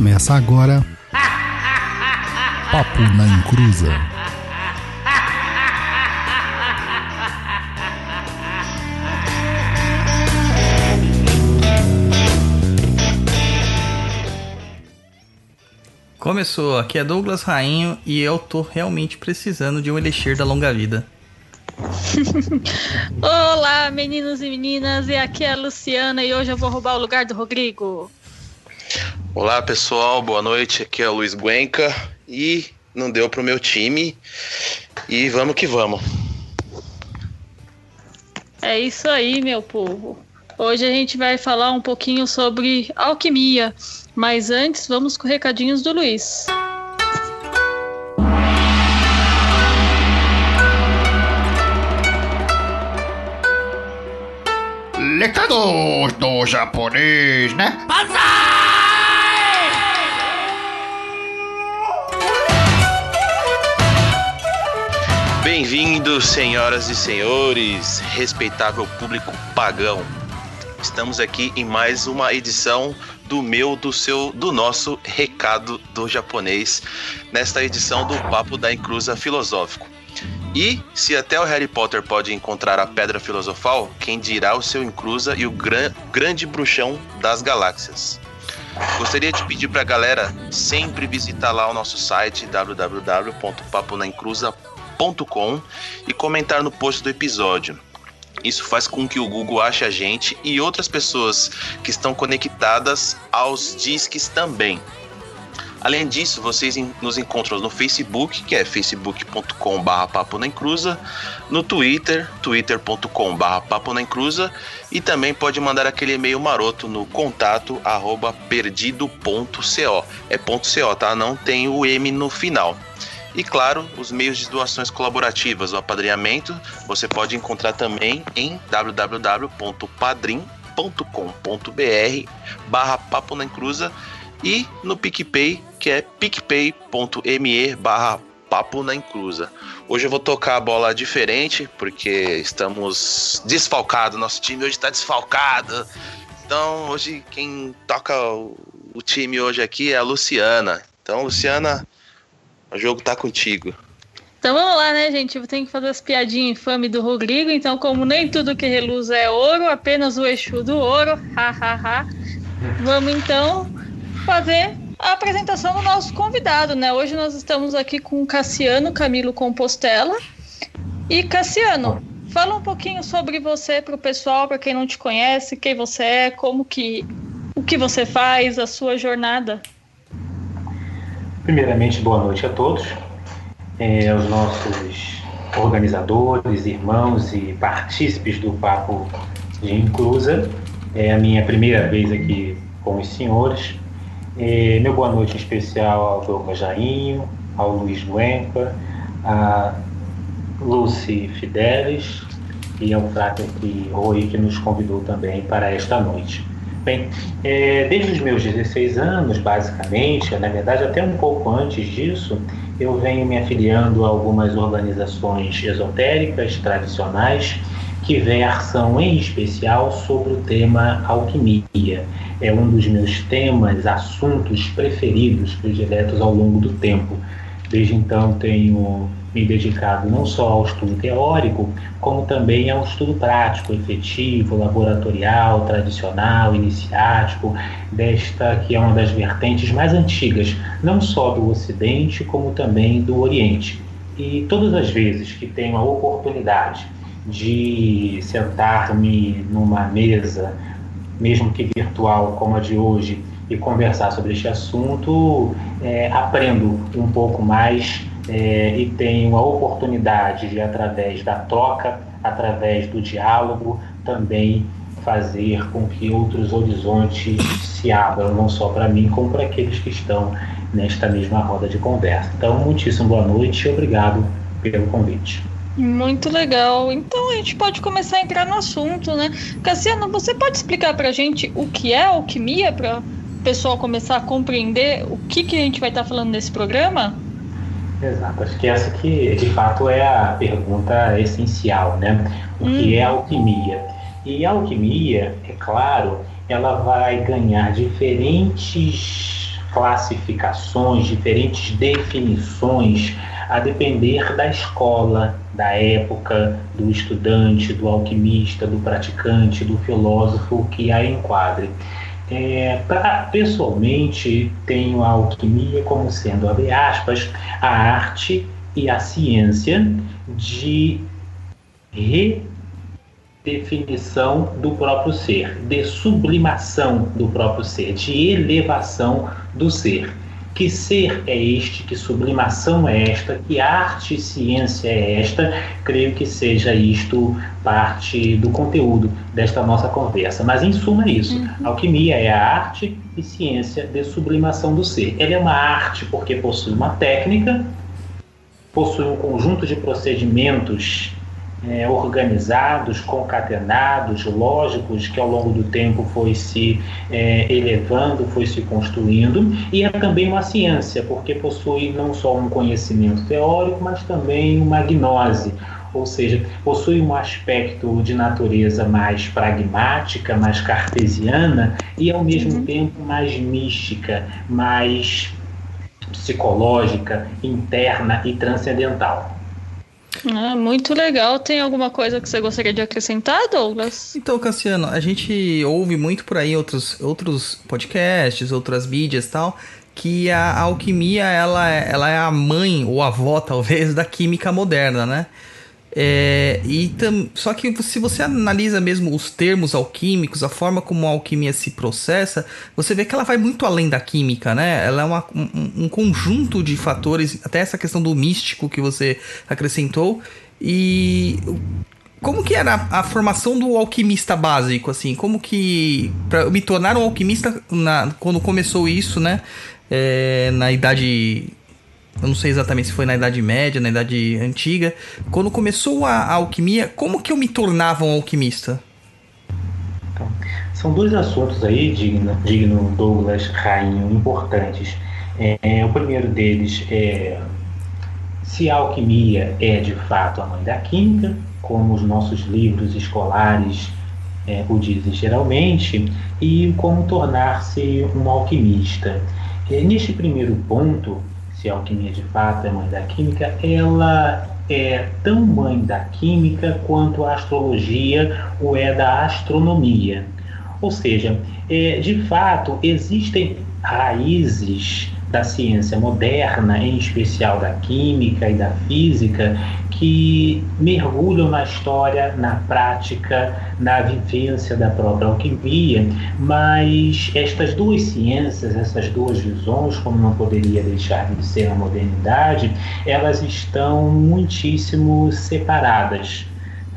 Começa agora. Papo na Encruza. Começou, aqui é Douglas Rainho e eu tô realmente precisando de um elixir da longa vida. Olá, meninos e meninas, e aqui é a Luciana e hoje eu vou roubar o lugar do Rodrigo. Olá pessoal, boa noite. Aqui é o Luiz Guenca e não deu pro meu time. E vamos que vamos. É isso aí, meu povo. Hoje a gente vai falar um pouquinho sobre alquimia, mas antes vamos com recadinhos do Luiz. Recados do japonês, né? Bem-vindos, senhoras e senhores, respeitável público pagão. Estamos aqui em mais uma edição do meu, do seu, do nosso recado do japonês, nesta edição do Papo da Encruza Filosófico. E se até o Harry Potter pode encontrar a pedra filosofal, quem dirá o seu encruza e o gran, grande bruxão das galáxias. Gostaria de pedir para a galera sempre visitar lá o nosso site www.paponaencruza.com e comentar no post do episódio. Isso faz com que o Google ache a gente e outras pessoas que estão conectadas aos disques também. Além disso, vocês nos encontram no Facebook, que é facebook.com.br papo na encruza, no Twitter, twitter.com.br papo na encruza, e também pode mandar aquele e-mail maroto no contato perdido.co. É ponto .co, tá? Não tem o M no final. E claro, os meios de doações colaborativas, o apadrinhamento, você pode encontrar também em www.padrim.com.br barra papo na encruza e no PicPay, que é picpay.me barra papo na inclusa. Hoje eu vou tocar a bola diferente, porque estamos desfalcados, nosso time hoje está desfalcado. Então hoje quem toca o, o time hoje aqui é a Luciana. Então, Luciana, o jogo tá contigo. Então vamos lá, né, gente? Eu tenho que fazer as piadinhas infames do Rodrigo. Então, como nem tudo que reluz é ouro, apenas o Exu do ouro, ha, ha, ha. Vamos então fazer a apresentação do nosso convidado, né? Hoje nós estamos aqui com o Cassiano Camilo Compostela. E Cassiano, fala um pouquinho sobre você para o pessoal, para quem não te conhece, quem você é, como que o que você faz, a sua jornada. Primeiramente, boa noite a todos, é, aos nossos organizadores, irmãos e partícipes do Papo de Inclusa. É a minha primeira vez aqui com os senhores. É, meu boa noite especial ao Douglas Jainho, ao Luiz Duenca, a Lucy Fidelis e ao Frater Rui, que nos convidou também para esta noite. Bem, é, desde os meus 16 anos, basicamente, na verdade até um pouco antes disso, eu venho me afiliando a algumas organizações esotéricas tradicionais que versam em especial sobre o tema alquimia. É um dos meus temas, assuntos preferidos, prediletos ao longo do tempo. Desde então tenho me dedicado não só ao estudo teórico, como também ao estudo prático, efetivo, laboratorial, tradicional, iniciático, desta que é uma das vertentes mais antigas, não só do Ocidente, como também do Oriente. E todas as vezes que tenho a oportunidade de sentar-me numa mesa, mesmo que virtual como a de hoje, e conversar sobre este assunto, é, aprendo um pouco mais é, e tenho a oportunidade de, através da troca, através do diálogo, também fazer com que outros horizontes se abram, não só para mim, como para aqueles que estão nesta mesma roda de conversa. Então, muitíssimo boa noite e obrigado pelo convite. Muito legal. Então a gente pode começar a entrar no assunto, né? Cassiano, você pode explicar pra gente o que é alquimia para o pessoal começar a compreender o que, que a gente vai estar tá falando nesse programa? Exato, acho que essa que de fato é a pergunta essencial, né? O hum. que é alquimia? E a alquimia, é claro, ela vai ganhar diferentes classificações, diferentes definições, a depender da escola, da época, do estudante, do alquimista, do praticante, do filósofo que a enquadre. É, pra, pessoalmente, tenho a alquimia como sendo, abre aspas, a arte e a ciência de redefinição do próprio ser, de sublimação do próprio ser, de elevação do ser. Que ser é este, que sublimação é esta, que arte e ciência é esta, creio que seja isto parte do conteúdo desta nossa conversa. Mas, em suma, é isso. Uhum. Alquimia é a arte e ciência de sublimação do ser. Ela é uma arte porque possui uma técnica, possui um conjunto de procedimentos é, organizados, concatenados, lógicos, que ao longo do tempo foi se é, elevando, foi se construindo, e é também uma ciência, porque possui não só um conhecimento teórico, mas também uma gnose, ou seja, possui um aspecto de natureza mais pragmática, mais cartesiana e ao mesmo uhum. tempo mais mística, mais psicológica, interna e transcendental. Ah, muito legal. Tem alguma coisa que você gostaria de acrescentar, Douglas? Então, Cassiano, a gente ouve muito por aí outros, outros podcasts, outras mídias e tal, que a, alquimia ela, é, ela é a mãe ou avó, talvez, da química moderna, né? É, e tam, só que se você analisa mesmo os termos alquímicos, a forma como a alquimia se processa, você vê que ela vai muito além da química, né? Ela é uma, um, um, conjunto de fatores, até essa questão do místico que você acrescentou. E como que era a, formação do alquimista básico, assim? Como que para me tornar um alquimista na, quando começou isso, né? É, na idade eu não sei exatamente se foi na Idade Média, na Idade Antiga. Quando começou a, a alquimia, como que eu me tornava um alquimista? São dois assuntos aí, digno, digno Douglas Rainho, importantes. É, o primeiro deles é se a alquimia é de fato a mãe da química, como os nossos livros escolares é, o dizem geralmente, e como tornar-se um alquimista. É, neste primeiro ponto, se a alquimia de fato é mãe da química, ela é tão mãe da química quanto a astrologia o é da astronomia. Ou seja, é, de fato, existem raízes da ciência moderna, em especial da química e da física, que mergulham na história, na prática, na vivência da própria alquimia, mas estas duas ciências, essas duas visões, como não poderia deixar de ser na modernidade, elas estão muitíssimo separadas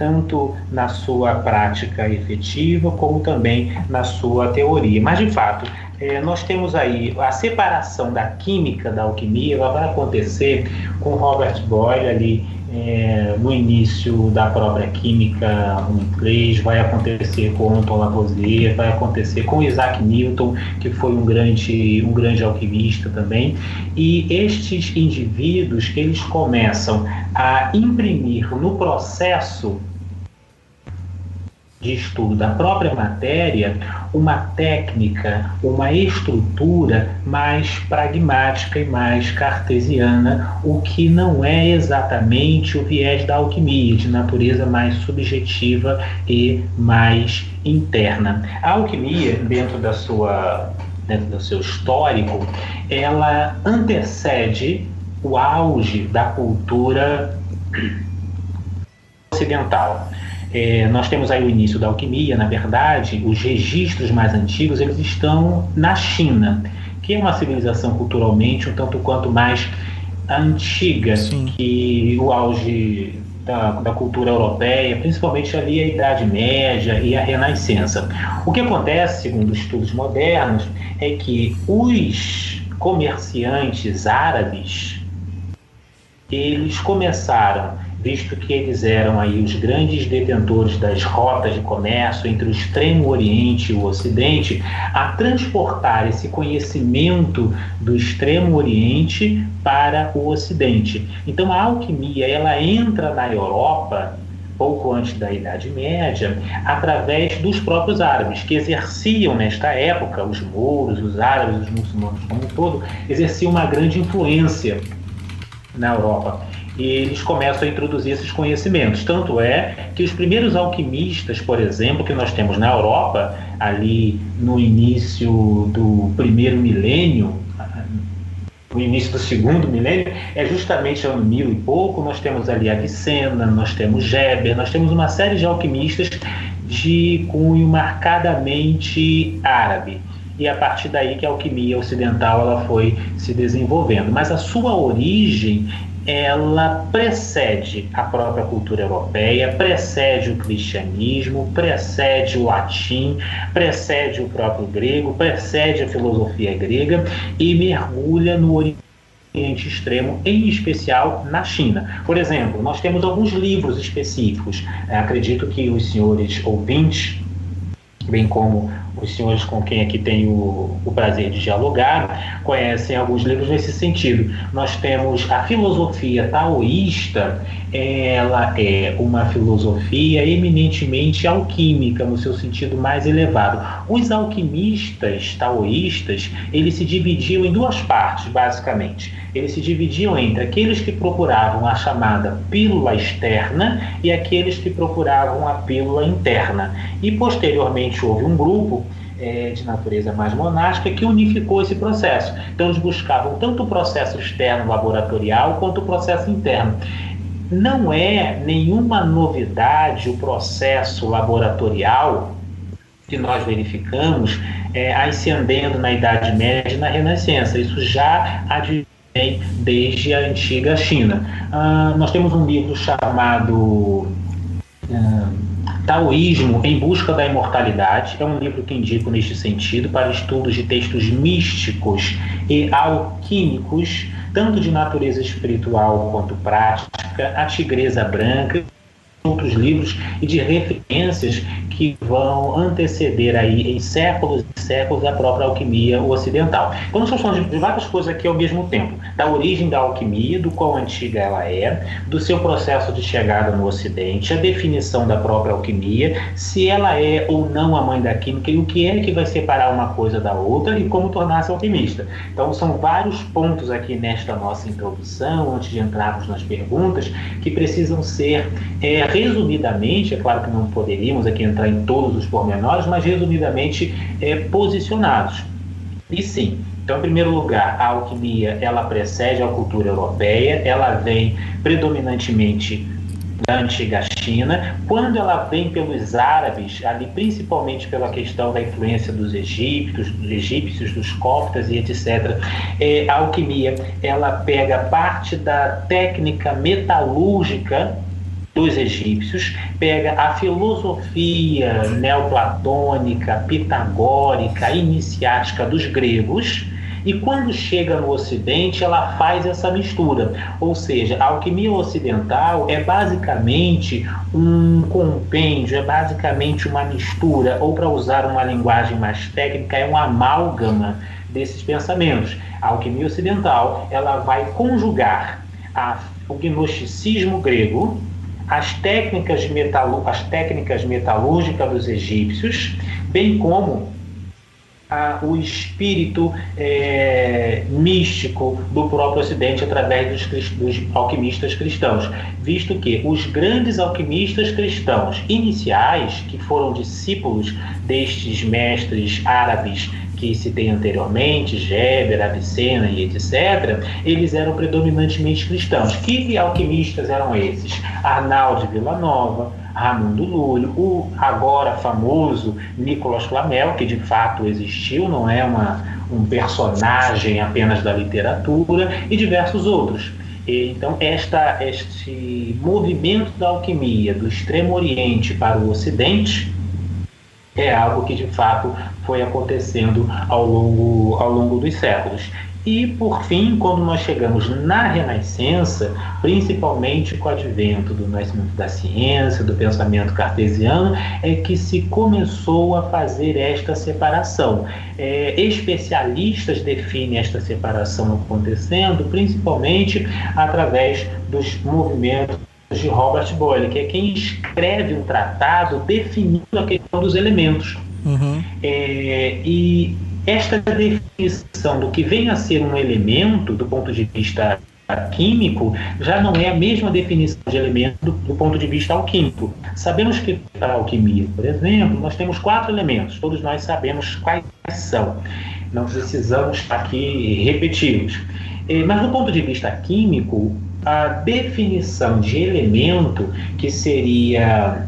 tanto na sua prática efetiva como também na sua teoria. Mas de fato, é, nós temos aí a separação da química da alquimia, ela vai acontecer com Robert Boyle ali é, no início da própria química inglês, vai acontecer com Anton Lavoisier, vai acontecer com Isaac Newton, que foi um grande, um grande alquimista também. E estes indivíduos, eles começam a imprimir no processo de estudo da própria matéria uma técnica, uma estrutura mais pragmática e mais cartesiana, o que não é exatamente o viés da alquimia, de natureza mais subjetiva e mais interna. A alquimia, dentro da sua dentro do seu histórico, ela antecede o auge da cultura ocidental. É, nós temos aí o início da alquimia, na verdade, os registros mais antigos eles estão na China, que é uma civilização culturalmente um tanto quanto mais antiga Sim. que o auge da, da, cultura europeia, principalmente ali a Idade Média e a Renascença. O que acontece, segundo estudos modernos, é que os comerciantes árabes eles começaram visto que eles eram aí os grandes detentores das rotas de comércio entre o extremo oriente e o ocidente, a transportar esse conhecimento do extremo oriente para o ocidente. Então a alquimia ela entra na Europa pouco antes da Idade Média, através dos próprios árabes, que exerciam nesta época, os mouros, os árabes, os muçulmanos como um todo, exerciam uma grande influência na Europa. E eles começam a introduzir esses conhecimentos. Tanto é que os primeiros alquimistas, por exemplo, que nós temos na Europa, ali no início do primeiro milênio, no início do segundo milênio, é justamente ano mil e pouco, nós temos ali Avicena, nós temos Geber, nós temos uma série de alquimistas de cunho marcadamente árabe. E a partir daí que a alquimia ocidental ela foi se desenvolvendo. Mas a sua origem ela precede a própria cultura europeia, precede o cristianismo, precede o latim, precede o próprio grego, precede a filosofia grega e mergulha no Oriente Extremo, em especial na China. Por exemplo, nós temos alguns livros específicos. Acredito que os senhores ouvintes, bem como os senhores com quem aqui tenho o, prazer de dialogar conhecem alguns livros nesse sentido. Nós temos a filosofia taoísta, ela é uma filosofia eminentemente alquímica, no seu sentido mais elevado. Os alquimistas taoístas, eles se dividiam em duas partes, basicamente. Eles se dividiam entre aqueles que procuravam a chamada pílula externa e aqueles que procuravam a pílula interna. E posteriormente houve um grupo é, de natureza mais monástica que unificou esse processo. Então, eles buscavam tanto o processo externo laboratorial quanto o processo interno. Não é nenhuma novidade o processo laboratorial que nós verificamos é, ascendendo na Idade Média e na Renascença. Isso já desde a antiga China. Ah, nós temos um livro chamado. Ah, Taoísmo em Busca da Imortalidade é um livro que indico neste sentido para estudos de textos místicos e alquímicos, tanto de natureza espiritual quanto prática, A Tigresa Branca, outros livros e de referências que vão anteceder aí em séculos e séculos a própria alquimia ocidental. Então nós estamos falando de várias coisas aqui ao mesmo tempo, da origem da alquimia, do quão antiga ela é, do seu processo de chegada no ocidente, a definição da própria alquimia, se ela é ou não a mãe da química e o que é que vai separar uma coisa da outra e como tornar-se alquimista. Então são vários pontos aqui nesta nossa introdução, antes de entrarmos nas perguntas, que precisam ser é, resumidamente, é claro que não poderíamos aqui entrar em todos os pormenores, mas resumidamente é, posicionados. E sim, então, em primeiro lugar, a alquimia ela precede a cultura europeia, ela vem predominantemente da antiga China. Quando ela vem pelos árabes, ali principalmente pela questão da influência dos egípcios, dos egípcios, dos coptas e etc., é, a alquimia ela pega parte da técnica metalúrgica dos egípcios, pega a filosofia neoplatônica, pitagórica, iniciática dos gregos, e quando chega no Ocidente, ela faz essa mistura. Ou seja, a alquimia ocidental é basicamente um compêndio, é basicamente uma mistura, ou para usar uma linguagem mais técnica, é um amálgama desses pensamentos. A alquimia ocidental ela vai conjugar a, o gnosticismo grego, as técnicas, metalu as técnicas metalúrgicas dos egípcios, bem como a, o espírito é, místico do próprio Ocidente através dos, dos, alquimistas cristãos, visto que os grandes alquimistas cristãos iniciais, que foram discípulos destes mestres árabes que citei anteriormente, Geber, Avicena e etc., eles eram predominantemente cristãos. Que alquimistas eram esses? Arnaldo Villanova, Raimundo Lúlio, o agora famoso Nicolas Flamel, que de fato existiu, não é uma, um personagem apenas da literatura, e diversos outros. Então, esta, este movimento da alquimia do Extremo Oriente para o Ocidente é algo que de fato foi acontecendo ao longo, ao longo dos séculos. E, por fim, quando nós chegamos na Renascença, principalmente com o advento do nascimento da ciência, do pensamento cartesiano, é que se começou a fazer esta separação. É, especialistas definem esta separação acontecendo, principalmente através dos movimentos de Robert Boyle, que é quem escreve um tratado definindo a questão dos elementos. Uhum. É, e esta definição do que vem a ser um elemento do ponto de vista químico já não é a mesma definição de elemento do, ponto de vista alquímico. Sabemos que para a alquimia, por exemplo, nós temos quatro elementos, todos nós sabemos quais são, não precisamos aqui repeti-los. É, mas do ponto de vista químico, a definição de elemento, que seria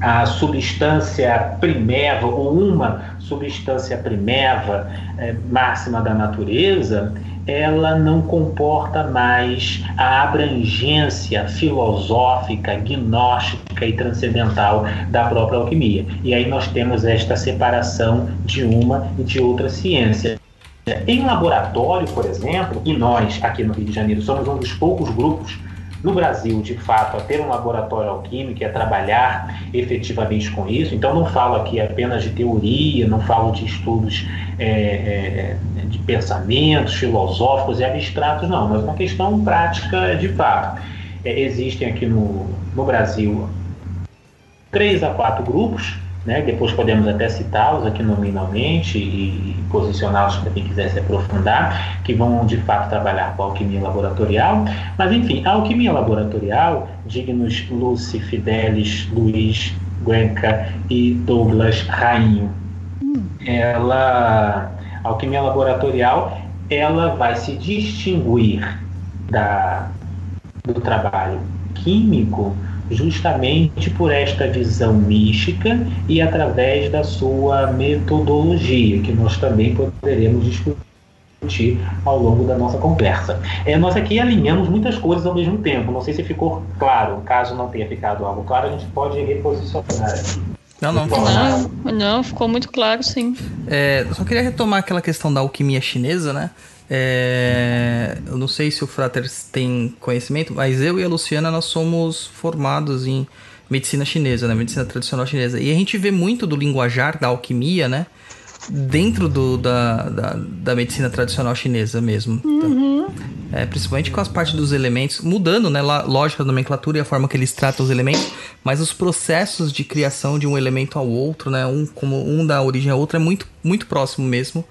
a substância primeva ou uma substância primeva é, máxima da natureza, ela não comporta mais a abrangência filosófica, gnóstica e transcendental da própria alquimia. E aí nós temos esta separação de uma e de outra ciência. Em laboratório, por exemplo, e nós aqui no Rio de Janeiro somos um dos poucos grupos no Brasil, de fato, a ter um laboratório alquímico e a trabalhar efetivamente com isso. Então, não falo aqui apenas de teoria, não falo de estudos é, é, de pensamentos filosóficos e abstratos, não, mas uma questão prática de fato. É, existem aqui no, no Brasil três a quatro grupos né? Depois podemos até citá-los aqui nominalmente e posicioná-los para quem quiser se aprofundar, que vão de fato trabalhar com a alquimia laboratorial. Mas enfim, a alquimia laboratorial, dignos Lucy Fidelis, Luiz Guenca e Douglas Rainho, ela, a alquimia laboratorial, ela vai se distinguir da, do trabalho químico justamente por esta visão mística e através da sua metodologia, que nós também poderemos discutir ao longo da nossa conversa. É, nós aqui alinhamos muitas coisas ao mesmo tempo, não sei se ficou claro, caso não tenha ficado algo claro, a gente pode reposicionar aqui. Não, não, não, não, ficou muito claro, sim. É, só queria retomar aquela questão da alquimia chinesa, né? É, eu não sei se o Frater tem conhecimento, mas eu e a Luciana nós somos formados em medicina chinesa, né? Medicina tradicional chinesa. E a gente vê muito do linguajar da alquimia, né? Dentro do, da, da, da medicina tradicional chinesa mesmo. Uhum. Então, é, principalmente com as partes dos elementos, mudando, né? Lógica da nomenclatura e a forma que eles tratam os elementos, mas os processos de criação de um elemento ao outro, né? Um, como um dá origem ao outro, é muito, muito próximo mesmo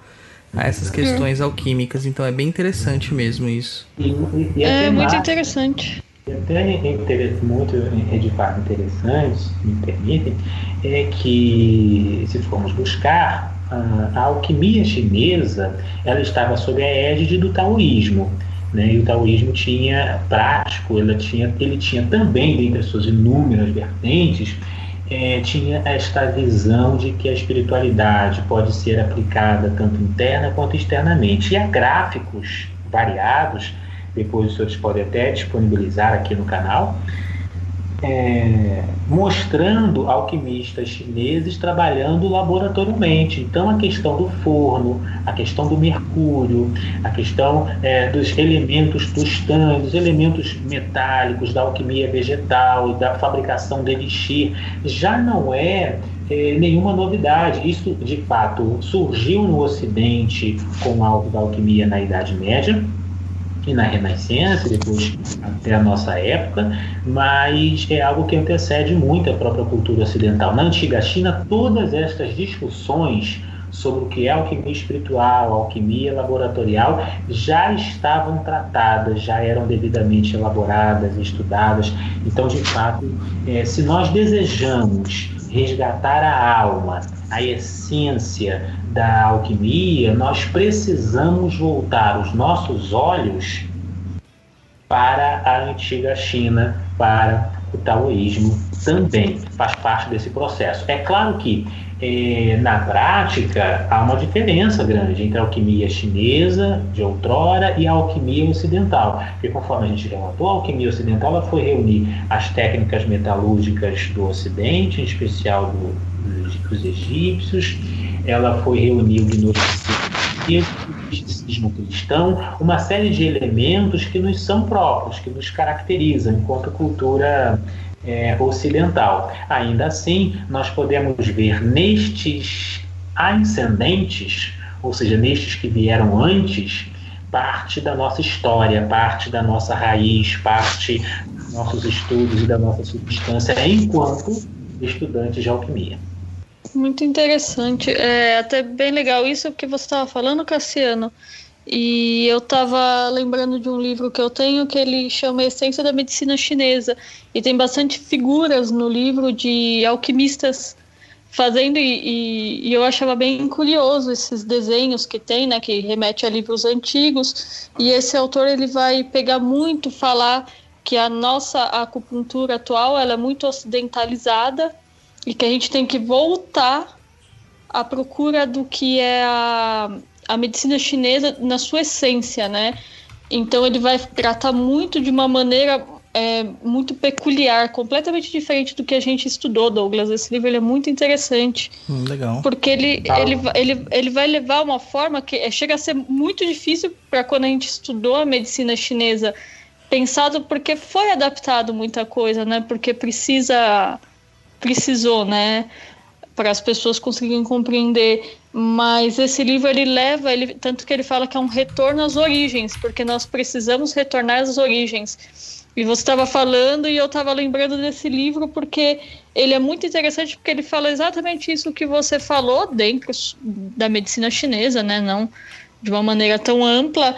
a essas questões alquímicas. Então é bem interessante mesmo isso. E, e, e É muito mais, interessante. e até é inter- muito de fato interessante, se me permitem, é que se formos buscar a, a alquimia chinesa, ela estava sob a égide do taoísmo. Né? E o taoísmo tinha prático, ela tinha, ele tinha também, dentre as suas inúmeras vertentes, eh, tinha esta visão de que a espiritualidade pode ser aplicada tanto interna quanto externamente. E há gráficos variados, depois os senhores podem até disponibilizar aqui no canal, eh, mostrando alquimistas chineses trabalhando laboratorialmente. Então, a questão do forno, a questão do mercúrio, a questão eh, dos elementos dos elementos metálicos, da alquimia vegetal e da fabricação de elixir, já não é eh, nenhuma novidade. Isso, de fato, surgiu no Ocidente com o auge da alquimia na Idade Média e na Renascença, depois até a nossa época, mas é algo que antecede muito a própria cultura ocidental. Na antiga China, todas estas discussões sobre o que é alquimia espiritual, alquimia laboratorial, já estavam tratadas, já eram devidamente elaboradas, estudadas. Então, de fato, eh, se nós desejamos resgatar a alma, a essência da alquimia, nós precisamos voltar os nossos olhos para a antiga China, para o taoísmo também faz parte desse processo. É claro que eh, na prática há uma diferença grande entre a alquimia chinesa de outrora e a alquimia ocidental, porque conforme a gente relatou, a alquimia ocidental ela foi reunir as técnicas metalúrgicas do Ocidente, em especial do, dos, dos egípcios, ela foi reunir o gnosticismo cristão, uma série de elementos que nos são próprios, que nos caracterizam enquanto cultura é, ocidental. Ainda assim, nós podemos ver nestes ascendentes, ou seja, nestes que vieram antes, parte da nossa história, parte da nossa raiz, parte dos nossos estudos e da nossa substância enquanto estudantes de alquimia. Muito interessante. É até bem legal isso que você estava falando, Cassiano. E eu estava lembrando de um livro que eu tenho que ele chama Essência da Medicina Chinesa. E tem bastante figuras no livro de alquimistas fazendo, e, e, e, eu achava bem curioso esses desenhos que tem, né, que remete a livros antigos. E esse autor ele vai pegar muito, falar que a nossa acupuntura atual ela é muito ocidentalizada e que a gente tem que voltar à procura do que é a, a medicina chinesa na sua essência, né? Então ele vai tratar muito de uma maneira é, muito peculiar, completamente diferente do que a gente estudou, Douglas. Esse livro é muito interessante. Hum, legal. Porque ele, ele, ele, ele vai levar uma forma que é, chega a ser muito difícil para quando a gente estudou a medicina chinesa, pensado porque foi adaptado muita coisa, né? Porque precisa precisou, né? Para as pessoas conseguirem compreender. Mas esse livro ele leva, ele, tanto que ele fala que é um retorno às origens, porque nós precisamos retornar às origens. E você estava falando e eu estava lembrando desse livro porque ele é muito interessante porque ele fala exatamente isso que você falou dentro da medicina chinesa, né? Não de uma maneira tão ampla,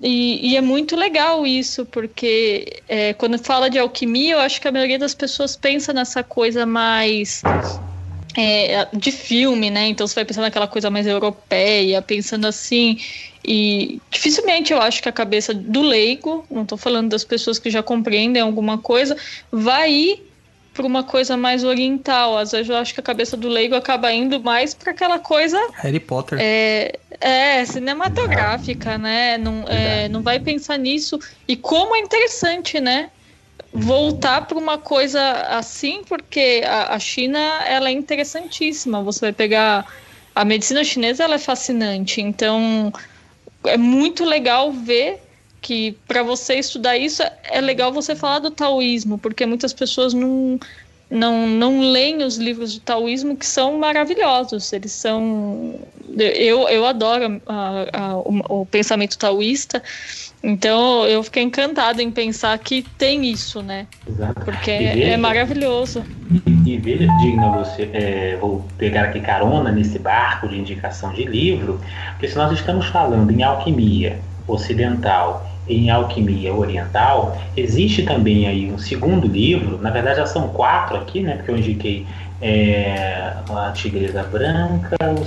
e, e, é muito legal isso, porque é, quando fala de alquimia, eu acho que a maioria das pessoas pensa nessa coisa mais é, de filme, né? Então você vai pensando naquela coisa mais europeia, pensando assim. E dificilmente eu acho que a cabeça do leigo, não estou falando das pessoas que já compreendem alguma coisa, vai ir para uma coisa mais oriental. Às vezes eu acho que a cabeça do leigo acaba indo mais para aquela coisa. Harry Potter. É, é cinematográfica, né? Não, é, não vai pensar nisso. E como é interessante, né? Voltar para uma coisa assim, porque a, a China ela é interessantíssima. Você vai pegar. A medicina chinesa ela é fascinante. Então é muito legal ver que para você estudar isso é legal você falar do taoísmo, porque muitas pessoas não, não, não leem os livros de taoísmo que são maravilhosos. Eles são. Eu, eu adoro a, a, o, o, pensamento taoísta, então eu fiquei encantado em pensar que tem isso, né? Exato. Porque veja, é maravilhoso. E, e veja, digna você, é, vou pegar aqui carona nesse barco de indicação de livro, porque se nós estamos falando em alquimia ocidental em alquimia oriental, existe também aí um segundo livro, na verdade já são quatro aqui, né, porque eu indiquei é, a Tigresa Branca, o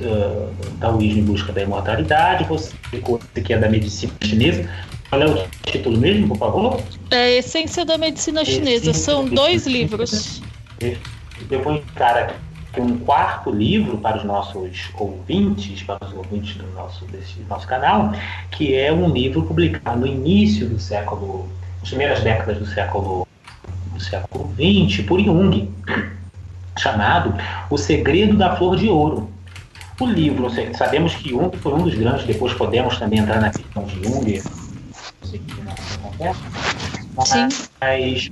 uh, Taoísmo em Busca da Imortalidade, você ficou aqui é da medicina chinesa. Qual é o título mesmo, por favor? É Essência da Medicina Chinesa, Essência são dois livros. Eu vou indicar aqui um quarto livro para os nossos ouvintes, para os ouvintes do nosso, desse nosso canal, que é um livro publicado no início do século, nas primeiras décadas do século, do século XX, por Jung, chamado O Segredo da Flor de Ouro. O livro, sabemos que Jung foi um dos grandes, depois podemos também entrar na questão de Jung, mas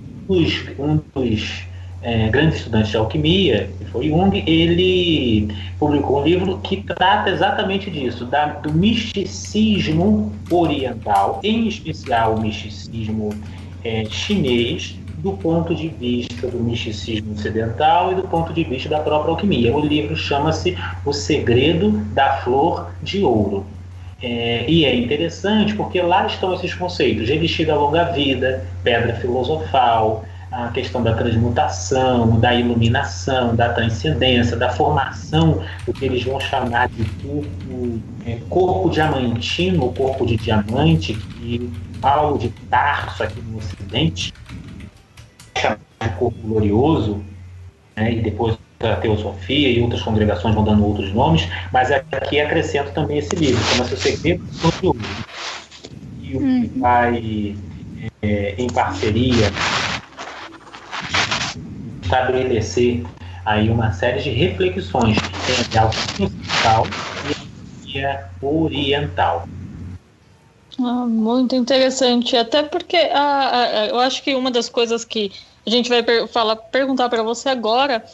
um dos é, grande estudante de alquimia, que foi Jung, ele publicou um livro que trata exatamente disso, da, do misticismo oriental, em especial o misticismo é, chinês, do ponto de vista do misticismo ocidental e do ponto de vista da própria alquimia. O livro chama-se O Segredo da Flor de Ouro. É, e é interessante porque lá estão esses conceitos: revestida a longa vida, pedra filosofal, a questão da transmutação, da iluminação, da transcendência, da formação do que eles vão chamar de corpo, é, corpo diamantino, corpo de diamante, que Paulo de Tarso aqui no Ocidente glorioso, né, e depois a teosofia e outras congregações vão dando outros nomes, mas aqui acrescento também esse livro, chama-se O Segredo do. E o que uhum. vai é, em parceria estabelecer aí uma série de reflexões entre a ocidental e a oriental. Ah, muito interessante, até porque eu acho que uma das coisas que a gente vai per falar, perguntar para você agora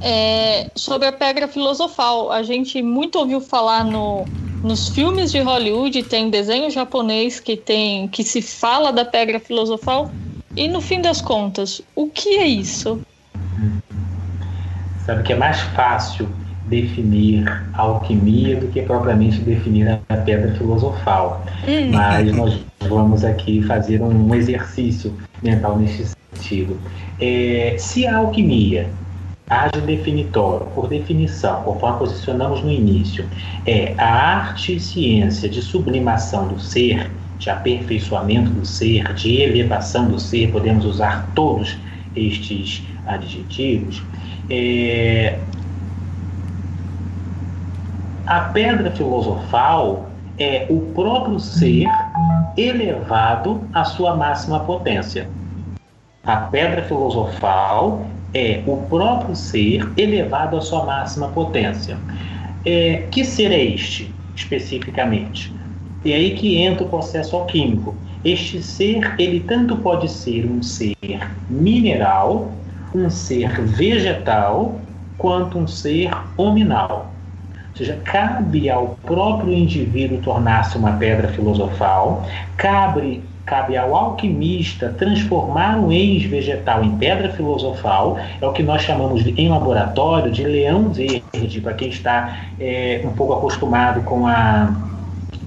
é sobre a pedra filosofal. A gente muito ouviu falar no, nos filmes de Hollywood tem desenho japonês que tem que se fala da pedra filosofal e no fim das contas, o que é isso? Sabe que é mais fácil definir a alquimia do que propriamente definir a pedra filosofal. Hum. Mas nós vamos aqui fazer um exercício mental neste sentido. É, se a alquimia age definitório, por definição, conforme posicionamos no início, é a arte e ciência de sublimação do ser, de aperfeiçoamento do ser, de elevação do ser, podemos usar todos estes adjetivos. É, a pedra filosofal é o próprio ser elevado à sua máxima potência. A pedra filosofal é o próprio ser elevado à sua máxima potência. É, que ser é este, especificamente? E aí que entra o processo alquímico. Este ser, ele tanto pode ser um ser mineral, um ser vegetal, quanto um ser hominal. Ou seja, cabe ao próprio indivíduo tornar-se uma pedra filosofal, cabe, cabe ao alquimista transformar um ex-vegetal em pedra filosofal, é o que nós chamamos de, em laboratório de leão verde, para quem está é, um pouco acostumado com a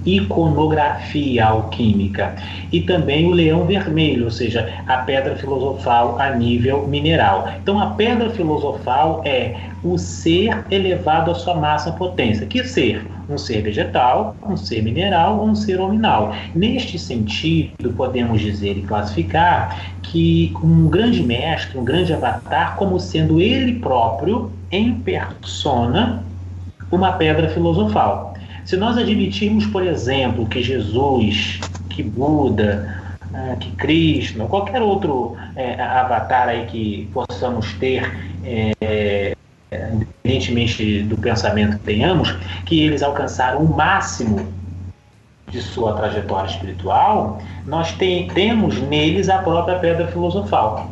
iconografia alquímica e também o leão vermelho, ou seja, a pedra filosofal a nível mineral. Então a pedra filosofal é o ser elevado à sua máxima potência. Que ser? Um ser vegetal, um ser mineral ou um ser hominal. Neste sentido, podemos dizer e classificar que um grande mestre, um grande avatar, como sendo ele próprio, em persona, uma pedra filosofal. Se nós admitirmos, por exemplo, que Jesus, que Buda, né, que ou qualquer outro é, avatar aí que possamos ter, é, independentemente do pensamento que tenhamos, que eles alcançaram o máximo de sua trajetória espiritual, nós tem, temos neles a própria pedra filosofal.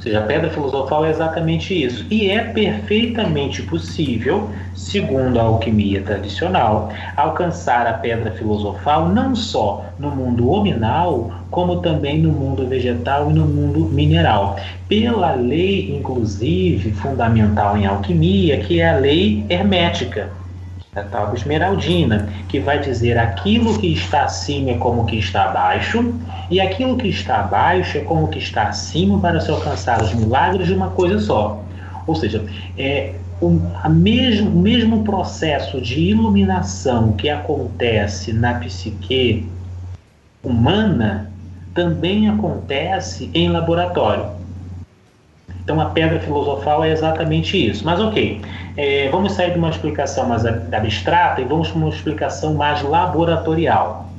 Ou seja, a pedra filosofal é exatamente isso. E é perfeitamente possível, segundo a alquimia tradicional, alcançar a pedra filosofal não só no mundo hominal, como também no mundo vegetal e no mundo mineral. Pela lei, inclusive, fundamental em alquimia, que é a lei hermética a tal esmeraldina, que vai dizer aquilo que está acima é como que está abaixo, e aquilo que está abaixo é como que está acima para se alcançar os milagres de uma coisa só. Ou seja, é o, a mesmo, o mesmo processo de iluminação que acontece na psique humana também acontece em laboratório. Então a pedra filosofal é exatamente isso. Mas ok, é, vamos sair de uma explicação mais abstrata e vamos para uma explicação mais laboratorial.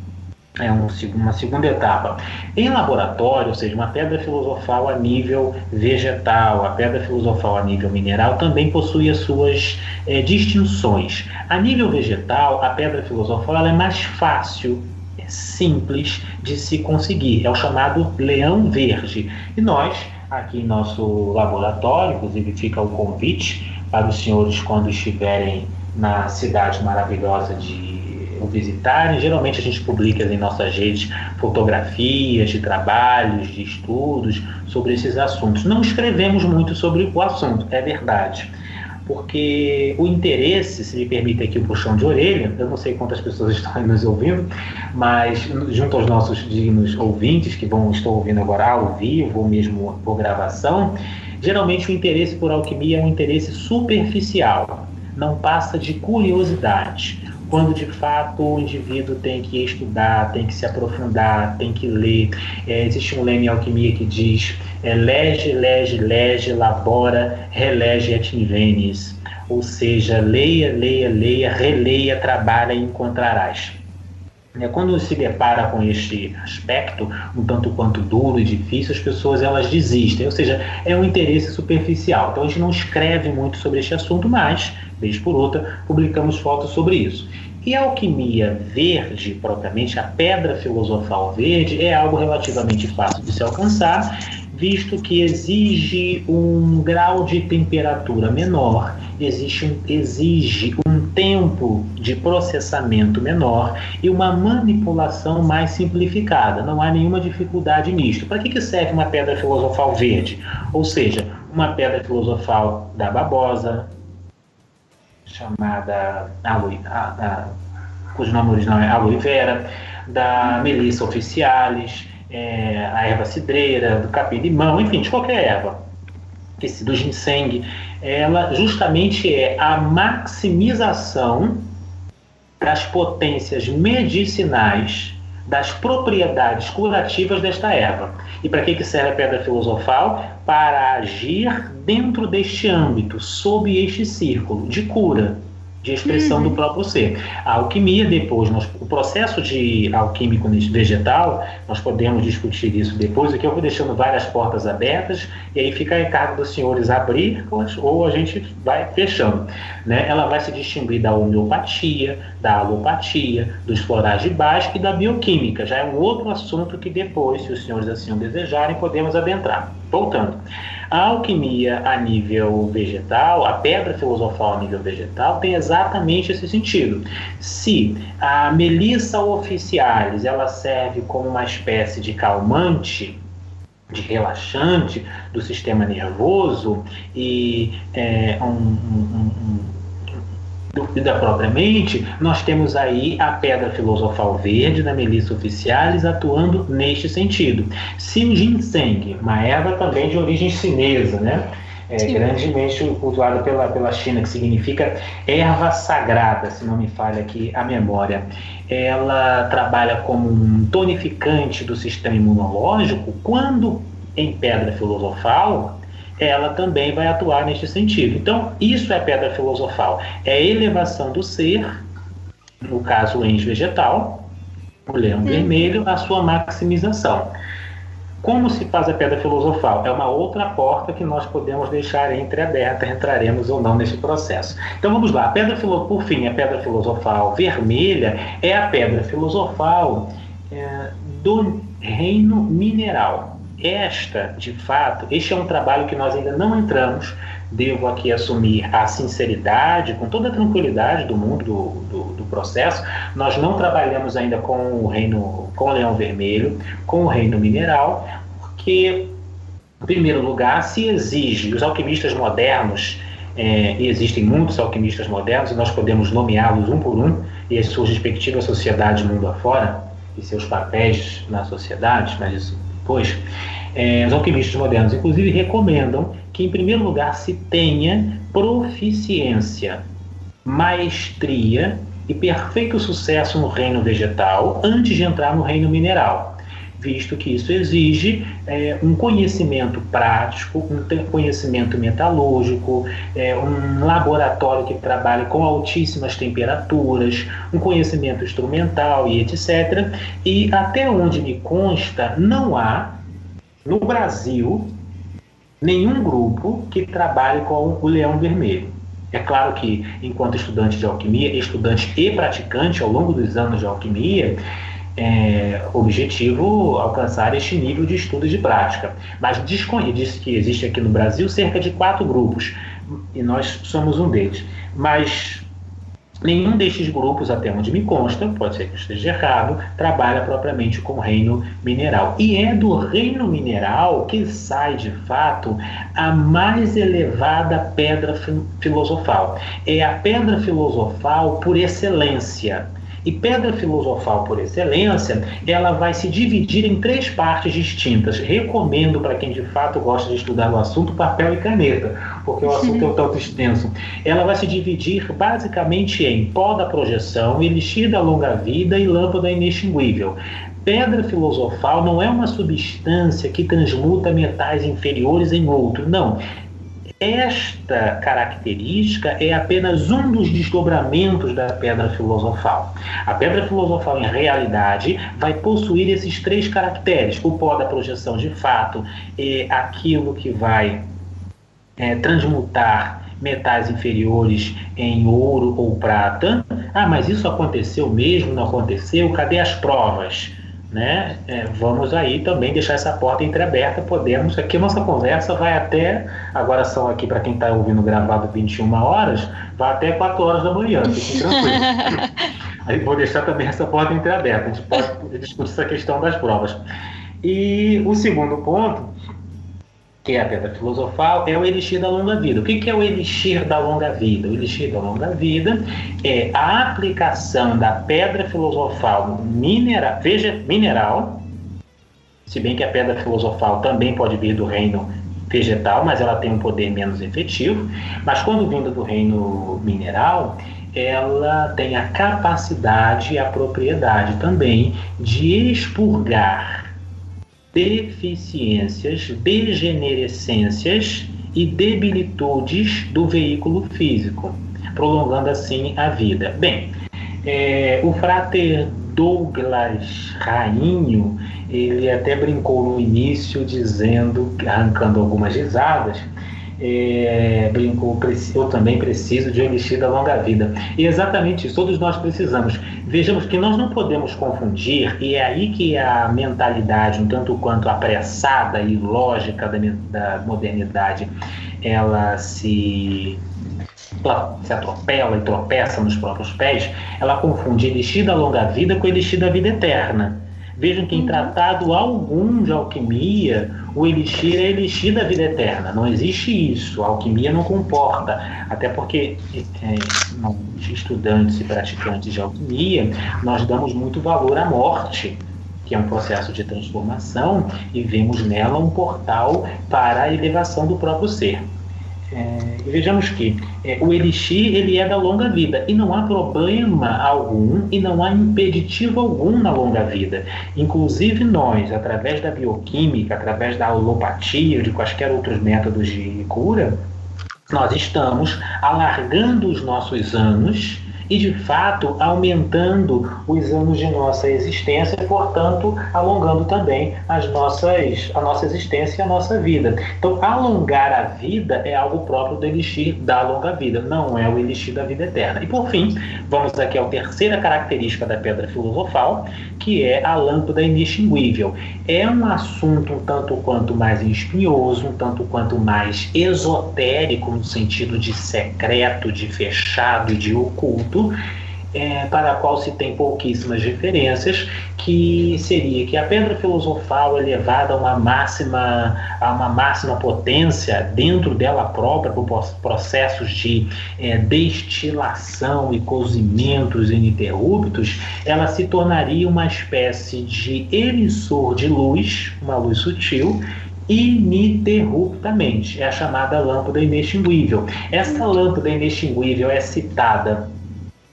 É um, uma segunda etapa. Em laboratório, ou seja, uma pedra filosofal a nível vegetal, a pedra filosofal a nível mineral também possui as suas é, distinções. A nível vegetal, a pedra filosofal é mais fácil é simples de se conseguir. É o chamado leão verde. E nós aqui em nosso laboratório, inclusive fica o convite para os senhores quando estiverem na cidade maravilhosa de visitarem. Geralmente a gente publica em nossas redes fotografias de trabalhos, de estudos sobre esses assuntos. Não escrevemos muito sobre o assunto, é verdade porque o interesse, se me permite aqui o puxão de orelha, eu não sei quantas pessoas estão nos ouvindo, mas junto aos nossos dignos ouvintes que vão estar ouvindo agora ao vivo ou mesmo por gravação, geralmente o interesse por alquimia é um interesse superficial, não passa de curiosidade quando de fato o indivíduo tem que estudar, tem que se aprofundar, tem que ler. É, existe um lema em alquimia que diz: é, lege, lege, lege, labora, relege et invenis. Ou seja, leia, leia, leia, releia, trabalha e encontrarás. É, quando se depara com este aspecto, um tanto quanto duro e difícil, as pessoas elas desistem, ou seja, é um interesse superficial. Então a gente não escreve muito sobre este assunto, mas vez por outra, publicamos fotos sobre isso. E a alquimia verde, propriamente, a pedra filosofal verde, é algo relativamente fácil de se alcançar, visto que exige um grau de temperatura menor, existe um, exige um tempo de processamento menor e uma manipulação mais simplificada. Não há nenhuma dificuldade nisto. Para que, que serve uma pedra filosofal verde? Ou seja, uma pedra filosofal da babosa, chamada aloe, a, a, cujo nome original é aloe vera, da melissa officialis, é, a erva cidreira, do capim-limão, enfim, de qualquer erva, esse, do ginseng, ela justamente é a maximização das potências medicinais, das propriedades curativas desta erva. E para que, que serve a pedra filosofal? Para agir dentro deste âmbito, sob este círculo de cura, de expressão uhum. do próprio ser. A alquimia, depois, nós, o processo de alquímico vegetal, nós podemos discutir isso depois, aqui eu vou deixando várias portas abertas, e aí fica a encargo dos senhores abrir ou a gente vai fechando. Né? Ela vai se distinguir da homeopatia, da alopatia, dos florais de base e da bioquímica. Já é um outro assunto que depois, se os senhores assim o desejarem, podemos adentrar. Voltando. A alquimia a nível vegetal, a pedra filosofal a nível vegetal, tem exatamente esse sentido. Se a melissa officialis ela serve como uma espécie de calmante, de relaxante do sistema nervoso e é, um, um, um dúvida propriamente, nós temos aí a pedra filosofal verde da Melissa officialis atuando neste sentido. Se o ginseng, uma erva também de origem chinesa, né? É, grandemente cultuada pela, pela China, que significa erva sagrada, se não me falha aqui a memória. Ela trabalha como um tonificante do sistema imunológico, quando em pedra filosofal, ela também vai atuar neste sentido. Então, isso é pedra filosofal. É a elevação do ser, no caso o ente vegetal, o leão hum. vermelho, a sua maximização. Como se faz a pedra filosofal? É uma outra porta que nós podemos deixar entreaberta, entraremos ou não nesse processo. Então vamos lá, a pedra por fim, a pedra filosofal vermelha é a pedra filosofal é, do reino mineral esta, de fato, este é um trabalho que nós ainda não entramos. Devo aqui assumir a sinceridade, com toda a tranquilidade do mundo do, do, do, processo. Nós não trabalhamos ainda com o reino, com o leão vermelho, com o reino mineral, porque, em primeiro lugar, se exige os alquimistas modernos é, e existem muitos alquimistas modernos, e nós podemos nomeá-los um por um, e as suas respectivas sociedades mundo afora, e seus papéis na sociedade, mas isso é, os alquimistas modernos, inclusive, recomendam que, em primeiro lugar, se tenha proficiência, maestria e perfeito sucesso no reino vegetal antes de entrar no reino mineral, visto que isso exige é, um conhecimento prático, um conhecimento metalúrgico, é, um laboratório que trabalhe com altíssimas temperaturas, um conhecimento instrumental e etc. E até onde me consta, não há no Brasil nenhum grupo que trabalhe com o leão vermelho. É claro que, enquanto estudante de alquimia, estudante e praticante ao longo dos anos de alquimia, é, objetivo alcançar este nível de estudo de prática. Mas diz que existe aqui no Brasil cerca de quatro grupos, e nós somos um deles. Mas Nenhum destes grupos, até onde me consta, pode ser que esteja errado, trabalha propriamente com o reino mineral. E é do reino mineral que sai, de fato, a mais elevada pedra filosofal. É a pedra filosofal por excelência. E pedra filosofal por excelência, ela vai se dividir em três partes distintas. Recomendo para quem de fato gosta de estudar o assunto papel e caneta, porque o assunto é um tanto extenso. Ela vai se dividir basicamente em pó da projeção, elixir da longa vida e lâmpada inextinguível. Pedra filosofal não é uma substância que transmuta metais inferiores em outro, não. Esta característica é apenas um dos desdobramentos da pedra filosofal. A pedra filosofal, em realidade, vai possuir esses três caracteres: o pó da projeção de fato, é aquilo que vai é, transmutar metais inferiores em ouro ou prata. Ah, mas isso aconteceu mesmo? Não aconteceu? Cadê as provas? Né? É, vamos aí também deixar essa porta entreaberta. Podemos. Aqui a nossa conversa vai até. Agora são aqui, para quem está ouvindo gravado 21 horas, vai até 4 horas da manhã. Fiquem tranquilos. aí vou deixar também essa porta entreaberta. A gente pode discutir essa questão das provas. E o segundo ponto que é a pedra filosofal, é o elixir da longa vida. O que é o elixir da longa vida? O elixir da longa vida é a aplicação da pedra filosofal minera, veja, mineral, se bem que a pedra filosofal também pode vir do reino vegetal, mas ela tem um poder menos efetivo. Mas quando vinda do reino mineral, ela tem a capacidade e a propriedade também de expurgar deficiências, degenerescências e debilitudes do veículo físico, prolongando assim a vida. Bem, é, o frater Douglas Rainho, ele até brincou no início dizendo, arrancando algumas risadas, é, brincou, eu também preciso de um elixir da longa vida. E exatamente isso, todos nós precisamos. Vejamos que nós não podemos confundir, e é aí que a mentalidade, um tanto quanto apressada e lógica da, da modernidade, ela se ela se atropela e tropeça nos próprios pés, ela confunde elixir da longa vida com elixir da vida eterna. Vejam que em uhum. tratado algum de alquimia, o elixir é elixir da vida eterna. Não existe isso. A alquimia não comporta. Até porque, é, estudantes e praticantes de alquimia, nós damos muito valor à morte que é um processo de transformação, e vemos nela um portal para a elevação do próprio ser. É, vejamos que é, o elixir ele é da longa vida e não há problema algum e não há impeditivo algum na longa vida. Inclusive nós, através da bioquímica, através da alopatia de quaisquer outros métodos de cura, nós estamos alargando os nossos anos e, de fato, aumentando os anos de nossa existência portanto, alongando também as nossas, a nossa existência e a nossa vida. Então, alongar a vida é algo próprio do elixir da longa vida, não é o elixir da vida eterna. E, por fim, vamos aqui à terceira característica da pedra filosofal, que é a lâmpada inextinguível. É um assunto um tanto quanto mais espinhoso, um tanto quanto mais esotérico, no sentido de secreto, de fechado e de oculto, é, para a qual se tem pouquíssimas referências, que seria que a pedra filosofal é levada a uma máxima, a uma máxima potência dentro dela própria, por processos de é, destilação e cozimentos ininterruptos, ela se tornaria uma espécie de emissor de luz, uma luz sutil, ininterruptamente. É a chamada lâmpada inextinguível. Essa lâmpada inextinguível é citada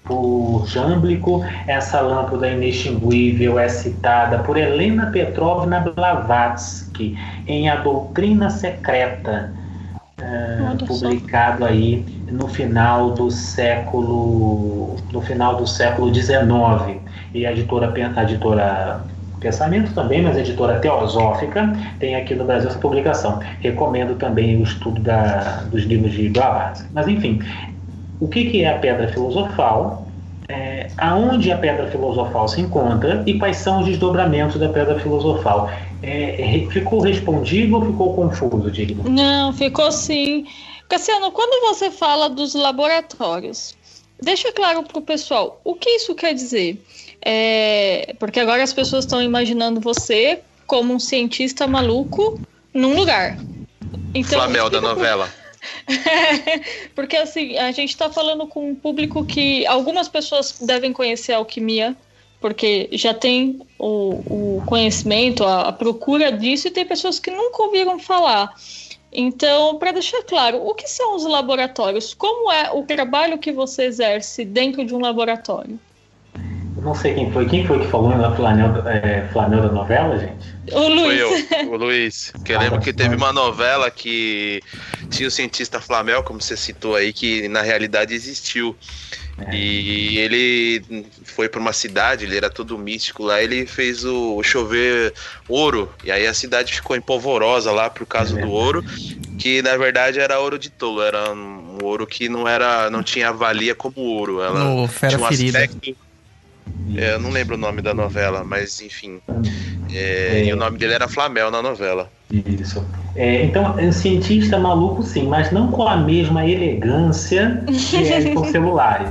por Jâmblico, essa lâmpada inextinguível é citada por Helena Petrovna Blavatsky em A Doutrina Secreta, uh, publicado aí no final do século no final do século XIX e a editora a editora Pensamento também, mas a editora Teosófica tem aqui no Brasil essa publicação. Recomendo também o estudo da, dos livros de Blavatsky. Mas enfim, o que, que é a pedra filosofal, é, aonde a pedra filosofal se encontra e quais são os desdobramentos da pedra filosofal. É, ficou respondido ou ficou confuso, Digno? Não, ficou sim. Cassiano, quando você fala dos laboratórios, deixa claro para o pessoal o que isso quer dizer. É, porque agora as pessoas estão imaginando você como um cientista maluco num lugar. Então, Flamel da novela. Porque assim, a gente está falando com um público que algumas pessoas devem conhecer a alquimia, porque já tem o, o conhecimento, a, a, procura disso, e tem pessoas que nunca ouviram falar. Então, para deixar claro, o que são os laboratórios? Como é o trabalho que você exerce dentro de um laboratório? Não sei quem foi. Quem foi que falou na Flanel, é, Flanel da novela, gente? O Luiz. Foi eu, o Luiz. Que eu lembro que teve uma novela que tinha o cientista Flamel, como você citou aí, que na realidade existiu. É. E ele foi para uma cidade, ele era todo místico lá, ele fez o chover ouro. E aí a cidade ficou empolvorosa lá por causa é do ouro, que na verdade era ouro de tolo, era um ouro que não era, não tinha valia como ouro. Ela no Fera tinha um Ferida. aspecto É, eu não lembro o nome da novela, mas enfim. É. É, E o nome dele era Flamel na novela. Isso. É, então, é um cientista maluco sim, mas não com a mesma elegância que é com celulares.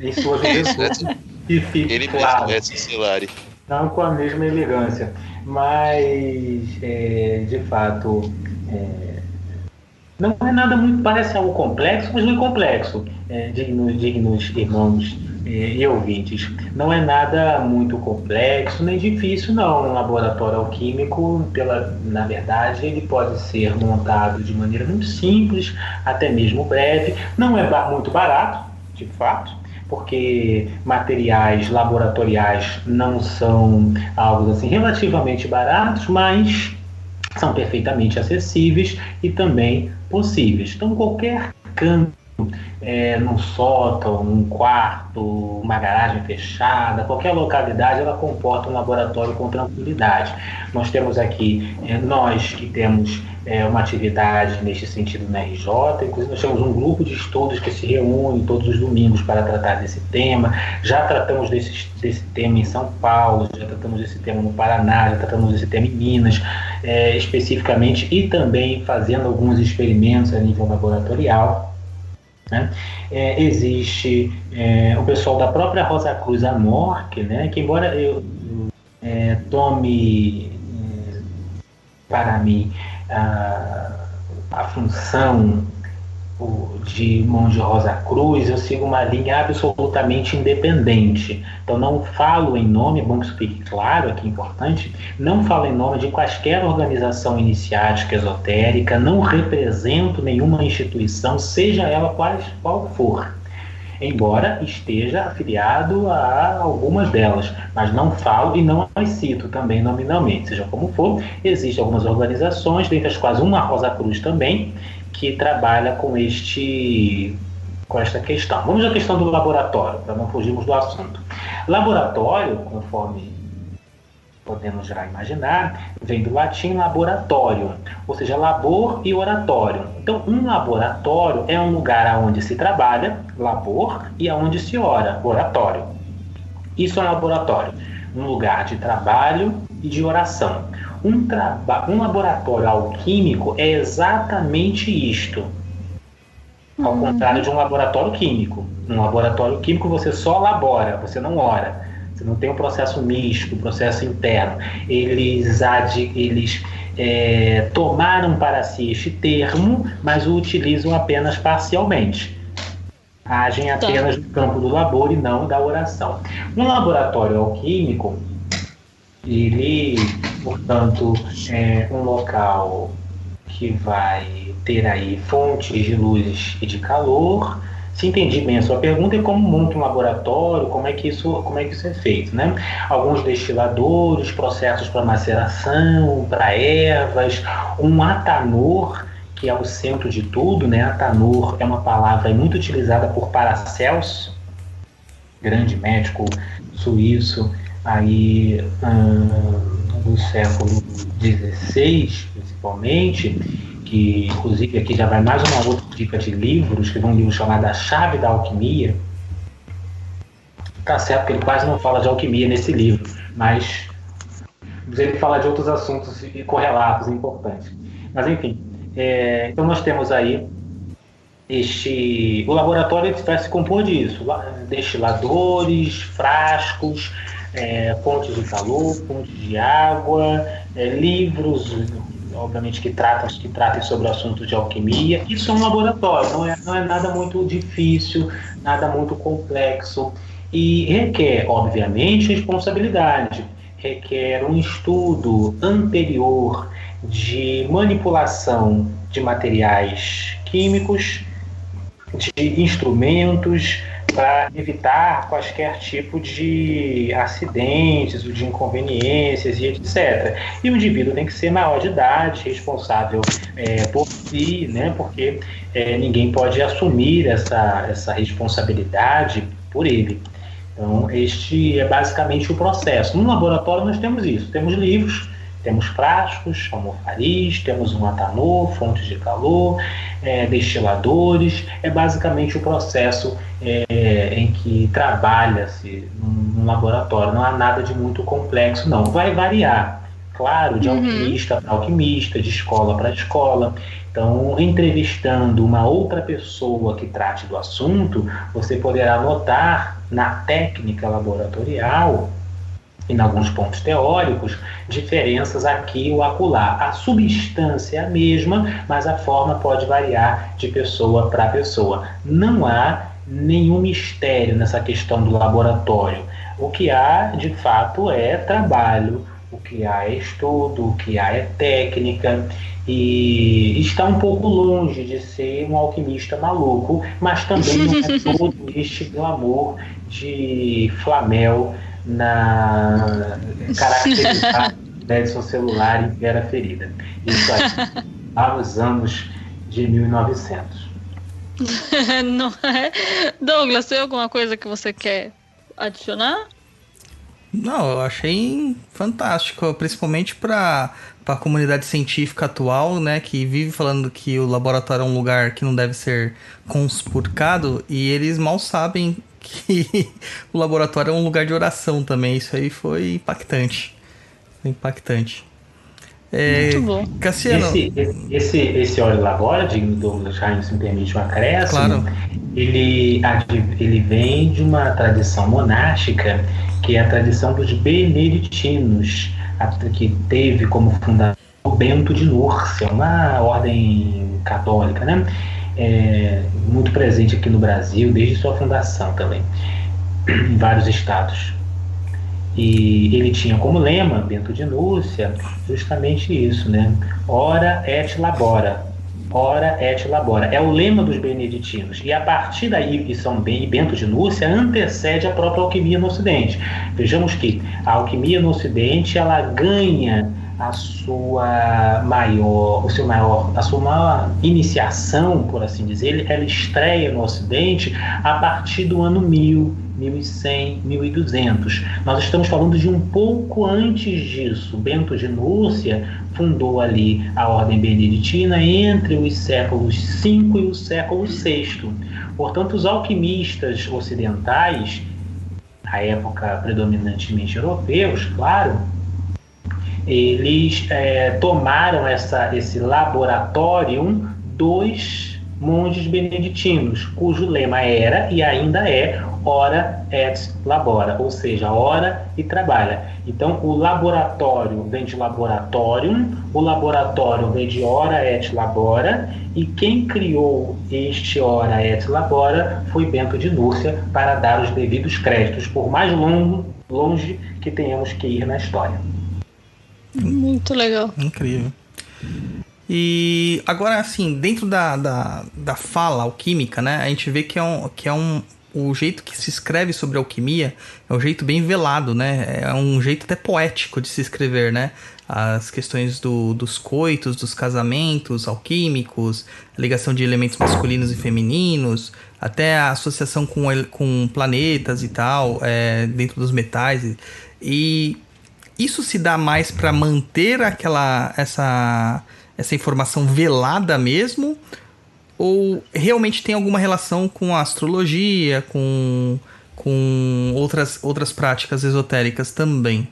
Em suas Isso, que fique Ele claro. mesmo, Edson Celari. Não com a mesma elegância. Mas, é, de fato, é, não é nada muito. Parece algo complexo, mas não é complexo, é, dignos, dignos irmãos e ouvintes. Não é nada muito complexo nem difícil, não. Um laboratório alquímico, pela, na verdade, ele pode ser montado de maneira muito simples, até mesmo breve. Não é muito barato, de fato porque materiais laboratoriais não são algo assim relativamente baratos, mas são perfeitamente acessíveis e também possíveis. Então, qualquer canto, é, num sótão, num quarto, uma garagem fechada, qualquer localidade, ela comporta um laboratório com tranquilidade. Nós temos aqui, é, nós que temos é, uma atividade neste sentido na RJ, inclusive nós temos um grupo de estudos que se reúne todos os domingos para tratar desse tema. Já tratamos desse, desse tema em São Paulo, já tratamos desse tema no Paraná, já tratamos desse tema em Minas, é, especificamente, e também fazendo alguns experimentos a nível laboratorial. Né? É, existe é, o pessoal da própria Rosa Cruz Amorque, né, que embora eu é, tome é, para mim a, a função de Monge Rosa Cruz, eu sigo uma linha absolutamente independente. Então não falo em nome, é bom que isso fique claro, aqui importante, não falo em nome de quaisquer organização iniciática esotérica, não represento nenhuma instituição, seja ela qual, qual for. Embora esteja afiliado a algumas delas, mas não falo e não as cito também nominalmente. Seja como for, existem algumas organizações, dentre as quais uma Rosa Cruz também, que trabalha com este com esta questão. Vamos à questão do laboratório, para não fugirmos do assunto. Laboratório, conforme podemos já imaginar, vem do latim laboratório, ou seja, labor e oratório. Então, um laboratório é um lugar onde se trabalha, labor, e onde se ora, oratório. Isso é um laboratório, um lugar de trabalho e de oração. Um, um laboratório alquímico é exatamente isto. Ao contrário de um laboratório químico. Um laboratório químico você só labora, você não ora. Você não tem um processo místico, um processo interno. Eles, ad, eles é, tomaram para si este termo, mas o utilizam apenas parcialmente. Agem apenas no campo do labor e não da oração. Um laboratório alquímico, ele, portanto, é um local que vai ter aí fontes de luz e de calor. Se entendi bem a sua pergunta, é como monta um laboratório, como é que isso, como é que isso é feito, né? Alguns destiladores, processos para maceração, para ervas, um atanor, que é o centro de tudo, né? Atanor é uma palavra muito utilizada por Paracelso, grande médico suíço, aí hum, do século XVI, principalmente, que inclusive aqui já vai mais uma outra dica de livros, que é um livro chamado A Chave da Alquimia. Tá certo que ele quase não fala de alquimia nesse livro, mas ele fala de outros assuntos e correlatos importantes. Mas enfim, é, então nós temos aí este. O laboratório vai se compor disso: la- destiladores, frascos, é, fontes de calor, fontes de água, é, livros, obviamente que tratam, que tratem sobre o assunto de alquimia. Isso é um laboratório, não é, não é nada muito difícil, nada muito complexo. E requer, obviamente, responsabilidade, requer um estudo anterior de manipulação de materiais químicos, de instrumentos para evitar quaisquer tipo de acidentes ou de inconveniências e etc. E o indivíduo tem que ser maior de idade, responsável é, por si, né? porque é, ninguém pode assumir essa, essa responsabilidade por ele. Então, este é basicamente o processo. No laboratório, nós temos isso: temos livros Temos frascos, almofariz, temos um atanor, fontes de calor, é, destiladores. É basicamente o processo é, em que trabalha-se num, laboratório. Não há nada de muito complexo, não. Vai variar, claro, de uhum. alquimista para alquimista, de escola para escola. Então, entrevistando uma outra pessoa que trate do assunto, você poderá notar na técnica laboratorial, em alguns pontos teóricos, diferenças aqui ou acolá. A substância é a mesma, mas a forma pode variar de pessoa para pessoa. Não há nenhum mistério nessa questão do laboratório. O que há, de fato, é trabalho, o que há é estudo, o que há é técnica e está um pouco longe de ser um alquimista maluco, mas também não é todo este glamour de Flamel na caracterizar Edson celular em Vera Ferida. Isso aí, há os anos de 1900. não é? Douglas, tem alguma coisa que você quer adicionar? Não, eu achei fantástico, principalmente para a comunidade científica atual, né, que vive falando que o laboratório é um lugar que não deve ser conspurcado e eles mal sabem que o laboratório é um lugar de oração também. Isso aí foi impactante. Foi impactante. É, Muito bom. Cassiano. Esse, esse, esse óleo labora, de Douglas Heinz, me permite um acréscimo, claro. ele, ele vem de uma tradição monástica que é a tradição dos beneditinos, que teve como fundador Bento de Núrcia, uma ordem católica, né? É, muito presente aqui no Brasil desde sua fundação também, em vários estados. E ele tinha como lema, Bento de Núrcia, justamente isso, né? Ora et labora, ora et labora. É o lema dos beneditinos. E a partir daí, e São Ben e Bento de Núrcia antecede a própria alquimia no Ocidente. Vejamos que a alquimia no Ocidente ela ganha a sua maior, o seu maior, a sua maior iniciação, por assim dizer, ela estreia no Ocidente a partir do ano 1000, 1100, 1200. Nós estamos falando de um pouco antes disso. Bento de Núrcia fundou ali a ordem beneditina entre os séculos V e o século VI. Portanto, os alquimistas ocidentais, à época predominantemente europeus, claro, eles é, tomaram essa, esse laboratório dos monges beneditinos, cujo lema era e ainda é ora et labora, ou seja, ora e trabalha. Então, o laboratório vem de laboratorium, o laboratório vem de ora et labora, e quem criou este ora et labora foi Bento de Núrcia para dar os devidos créditos, por mais longo, longe que tenhamos que ir na história. Muito legal. Incrível. E agora, assim, dentro da, da, da fala alquímica, né, a gente vê que é um, que é um, o jeito que se escreve sobre alquimia é um jeito bem velado, né? É um jeito até poético de se escrever, né? As questões do, dos coitos, dos casamentos alquímicos, a ligação de elementos masculinos e femininos, até a associação com, com planetas e tal, é, dentro dos metais. E isso se dá mais para manter aquela essa essa informação velada mesmo? Ou realmente tem alguma relação com a astrologia, com com outras outras práticas esotéricas também?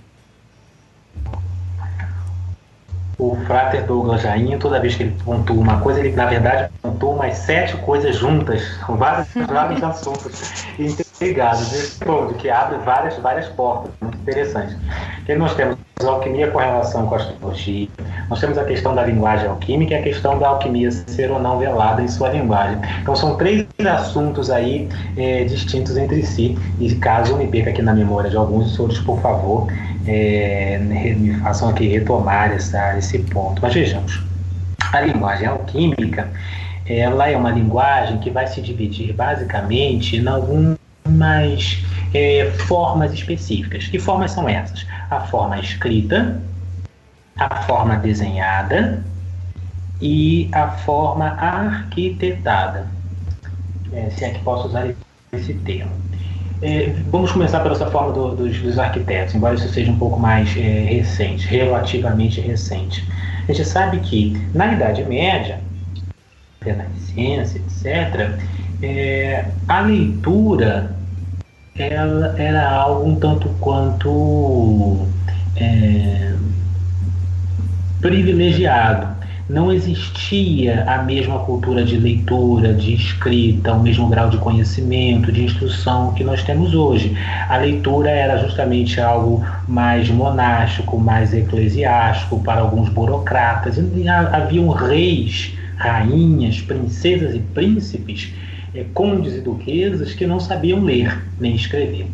O Frater Douglas Jainho, toda vez que ele pontua uma coisa, ele na verdade pontua umas sete coisas juntas, com vários, vários assuntos. Interligados nesse ponto, que abre várias, várias portas, muito interessantes. Que nós temos a alquimia com relação com a astrologia, nós temos a questão da linguagem alquímica e a questão da alquimia ser ou não velada em sua linguagem. Então são três assuntos aí é, distintos entre si, e caso me perca aqui na memória de alguns, os outros, por favor, é, me façam aqui retomar essa, esse ponto. Mas vejamos, a linguagem alquímica ela é uma linguagem que vai se dividir basicamente em algumas é, formas específicas. Que formas são essas? A forma escrita, a forma desenhada e a forma arquitetada. É, se é que posso usar esse termo. é, vamos começar pela essa forma do, dos, dos, arquitetos, embora isso seja um pouco mais é, recente, relativamente recente. A gente sabe que na Idade Média, Renascença, etc., é, a leitura ela era algo um tanto quanto é, privilegiado não existia a mesma cultura de leitura, de escrita, o mesmo grau de conhecimento, de instrução que nós temos hoje. A leitura era justamente algo mais monástico, mais eclesiástico para alguns burocratas. E haviam reis, rainhas, princesas e príncipes, eh, condes e duquesas que não sabiam ler nem escrever.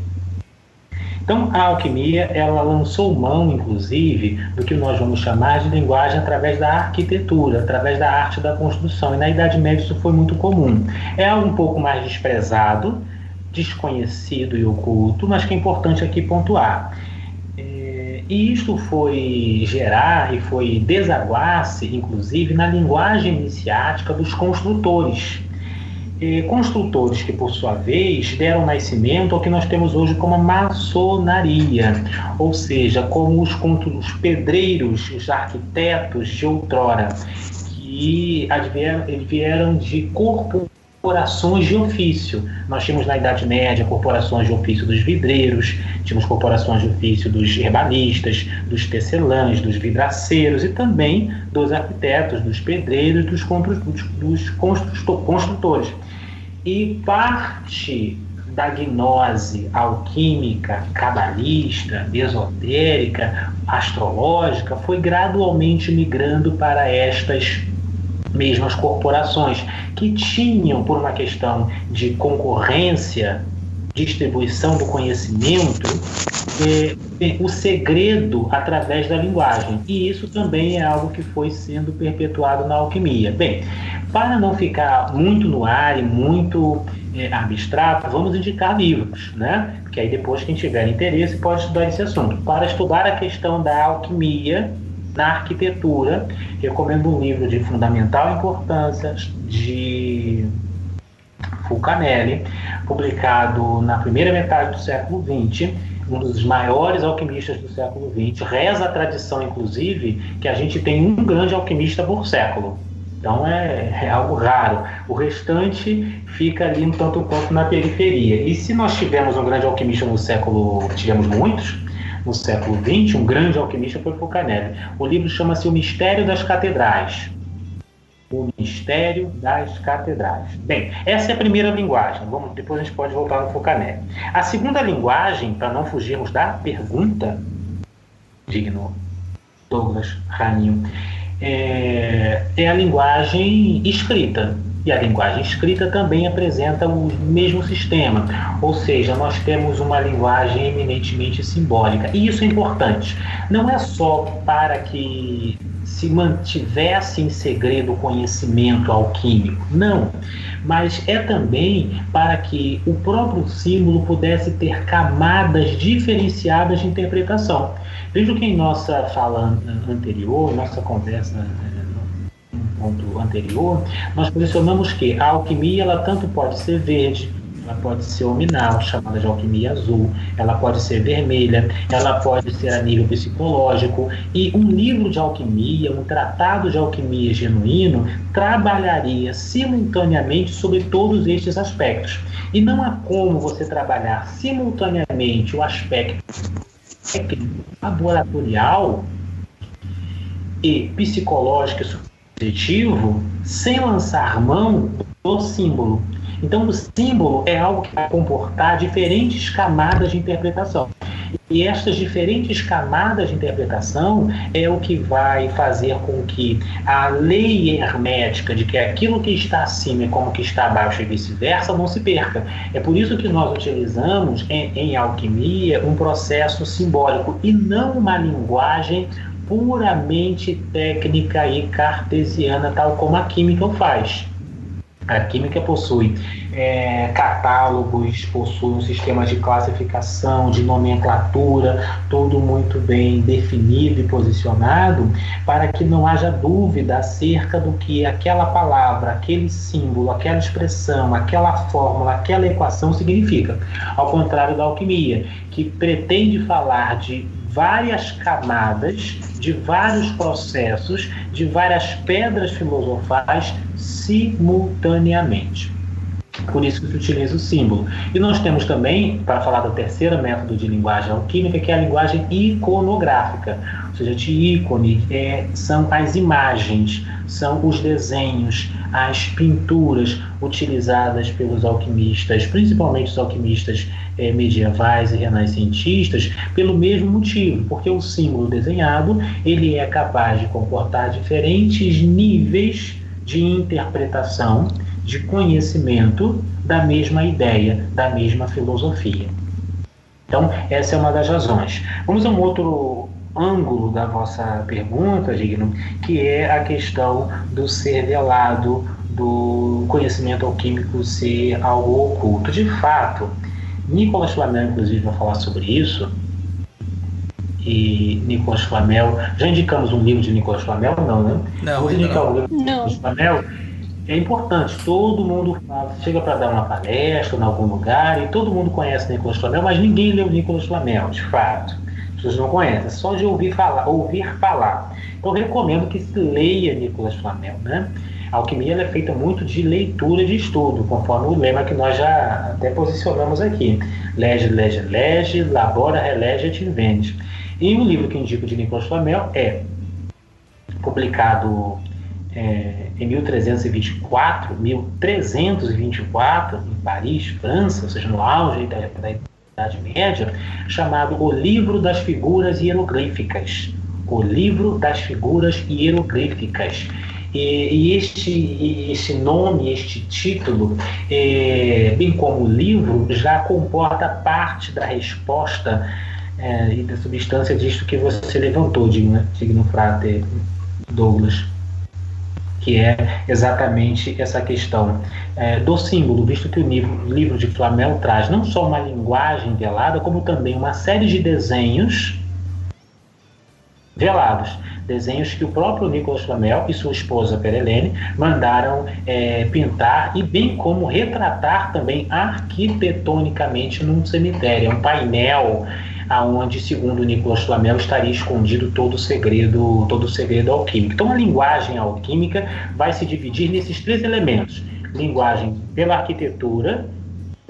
Então, a alquimia, ela lançou mão, inclusive, do que nós vamos chamar de linguagem através da arquitetura, através da arte da construção. E na Idade Média isso foi muito comum. É algo um pouco mais desprezado, desconhecido e oculto, mas que é importante aqui pontuar. É, e isto foi gerar e foi desaguar-se, inclusive, na linguagem iniciática dos construtores construtores que, por sua vez, deram nascimento ao que nós temos hoje como a maçonaria, ou seja, como os, os pedreiros, os arquitetos de outrora, que vieram de corporações de ofício. Nós tínhamos na Idade Média corporações de ofício dos vidreiros, tínhamos corporações de ofício dos herbalistas, dos tecelãs, dos vidraceiros e também dos arquitetos, dos pedreiros, dos construtores. E parte da gnose alquímica, cabalista, esotérica, astrológica foi gradualmente migrando para estas mesmas corporações que tinham, por uma questão de concorrência, distribuição do conhecimento, é, o segredo através da linguagem. E isso também é algo que foi sendo perpetuado na alquimia. Bem, para não ficar muito no ar e muito é, abstrato, vamos indicar livros, né? Porque aí depois quem tiver interesse pode estudar esse assunto. Para estudar a questão da alquimia na arquitetura, recomendo um livro de fundamental importância de Fulcanelli, publicado na primeira metade do século XX, um dos maiores alquimistas do século XX. Reza a tradição, inclusive, que a gente tem um grande alquimista por século. Então é, é, algo raro. O restante fica ali um tanto quanto na periferia. E se nós tivermos um grande alquimista no século, tivemos muitos, no século XX, um grande alquimista foi Fulcanelli. O livro chama-se O Mistério das Catedrais. O Mistério das Catedrais. Bem, essa é a primeira linguagem. Vamos, depois a gente pode voltar no Fulcanelli. A segunda linguagem, para não fugirmos da pergunta, digno Douglas Raninho, é, é a linguagem escrita. E a linguagem escrita também apresenta o mesmo sistema, ou seja, nós temos uma linguagem eminentemente simbólica. E isso é importante. Não é só para que se mantivesse em segredo o conhecimento alquímico, não, mas é também para que o próprio símbolo pudesse ter camadas diferenciadas de interpretação. Veja que em nossa fala anterior, nossa conversa no ponto anterior, nós posicionamos que a alquimia ela tanto pode ser verde, ela pode ser ominal, chamada de alquimia azul, ela pode ser vermelha, ela pode ser a nível psicológico. E um livro de alquimia, um tratado de alquimia genuíno, trabalharia simultaneamente sobre todos estes aspectos. E não há como você trabalhar simultaneamente o aspecto técnico, laboratorial e psicológico e subjetivo sem lançar mão do símbolo. Então, o símbolo é algo que vai comportar diferentes camadas de interpretação. E estas diferentes camadas de interpretação é o que vai fazer com que a lei hermética de que aquilo que está acima é como que está abaixo e vice-versa não se perca. É por isso que nós utilizamos em, em alquimia um processo simbólico e não uma linguagem puramente técnica e cartesiana, tal como a química o faz. A química possui é, catálogos, possui um sistema de classificação, de nomenclatura, tudo muito bem definido e posicionado, para que não haja dúvida acerca do que aquela palavra, aquele símbolo, aquela expressão, aquela fórmula, aquela equação significa. Ao contrário da alquimia, que pretende falar de várias camadas, de vários processos, de várias pedras filosofais simultaneamente. Por isso que se utiliza o símbolo. E nós temos também, para falar do terceiro método de linguagem alquímica, que é a linguagem iconográfica, ou seja, de ícone, é, são as imagens, são os desenhos, as pinturas utilizadas pelos alquimistas, principalmente os alquimistas é, medievais e renascentistas, pelo mesmo motivo, porque o símbolo desenhado ele é capaz de comportar diferentes níveis de interpretação de conhecimento da mesma ideia, da mesma filosofia. Então, essa é uma das razões. Vamos a um outro ângulo da vossa pergunta, Digno, que é a questão do ser velado, do conhecimento alquímico ser algo oculto. De fato, Nicolas Flamel, inclusive, vai falar sobre isso. E Nicolas Flamel. Já indicamos um livro de Nicolas Flamel? Não, né? Não, Vou indicar não. um livro de. Nicolas Flamel é importante. Todo mundo fala- chega para dar uma palestra em algum lugar e todo mundo conhece Nicolas Flamel, mas ninguém leu Nicolas Flamel, de fato. As pessoas não conhecem, é só de ouvir falar, ouvir falar. Então eu recomendo que se leia Nicolas Flamel, né? A alquimia é feita muito de leitura de estudo, conforme o lema que nós já até posicionamos aqui. Lege, lege, lege, labora, relege et. E o livro que indico de Nicolas Flamel é publicado é, em 1324, 1324, em Paris, França, ou seja, no auge da, da Idade Média, chamado O Livro das Figuras Hieroglíficas. O Livro das Figuras Hieroglíficas. E, este, este nome, este título, é, bem como o livro, já comporta parte da resposta é, e da substância disto que você levantou, Digno, Digno Frater Douglas que é exatamente essa questão é, do símbolo, visto que o livro, livro de Flamel traz não só uma linguagem velada, como também uma série de desenhos velados. Desenhos que o próprio Nicolas Flamel e sua esposa Perelene mandaram é, pintar e bem como retratar também arquitetonicamente num cemitério. Um painel aonde, segundo Nicolas Flamel, estaria escondido todo o segredo, todo o segredo alquímico. Então, a linguagem alquímica vai se dividir nesses três elementos: linguagem pela arquitetura,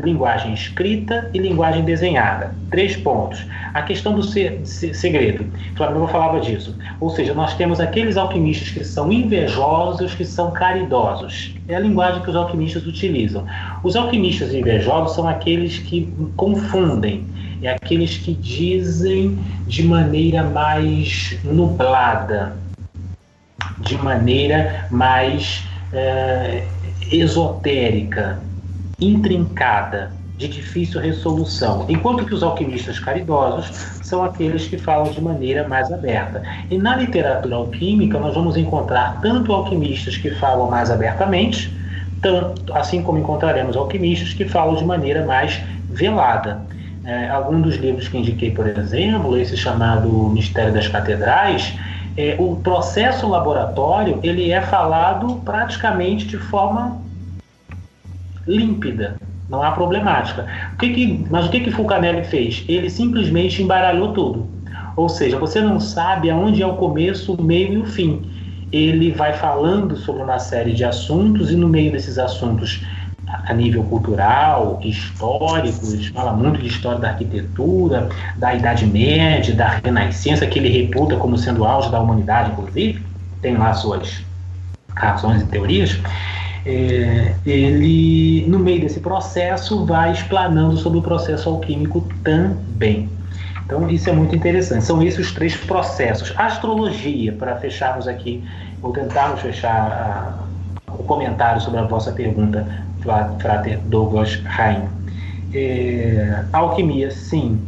linguagem escrita e linguagem desenhada. Três pontos. A questão do se- se- segredo. Flamel falava disso. Ou seja, nós temos aqueles alquimistas que são invejosos, que são caridosos. É a linguagem que os alquimistas utilizam. Os alquimistas invejosos são aqueles que confundem, é aqueles que dizem de maneira mais nublada, de maneira mais eh, esotérica, intrincada, de difícil resolução, enquanto que os alquimistas caridosos são aqueles que falam de maneira mais aberta. E na literatura alquímica nós vamos encontrar tanto alquimistas que falam mais abertamente, tanto, assim como encontraremos alquimistas que falam de maneira mais velada. É, algum dos livros que indiquei, por exemplo, esse chamado Mistério das Catedrais, é, o processo laboratório ele é falado praticamente de forma límpida, não há problemática. O que que, mas o que que Fulcanelli fez? Ele simplesmente embaralhou tudo. Ou seja, você não sabe aonde é o começo, o meio e o fim. Ele vai falando sobre uma série de assuntos e no meio desses assuntos a nível cultural, históricos, fala muito de história da arquitetura, da Idade Média, da Renascença, que ele reputa como sendo o auge da humanidade, inclusive, tem lá suas razões e teorias. É, ele, no meio desse processo, vai explanando sobre o processo alquímico também. Então, isso é muito interessante. São esses os três processos. Astrologia, para fecharmos aqui, ou tentarmos fechar a, o comentário sobre a vossa pergunta, Frater Douglas Rain. É, alquimia, sim,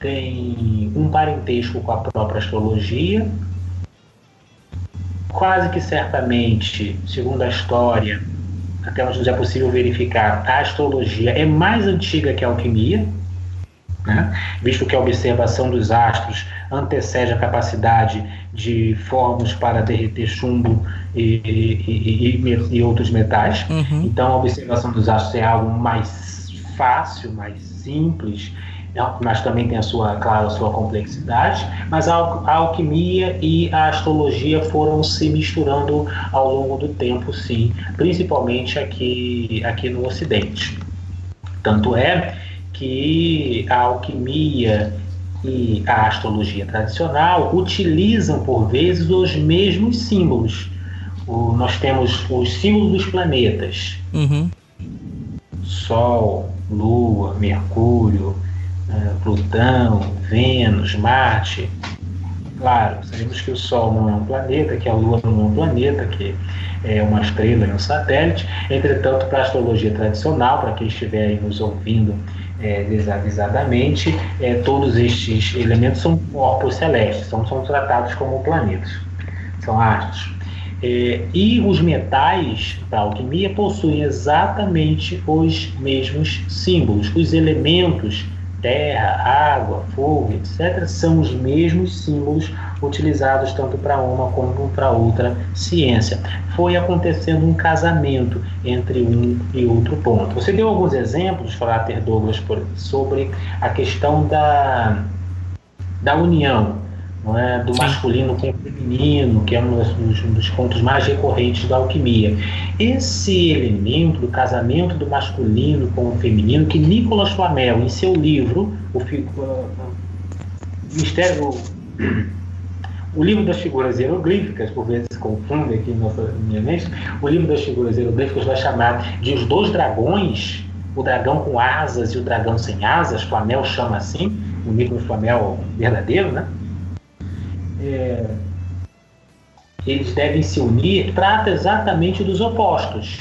tem um parentesco com a própria astrologia. Quase que certamente, segundo a história, até onde é possível verificar, a astrologia é mais antiga que a alquimia, né? visto que a observação dos astros antecede a capacidade de formos para derreter chumbo e, e, e, e outros metais. Uhum. Então, a observação dos astros é algo mais fácil, mais simples, mas também tem a sua, claro, a sua complexidade. Mas a, alquimia e a astrologia foram se misturando ao longo do tempo, sim, principalmente aqui, aqui no Ocidente. Tanto é que a alquimia e a astrologia tradicional utilizam por vezes os mesmos símbolos. O, nós temos os símbolos dos planetas: Uhum. Sol, Lua, Mercúrio, Plutão, Vênus, Marte. Claro, sabemos que o Sol não é um planeta, que a Lua não é um planeta, que é uma estrela e um satélite. Entretanto, para a astrologia tradicional, para quem estiver aí nos ouvindo é, desavisadamente, é, todos estes elementos são corpos celestes, são, são tratados como planetas, são astros. É, e os metais da alquimia possuem exatamente os mesmos símbolos. Os elementos, terra, água, fogo, etc., são os mesmos símbolos utilizados tanto para uma como para outra ciência. Foi acontecendo um casamento entre um e outro ponto. Você deu alguns exemplos, Frater Douglas, sobre a questão da, da união não é, do masculino com o feminino, que é um dos, um dos pontos mais recorrentes da alquimia. Esse elemento do casamento do masculino com o feminino, que Nicolas Flamel, em seu livro, o, Mistério, o livro das figuras hieroglíficas, por vezes confunde aqui nossa minha mente, o livro das figuras hieroglíficas vai chamar de os dois dragões, o dragão com asas e o dragão sem asas, Flamel chama assim, o Nicolas Flamel verdadeiro, né? É, eles devem se unir, trata exatamente dos opostos.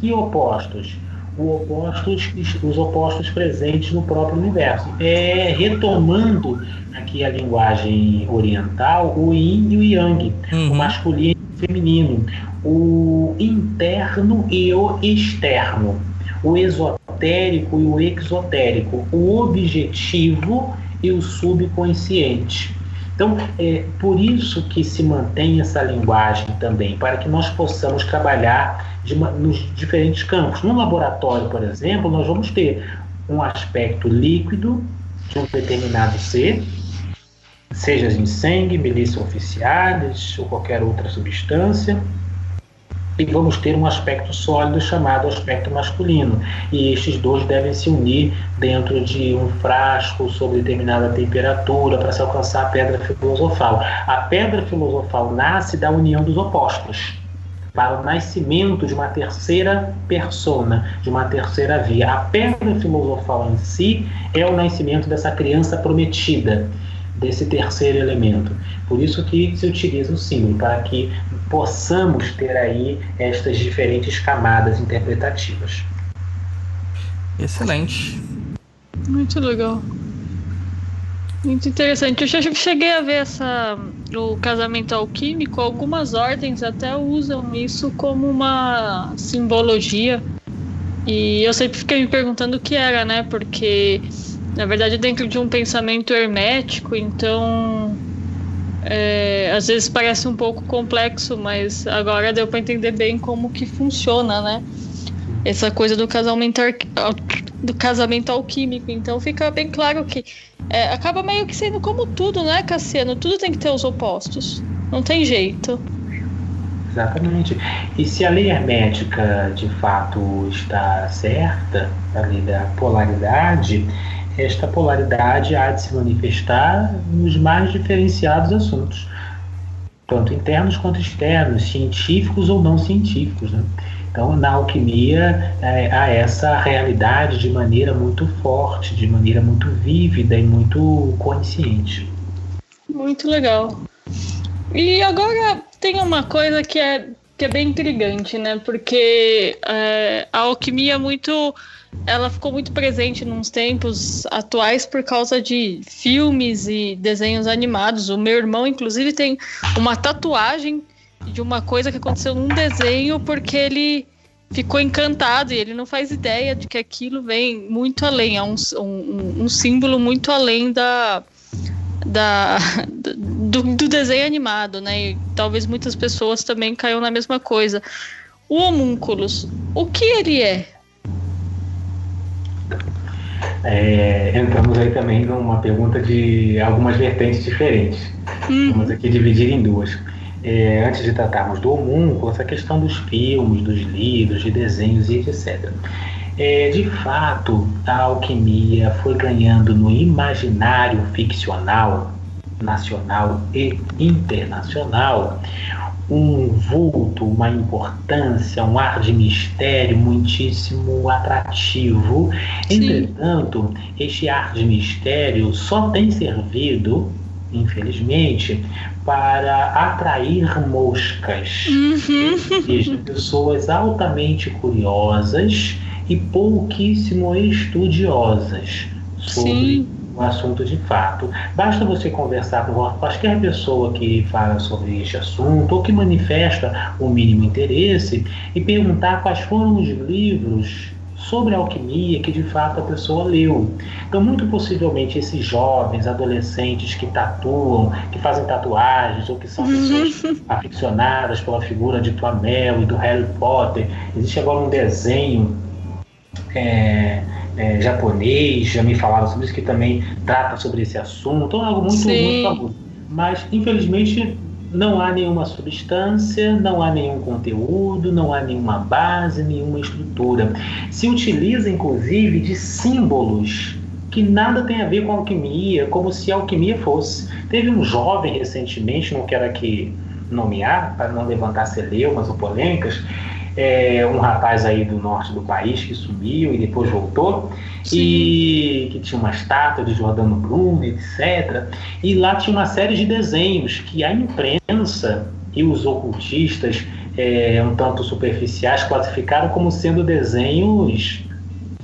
Que opostos? O opostos, os opostos presentes no próprio universo. É, retomando aqui a linguagem oriental, o yin e o yang, Uhum. o masculino e o feminino, o interno e o externo, o esotérico e o exotérico, o objetivo e o subconsciente. Então, é por isso que se mantém essa linguagem também, para que nós possamos trabalhar de nos diferentes campos. No laboratório, por exemplo, nós vamos ter um aspecto líquido de um determinado ser, seja em sangue, milícia oficiais ou qualquer outra substância, e vamos ter um aspecto sólido chamado aspecto masculino. E estes dois devem se unir dentro de um frasco sob determinada temperatura para se alcançar a pedra filosofal. A pedra filosofal nasce da união dos opostos. Para o nascimento de uma terceira persona, de uma terceira via. A pedra filosofal em si é o nascimento dessa criança prometida, desse terceiro elemento. Por isso que se utiliza o símbolo, para que possamos ter aí estas diferentes camadas interpretativas. Excelente. Muito legal. Muito interessante. Eu já cheguei a ver essa, o casamento alquímico, algumas ordens até usam isso como uma simbologia. E eu sempre fiquei me perguntando o que era, né? Porque, na verdade, dentro de um pensamento hermético, então. é, às vezes parece um pouco complexo, mas agora deu para entender bem como que funciona, né? Essa coisa do casamento, do casamento alquímico. Então fica bem claro que é, acaba meio que sendo como tudo, né, Cassiano? Tudo tem que ter os opostos. Não tem jeito. Exatamente. E se a lei hermética de fato está certa, a lei da polaridade, esta polaridade há de se manifestar nos mais diferenciados assuntos, tanto internos quanto externos, científicos ou não científicos. Né? Então, na alquimia, é, há essa realidade de maneira muito forte, de maneira muito vívida e muito consciente. Muito legal. E agora tem uma coisa que é, que é bem intrigante, né? Porque é, a alquimia é muito. Ela ficou muito presente nos tempos atuais por causa de filmes e desenhos animados. O meu irmão, inclusive, tem uma tatuagem de uma coisa que aconteceu num desenho porque ele ficou encantado e ele não faz ideia de que aquilo vem muito além, é um, um, um símbolo muito além da, da do, do, desenho animado, né? E talvez muitas pessoas também caiam na mesma coisa. O homúnculos, o que ele é? É? entramos aí também numa pergunta de algumas vertentes diferentes. Hum. Vamos aqui dividir em duas é, antes de tratarmos do homúnculo, essa questão dos filmes, dos livros, de desenhos e etc. É, de fato, a alquimia foi ganhando no imaginário ficcional, nacional e internacional, um vulto, uma importância, um ar de mistério muitíssimo atrativo. Sim. Entretanto, este ar de mistério só tem servido, infelizmente, para atrair moscas, uhum. pessoas altamente curiosas e pouquíssimo estudiosas sobre Sim. O assunto de fato. Basta você conversar com qualquer pessoa que fala sobre este assunto ou que manifesta o mínimo interesse e perguntar quais foram os livros sobre alquimia que de fato a pessoa leu. Então, muito possivelmente, esses jovens, adolescentes que tatuam, que fazem tatuagens, ou que são pessoas uhum. aficionadas pela figura de Flamel e do Harry Potter, existe agora um desenho é, é, japonês, já me falaram sobre isso, que também trata sobre esse assunto, então, algo muito, muito famoso. Mas, infelizmente, não há nenhuma substância, não há nenhum conteúdo, não há nenhuma base, nenhuma estrutura. Se utiliza, inclusive, de símbolos que nada tem a ver com alquimia, como se alquimia fosse. Teve um jovem recentemente, não quero aqui nomear, para não levantar celeumas ou polêmicas, é, um rapaz aí do norte do país que sumiu e depois voltou, Sim. e que tinha uma estátua de Jordano Bruno, etc. E lá tinha uma série de desenhos que a imprensa e os ocultistas, é, um tanto superficiais, classificaram como sendo desenhos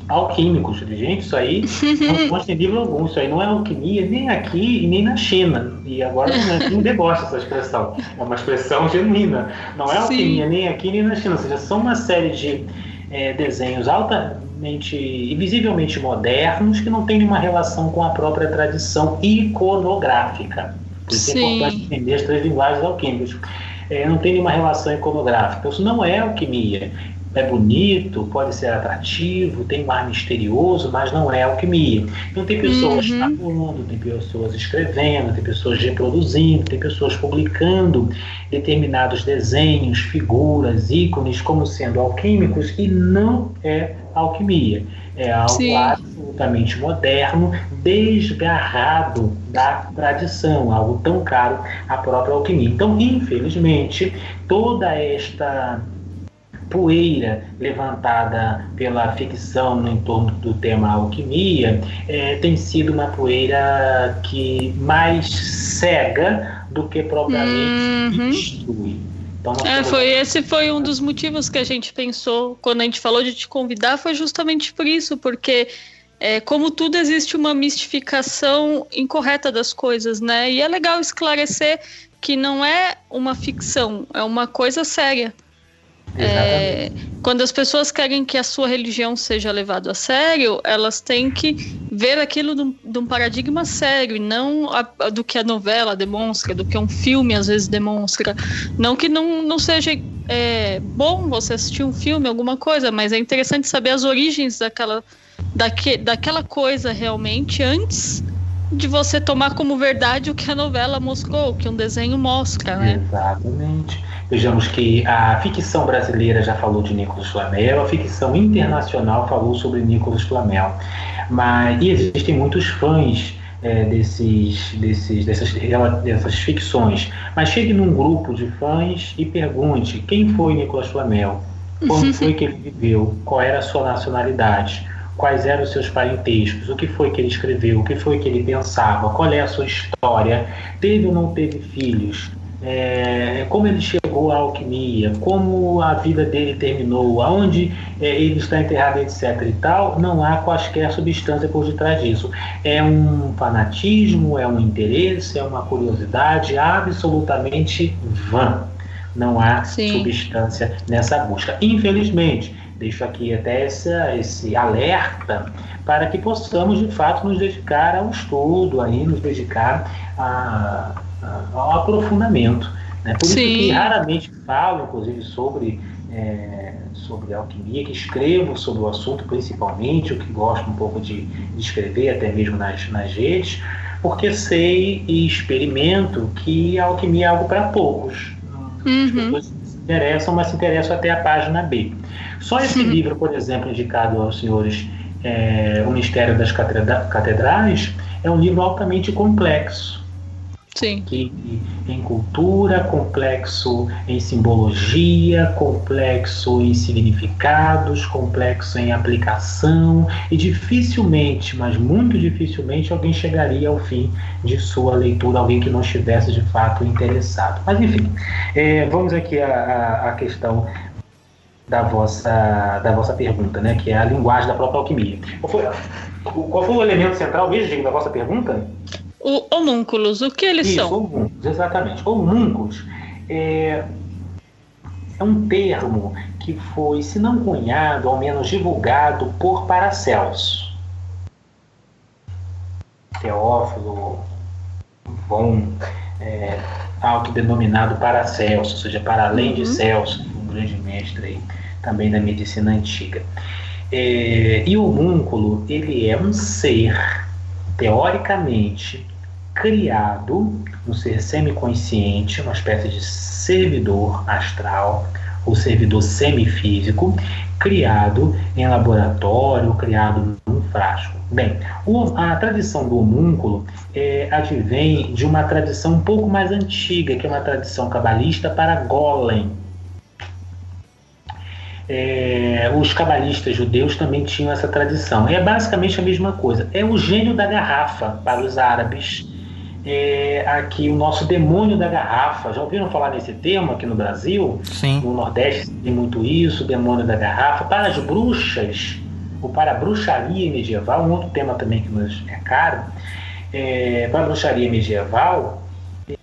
alquímicos. Gente, isso aí não consta em livro algum. Isso aí não é alquimia nem aqui e nem na China. E agora não debocha essa expressão. É uma expressão genuína. Não é alquimia Sim. nem aqui nem na China. Ou seja, são uma série de é, desenhos altamente e visivelmente modernos que não têm nenhuma relação com a própria tradição iconográfica. Por isso é importante entender as três linguagens alquímicas. É, não tem nenhuma relação iconográfica. Isso não é alquimia é bonito, pode ser atrativo, tem um ar misterioso, mas não é alquimia. Então tem pessoas uhum. tatuando, tem pessoas escrevendo, tem pessoas reproduzindo, tem pessoas publicando determinados desenhos, figuras, ícones como sendo alquímicos e não é alquimia. É algo Sim. absolutamente moderno, desgarrado da tradição, algo tão caro à própria alquimia. Então, infelizmente, toda esta poeira levantada pela ficção no entorno do tema alquimia é, tem sido uma poeira que mais cega do que propriamente uhum. destrui. Então, é, foi, esse foi um dos motivos que a gente pensou quando a gente falou de te convidar, foi justamente por isso, porque é, como tudo existe uma mistificação incorreta das coisas, né? E é legal esclarecer que não é uma ficção, é uma coisa séria. É, quando as pessoas querem que a sua religião seja levada a sério, elas têm que ver aquilo de um, paradigma sério, e não a, a, do que a novela demonstra, do que um filme às vezes demonstra. Não que não, não seja é, bom você assistir um filme, alguma coisa, mas é interessante saber as origens daquela, daque, daquela coisa realmente antes de você tomar como verdade o que a novela mostrou, o que um desenho mostra, né? Exatamente. Vejamos que a ficção brasileira já falou de Nicolas Flamel, a ficção internacional falou sobre Nicolas Flamel. Mas, e existem muitos fãs é, desses, desses, dessas, dessas ficções. Mas chegue num grupo de fãs e pergunte quem foi Nicolas Flamel, quando foi que ele viveu, qual era a sua nacionalidade, quais eram os seus parentescos, o que foi que ele escreveu, o que foi que ele pensava, qual é a sua história, teve ou não teve filhos, é, como ele chegou à alquimia, como a vida dele terminou, aonde é, ele está enterrado, etc. e tal, não há quaisquer substância por detrás disso. É um fanatismo, é um interesse, é uma curiosidade absolutamente vã. não há Sim. substância nessa busca. Infelizmente, deixo aqui até essa, esse alerta para que possamos de fato nos dedicar ao estudo, aí, nos dedicar a, a- ao aprofundamento. Né? Por isso Sim. que raramente falo, inclusive, sobre, é, sobre alquimia, que escrevo sobre o assunto principalmente, o que gosto um pouco de, de escrever, até mesmo nas, nas redes, porque sei e experimento que a alquimia é algo para poucos. As Uhum. pessoas interessam, mas se interessam até a página B. Só esse livro, por exemplo, indicado aos senhores, é, O Mistério das Catedra- Catedrais, é um livro altamente complexo Sim. que em cultura, complexo em simbologia, complexo em significados, complexo em aplicação e dificilmente, mas muito dificilmente, alguém chegaria ao fim de sua leitura, alguém que não estivesse de fato interessado. Mas enfim, eh, vamos aqui à, questão da vossa, da vossa pergunta, né, que é a linguagem da própria alquimia. Qual foi, o- qual foi o elemento central mesmo da vossa pergunta? O homúnculos, o que eles Isso, são? homúnculos, exatamente. Homúnculos é, é um termo que foi, se não cunhado, ao menos divulgado por Paracelso. Teófilo von é, autodenominado Paracelso, ou seja, para além de Uhum. Celso, um grande mestre aí, também da medicina antiga. É, e o homúnculo, ele é um ser, teoricamente, criado, um ser semiconsciente, uma espécie de servidor astral, ou servidor semifísico, criado em laboratório, criado num frasco. Bem, a tradição do homúnculo é, advém de uma tradição um pouco mais antiga, que é uma tradição cabalista para Golem. É, os cabalistas judeus também tinham essa tradição. É basicamente a mesma coisa. É o gênio da garrafa para os árabes. É, aqui o nosso demônio da garrafa. Já ouviram falar nesse termo aqui no Brasil? Sim. No Nordeste tem muito isso, demônio da garrafa. Para as bruxas, ou para a bruxaria medieval, um outro tema também que nos é caro, é, para a bruxaria medieval,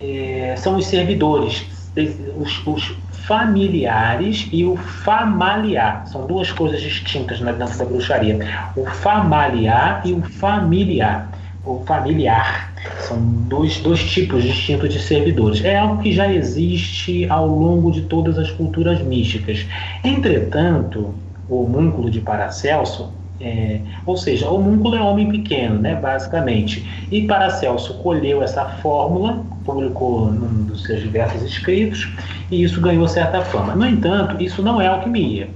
é, são os servidores, os, os familiares e o familiar. São duas coisas distintas né, dentro da bruxaria. O familiar e o familiar. O familiar. São dois, dois tipos distintos de servidores. É algo que já existe ao longo de todas as culturas místicas. Entretanto, o homúnculo de Paracelso, é, ou seja, o homúnculo é homem pequeno, né, basicamente. E Paracelso colheu essa fórmula, publicou num dos seus diversos escritos, e isso ganhou certa fama. No entanto, isso não é alquimia.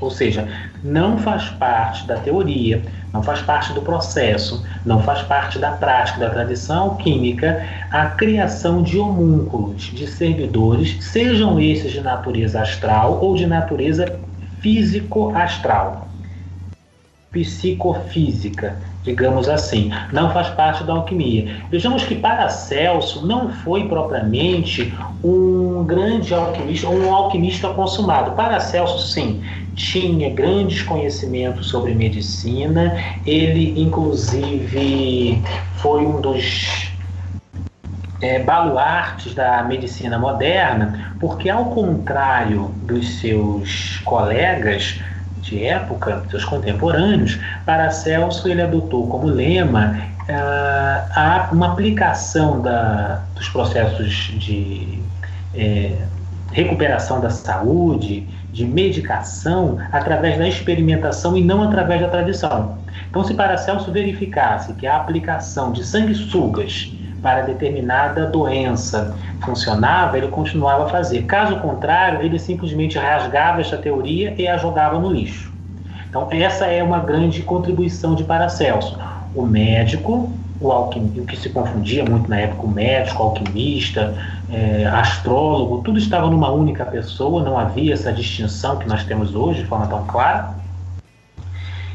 Ou seja, não faz parte da teoria, não faz parte do processo, não faz parte da prática, da tradição alquímica, a criação de homúnculos, de servidores, sejam esses de natureza astral ou de natureza físico-astral, psicofísica, digamos assim. Não faz parte da alquimia. Vejamos que Paracelso não foi propriamente um grande alquimista, um alquimista consumado. Paracelso, sim, tinha grandes conhecimentos sobre medicina. Ele, inclusive, foi um dos é, baluartes da medicina moderna, porque, ao contrário dos seus colegas de época, seus contemporâneos, Paracelso ele adotou como lema ah, a, uma aplicação da, dos processos de é, recuperação da saúde, de medicação, através da experimentação e não através da tradição. Então, se Paracelso verificasse que a aplicação de sanguessugas para determinada doença funcionava, ele continuava a fazer. Caso contrário, ele simplesmente rasgava esta teoria e a jogava no lixo. Então, essa é uma grande contribuição de Paracelso. O médico, o, alquim, o que se confundia muito na época, o médico, o alquimista, é, astrólogo, tudo estava numa única pessoa, não havia essa distinção que nós temos hoje de forma tão clara.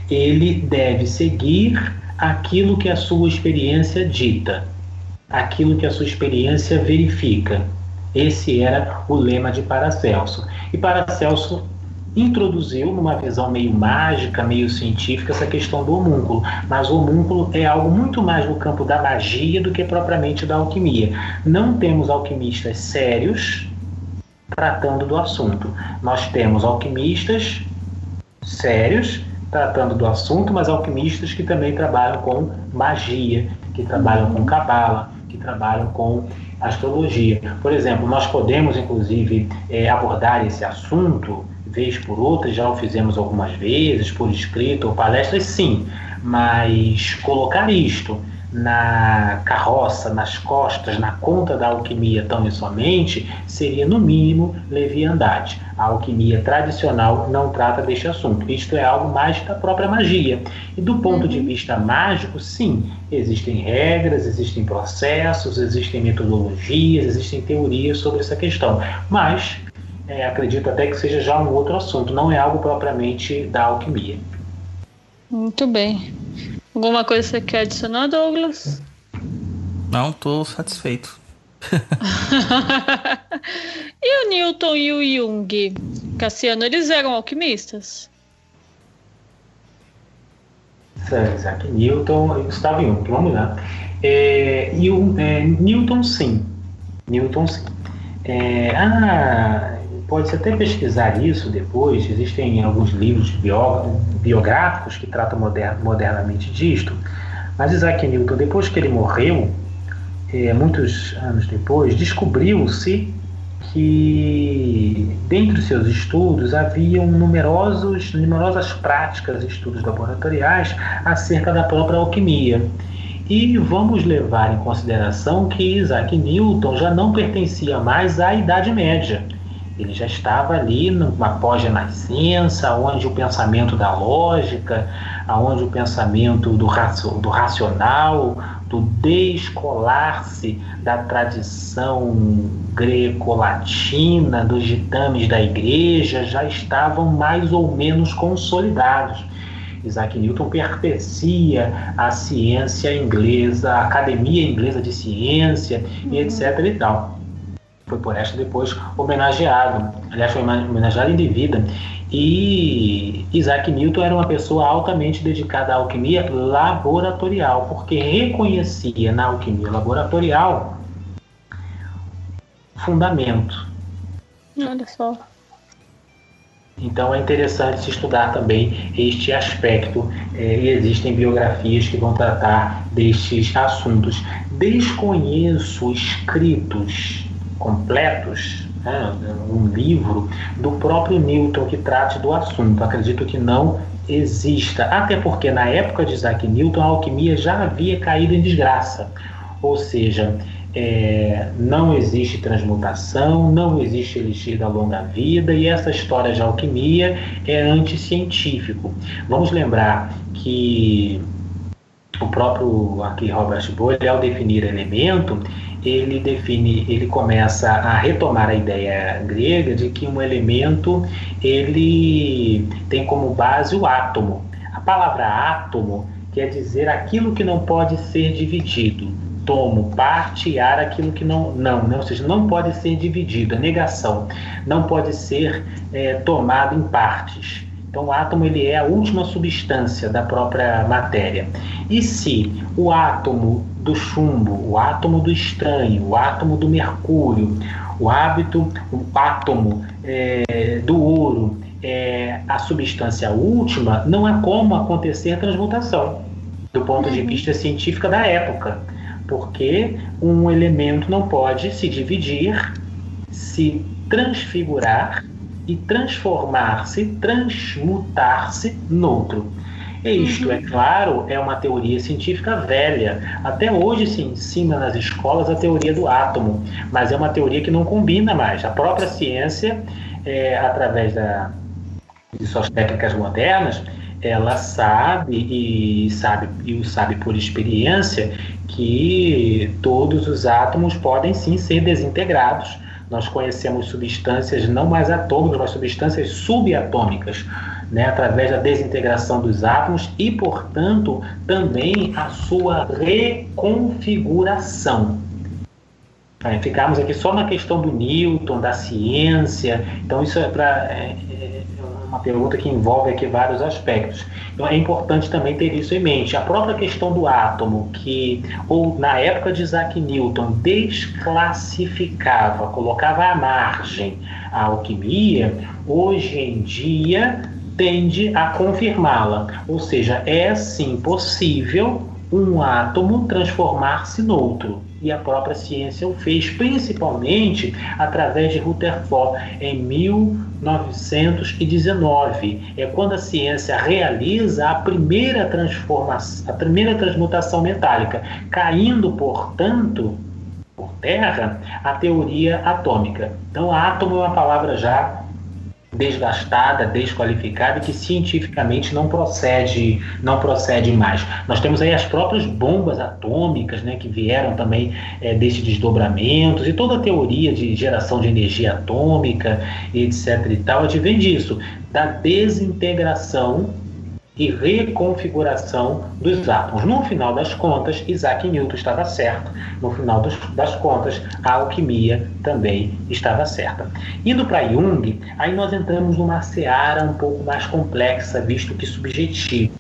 Ele deve seguir aquilo que a sua experiência dita aquilo que a sua experiência verifica. Esse era o lema de Paracelso. E Paracelso introduziu, numa visão meio mágica, meio científica, essa questão do homúnculo. Mas o homúnculo é algo muito mais no campo da magia do que propriamente da alquimia. Não temos alquimistas sérios tratando do assunto. Nós temos alquimistas sérios tratando do assunto, mas alquimistas que também trabalham com magia, que trabalham com cabala, que trabalham com astrologia. Por exemplo, nós podemos inclusive é, abordar esse assunto vez por outra, já o fizemos algumas vezes, por escrito ou palestras, sim, mas colocar isto na carroça, nas costas, na conta da alquimia tão e somente, seria no mínimo leviandade. A alquimia tradicional não trata deste assunto. Isto é algo mais da própria magia. E do ponto de vista mágico, sim, existem regras, existem processos, existem metodologias, existem teorias sobre essa questão. Mas é, acredito até que seja já um outro assunto, não é algo propriamente da alquimia. Muito bem. Alguma coisa que você quer adicionar, Douglas? Não, tô satisfeito. e o Newton e o Jung, Cassiano, eles eram alquimistas? Isaac Newton e Gustavo Jung, vamos lá. É, e o, é, Newton sim. Newton sim. É, ah, pode-se até pesquisar isso depois, existem alguns livros biográficos que tratam modernamente disto, mas Isaac Newton, depois que ele morreu, é, muitos anos depois, descobriu-se que, dentre os seus estudos, haviam numerosos, numerosas práticas estudos laboratoriais acerca da própria alquimia. E vamos levar em consideração que Isaac Newton já não pertencia mais à Idade Média ele já estava ali numa pós-renascença, onde o pensamento da lógica, onde o pensamento do, do racional, do descolar-se da tradição greco-latina, dos ditames da igreja, já estavam mais ou menos consolidados. Isaac Newton pertencia à ciência inglesa, à Academia Inglesa de Ciência e etc. e tal foi por esta depois homenageado. Aliás, foi homenageado em devida. E Isaac Newton era uma pessoa altamente dedicada à alquimia laboratorial, porque reconhecia na alquimia laboratorial fundamento. Olha só. Então é interessante se estudar também este aspecto é, e existem biografias que vão tratar destes assuntos. Desconheço escritos completos, né, um livro do próprio Newton que trate do assunto. Acredito que não exista, até porque na época de Isaac Newton a alquimia já havia caído em desgraça, ou seja, é, não existe transmutação, não existe elixir da longa vida e essa história de alquimia é anticientífico. Vamos lembrar que o próprio aqui Robert Boyle, ao definir elemento, ele define, ele começa a retomar a ideia grega de que um elemento ele tem como base o átomo. A palavra átomo quer dizer aquilo que não pode ser dividido. Tomo, partear aquilo que não, não, né? ou seja, não pode ser dividido, é negação, não pode ser é, tomado em partes. Então, o átomo ele é a última substância da própria matéria. E se o átomo do chumbo, o átomo do estranho, o átomo do mercúrio, o hábito, o átomo é, do ouro, é, a substância última, não há como acontecer transmutação do ponto de uhum. vista científico da época, porque um elemento não pode se dividir, se transfigurar e transformar-se, transmutar-se noutro. E isto, é uhum. claro, é uma teoria científica velha. Até hoje se ensina nas escolas a teoria do átomo, mas é uma teoria que não combina mais. A própria ciência, é, através da, de suas técnicas modernas, ela sabe e sabe e o sabe por experiência que todos os átomos podem sim ser desintegrados nós conhecemos substâncias não mais atômicas, mas substâncias subatômicas, né, através da desintegração dos átomos e, portanto, também a sua reconfiguração. É, ficamos aqui só na questão do Newton, da ciência, então isso é para é, é, uma pergunta que envolve aqui vários aspectos. Então é importante também ter isso em mente. A própria questão do átomo, que ou na época de Isaac Newton desclassificava, colocava à margem a alquimia, hoje em dia tende a confirmá-la. Ou seja, é sim possível um átomo transformar-se noutro. E a própria ciência o fez, principalmente através de Rutherford, em 1919. É quando a ciência realiza a primeira transformação, a primeira transmutação metálica, caindo, portanto, por terra, a teoria atômica. Então, átomo é uma palavra já desgastada, desqualificada que cientificamente não procede, não procede mais. Nós temos aí as próprias bombas atômicas, né, que vieram também é, desses desdobramentos e toda a teoria de geração de energia atômica, etc. e tal, advém disso, da desintegração e reconfiguração dos átomos. No final das contas, Isaac Newton estava certo. No final dos, das contas, a alquimia também estava certa. Indo para Jung, aí nós entramos numa seara um pouco mais complexa, visto que subjetiva.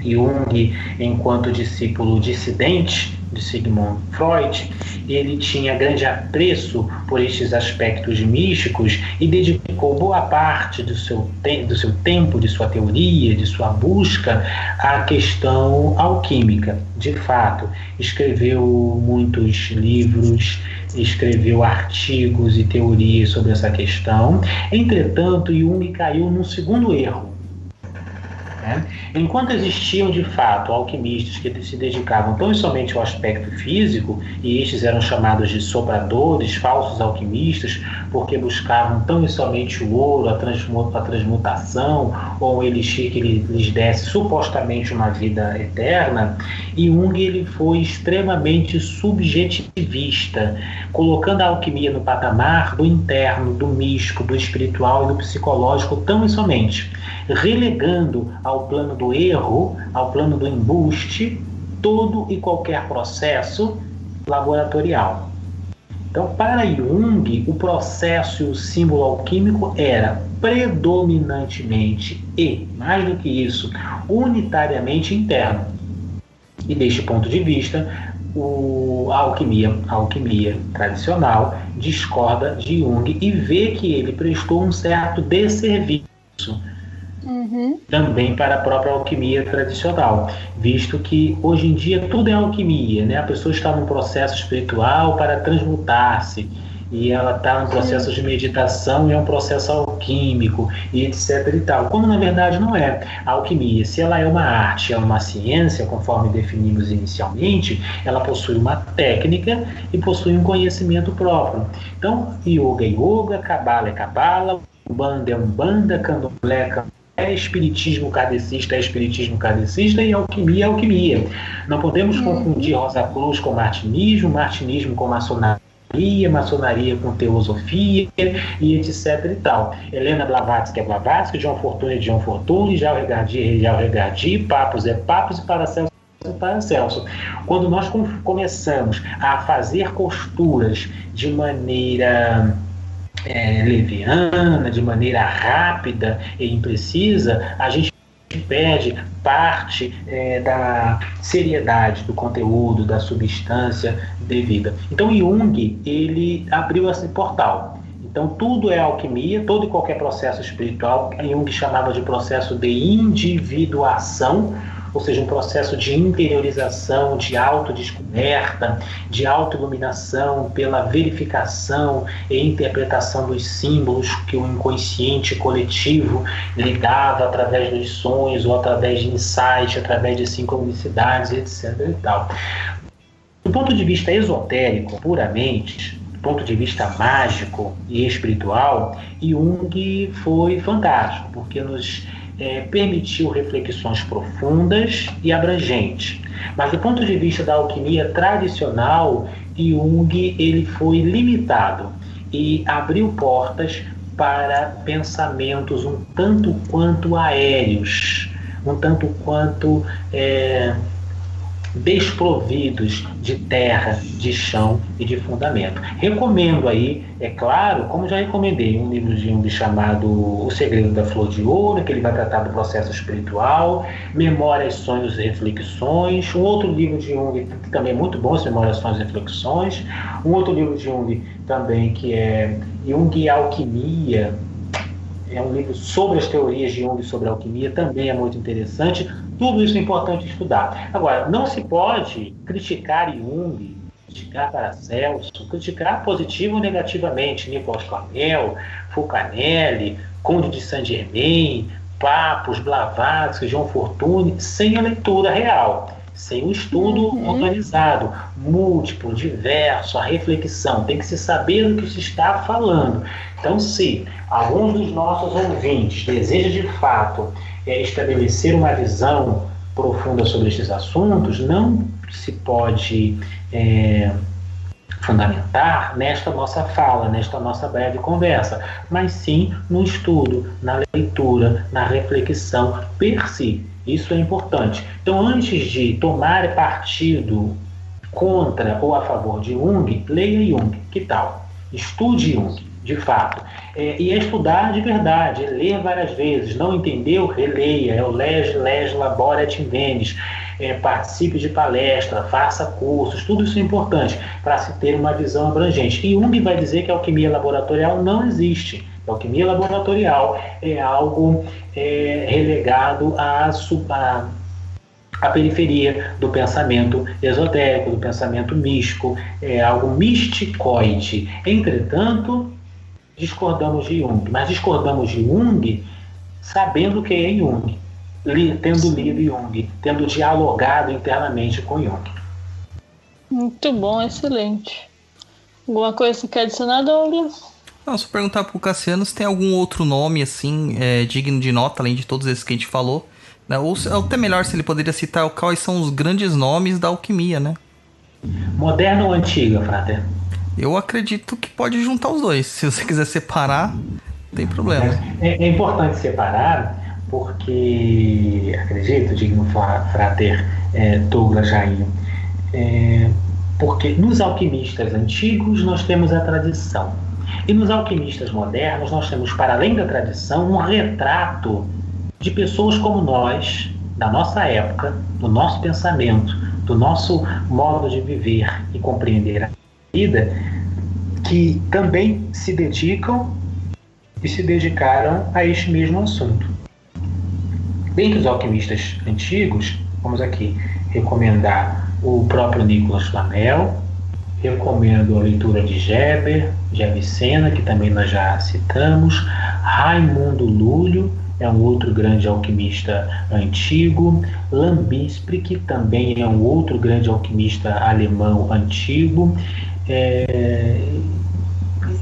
Jung, enquanto discípulo dissidente, de Sigmund Freud, ele tinha grande apreço por estes aspectos místicos e dedicou boa parte do seu, do seu tempo, de sua teoria, de sua busca à questão alquímica. De fato, escreveu muitos livros, escreveu artigos e teorias sobre essa questão. Entretanto, Jung caiu num segundo erro né? Enquanto existiam de fato alquimistas que se dedicavam tão somente ao aspecto físico, e estes eram chamados de sopradores, falsos alquimistas, porque buscavam tão somente o ouro, a, transmutação, ou um elixir que lhes desse supostamente uma vida eterna, Jung ele foi extremamente subjetivista, colocando a alquimia no patamar do interno, do místico, do espiritual e do psicológico tão somente relegando ao plano do erro, ao plano do embuste, todo e qualquer processo laboratorial. Então, para Jung, o processo e o símbolo alquímico era predominantemente e, mais do que isso, unitariamente interno. E deste ponto de vista, o, a alquimia, a alquimia tradicional discorda de Jung e vê que ele prestou um certo desserviço Uhum. Também para a própria alquimia tradicional, visto que hoje em dia tudo é alquimia, né? A pessoa está num processo espiritual para transmutar-se e ela está num processo de meditação e é um processo alquímico e etc e tal. Quando na verdade não é. A alquimia, se ela é uma arte, é uma ciência, conforme definimos inicialmente, ela possui uma técnica e possui um conhecimento próprio. Então, yoga é yoga, cabala é cabala, umbanda é umbanda, candomblé é candomblé, é espiritismo kardecista, é espiritismo kardecista e alquimia é alquimia. Não podemos uhum. confundir Rosa Cruz com martinismo, martinismo com maçonaria, maçonaria com teosofia e etc e tal. Helena Blavatsky é Blavatsky, John Fortune é John Fortune, Jal Regardi é Regardi, Papos é Papos e Paracelso é Paracelso. Quando nós começamos a fazer costuras de maneira é, leviana, de maneira rápida e imprecisa, a gente perde parte é, da seriedade do conteúdo, da substância devida. Então Jung ele abriu esse portal. Então tudo é alquimia, todo e qualquer processo espiritual, Jung chamava de processo de individuação ou seja, um processo de interiorização, de autodescoberta, de autoiluminação pela verificação e interpretação dos símbolos que o inconsciente coletivo lidava através dos sonhos ou através de insight, através de sincronicidades, etc. E tal. Do ponto de vista esotérico, puramente, do ponto de vista mágico e espiritual, Jung foi fantástico, porque nos é, permitiu reflexões profundas e abrangentes. Mas do ponto de vista da alquimia tradicional, Jung ele foi limitado e abriu portas para pensamentos um tanto quanto aéreos, um tanto quanto é, desprovidos de terra, de chão e de fundamento. Recomendo aí, é claro, como já recomendei, um livro de Jung chamado O Segredo da Flor de Ouro, que ele vai tratar do processo espiritual, Memórias, Sonhos e Reflexões, um outro livro de Jung que também é muito bom, Memórias, Sonhos e Reflexões, um outro livro de Jung também que é Jung e Alquimia, é um livro sobre as teorias de Jung sobre alquimia, também é muito interessante. Tudo isso é importante estudar. Agora, não se pode criticar Jung, criticar Paracelso, criticar positivo ou negativamente Nicolas Flamel, Fulcanelli, Conde de Saint-Germain, Papos, Blavatsky, João Fortuny, sem a leitura real sem o estudo uhum. organizado, múltiplo, diverso, a reflexão. Tem que se saber do que se está falando. Então, se alguns dos nossos ouvintes deseja de fato é, estabelecer uma visão profunda sobre estes assuntos, não se pode é, fundamentar nesta nossa fala, nesta nossa breve conversa, mas sim no estudo, na leitura, na reflexão per si. Isso é importante. Então, antes de tomar partido contra ou a favor de Jung, leia Jung. Que tal? Estude Jung, de fato. É, e é estudar de verdade, é ler várias vezes. Não entendeu? Releia. É o les, les, labora et. É, participe de palestra, faça cursos, tudo isso é importante para se ter uma visão abrangente. E Jung vai dizer que a alquimia laboratorial não existe. A alquimia laboratorial é algo é, relegado à, à, à periferia do pensamento esotérico, do pensamento místico, é algo misticoide. Entretanto, discordamos de Jung, mas discordamos de Jung sabendo quem é Jung, tendo lido Jung, tendo dialogado internamente com Jung. Muito bom, excelente. Alguma coisa que quer adicionar, Douglas? Não, só perguntar pro Cassiano se tem algum outro nome, assim, é, digno de nota, além de todos esses que a gente falou. Né? Ou até melhor se ele poderia citar quais são os grandes nomes da alquimia, né? Moderna ou antiga, Frater? Eu acredito que pode juntar os dois. Se você quiser separar, não tem problema. É, é importante separar, porque acredito, digno Frater é, Douglas Jair, é, porque nos alquimistas antigos nós temos a tradição e nos alquimistas modernos, nós temos, para além da tradição, um retrato de pessoas como nós, da nossa época, do nosso pensamento, do nosso modo de viver e compreender vida, que também se dedicam e se dedicaram a este mesmo assunto. Dentre os alquimistas antigos, vamos aqui recomendar o próprio Nicolas Flamel, recomendo a leitura de Geber, de Avicena, que também nós já citamos, Raimundo Lúlio, é um outro grande alquimista antigo, Lambispre, que também é um outro grande alquimista alemão antigo, é,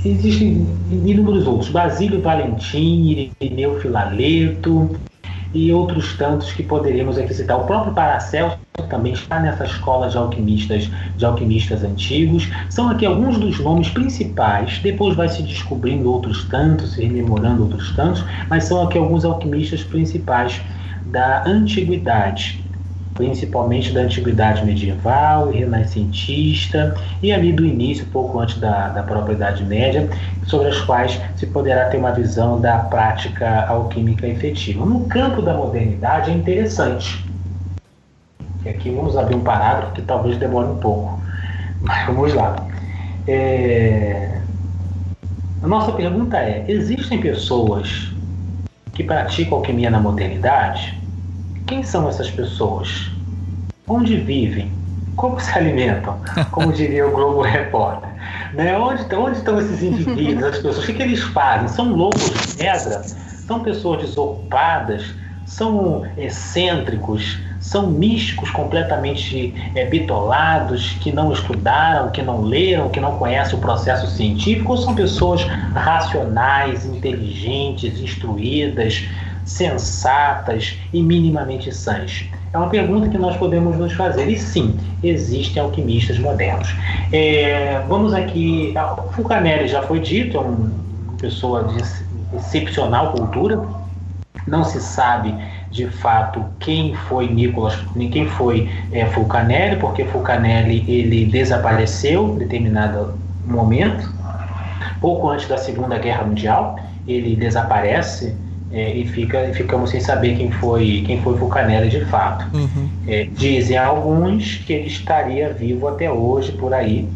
existem inúmeros outros, Basílio Valentim, Irineu Filaleto, e outros tantos que poderíamos aqui citar. O próprio Paracelso também está nessa escola de alquimistas, de alquimistas antigos. São aqui alguns dos nomes principais. Depois vai se descobrindo outros tantos, se rememorando outros tantos, mas são aqui alguns alquimistas principais da antiguidade principalmente da antiguidade medieval e renascentista, e ali do início, pouco antes da, da própria Idade Média, sobre as quais se poderá ter uma visão da prática alquímica efetiva. No campo da modernidade é interessante. E aqui vamos abrir um parágrafo que talvez demore um pouco, mas vamos lá. É... A nossa pergunta é: existem pessoas que praticam alquimia na modernidade? Quem são essas pessoas? Onde vivem? Como se alimentam? Como diria o Globo Repórter. Né? Onde, onde estão esses indivíduos, as pessoas? O que, que eles fazem? São loucos de pedra? São pessoas desocupadas? São excêntricos? São místicos completamente é, bitolados, que não estudaram, que não leram, que não conhecem o processo científico? Ou são pessoas racionais, inteligentes, instruídas, sensatas e minimamente sãs? É uma pergunta que nós podemos nos fazer. E sim, existem alquimistas modernos. É, vamos aqui. Fulcanelli já foi dito, é uma pessoa de excepcional cultura. Não se sabe de fato quem foi Nicolas, quem foi é, Fulcanelli, porque Fulcanelli ele desapareceu em determinado momento, pouco antes da Segunda Guerra Mundial, ele desaparece é, e fica, ficamos sem saber quem foi quem foi Fulcanelli de fato. Uhum. É, dizem alguns que ele estaria vivo até hoje por aí,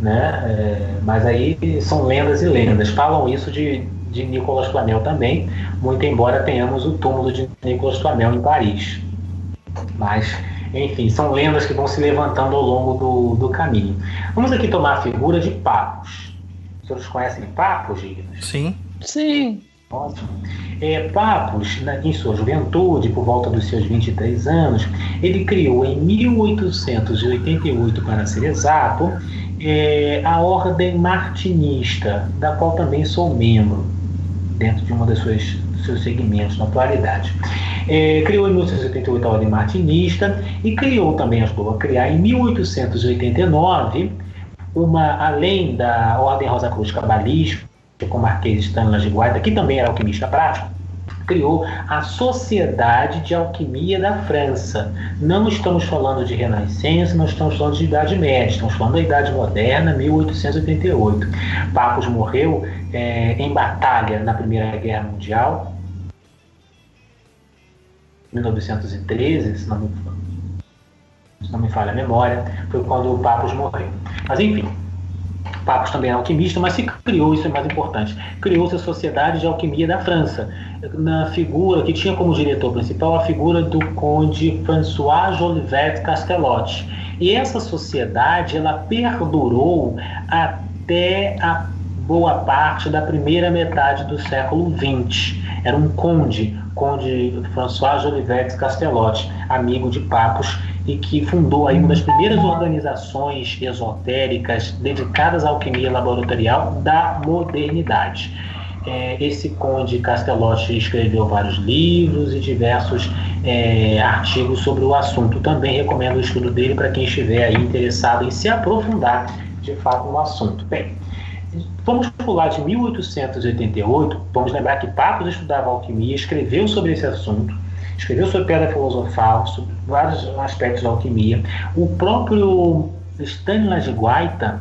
né? É, mas aí são lendas e lendas. Falam isso de, de Nicolas Flamel também, muito embora tenhamos o túmulo de Nicolas Flamel em Paris. Mas, enfim, são lendas que vão se levantando ao longo do, do caminho. Vamos aqui tomar a figura de Papos. Os senhores conhecem Papos, Dignos? Sim. Sim. Ótimo. É, Papos, na, em sua juventude, por volta dos seus 23 anos, ele criou em 1888, para ser exato, é, a Ordem Martinista, da qual também sou membro, dentro de uma dos seus segmentos na atualidade. É, criou em 1888 a Ordem Martinista e criou também, ajudou a criar em 1889, uma, além da Ordem Rosa Cruz Cabalística, com o Marquês Stanislas de Guaita, que também era alquimista prático, criou a Sociedade de Alquimia da França. Não estamos falando de Renascença, não estamos falando de Idade Média, estamos falando da Idade Moderna, 1888. Papos morreu é, em batalha na Primeira Guerra Mundial, 1913, se não me, se não me falha a memória, foi quando o morreu. Mas enfim, Papos também é alquimista, mas se criou, isso é mais importante, criou-se a Sociedade de Alquimia da França, na figura que tinha como diretor principal a figura do conde François Jolivet Castellotti. E essa sociedade ela perdurou até a boa parte da primeira metade do século XX. Era um conde, conde François Jolivet Castellotti, amigo de Papos, e que fundou aí uma das primeiras organizações esotéricas dedicadas à alquimia laboratorial da modernidade. É, esse conde Castellotti escreveu vários livros e diversos é, artigos sobre o assunto. Também recomendo o estudo dele para quem estiver interessado em se aprofundar de fato no assunto. Bem, vamos pular de 1888. Vamos lembrar que Papos estudava alquimia, escreveu sobre esse assunto escreveu sobre pedra filosofal, sobre vários aspectos da alquimia. O próprio Stanislas Guaita,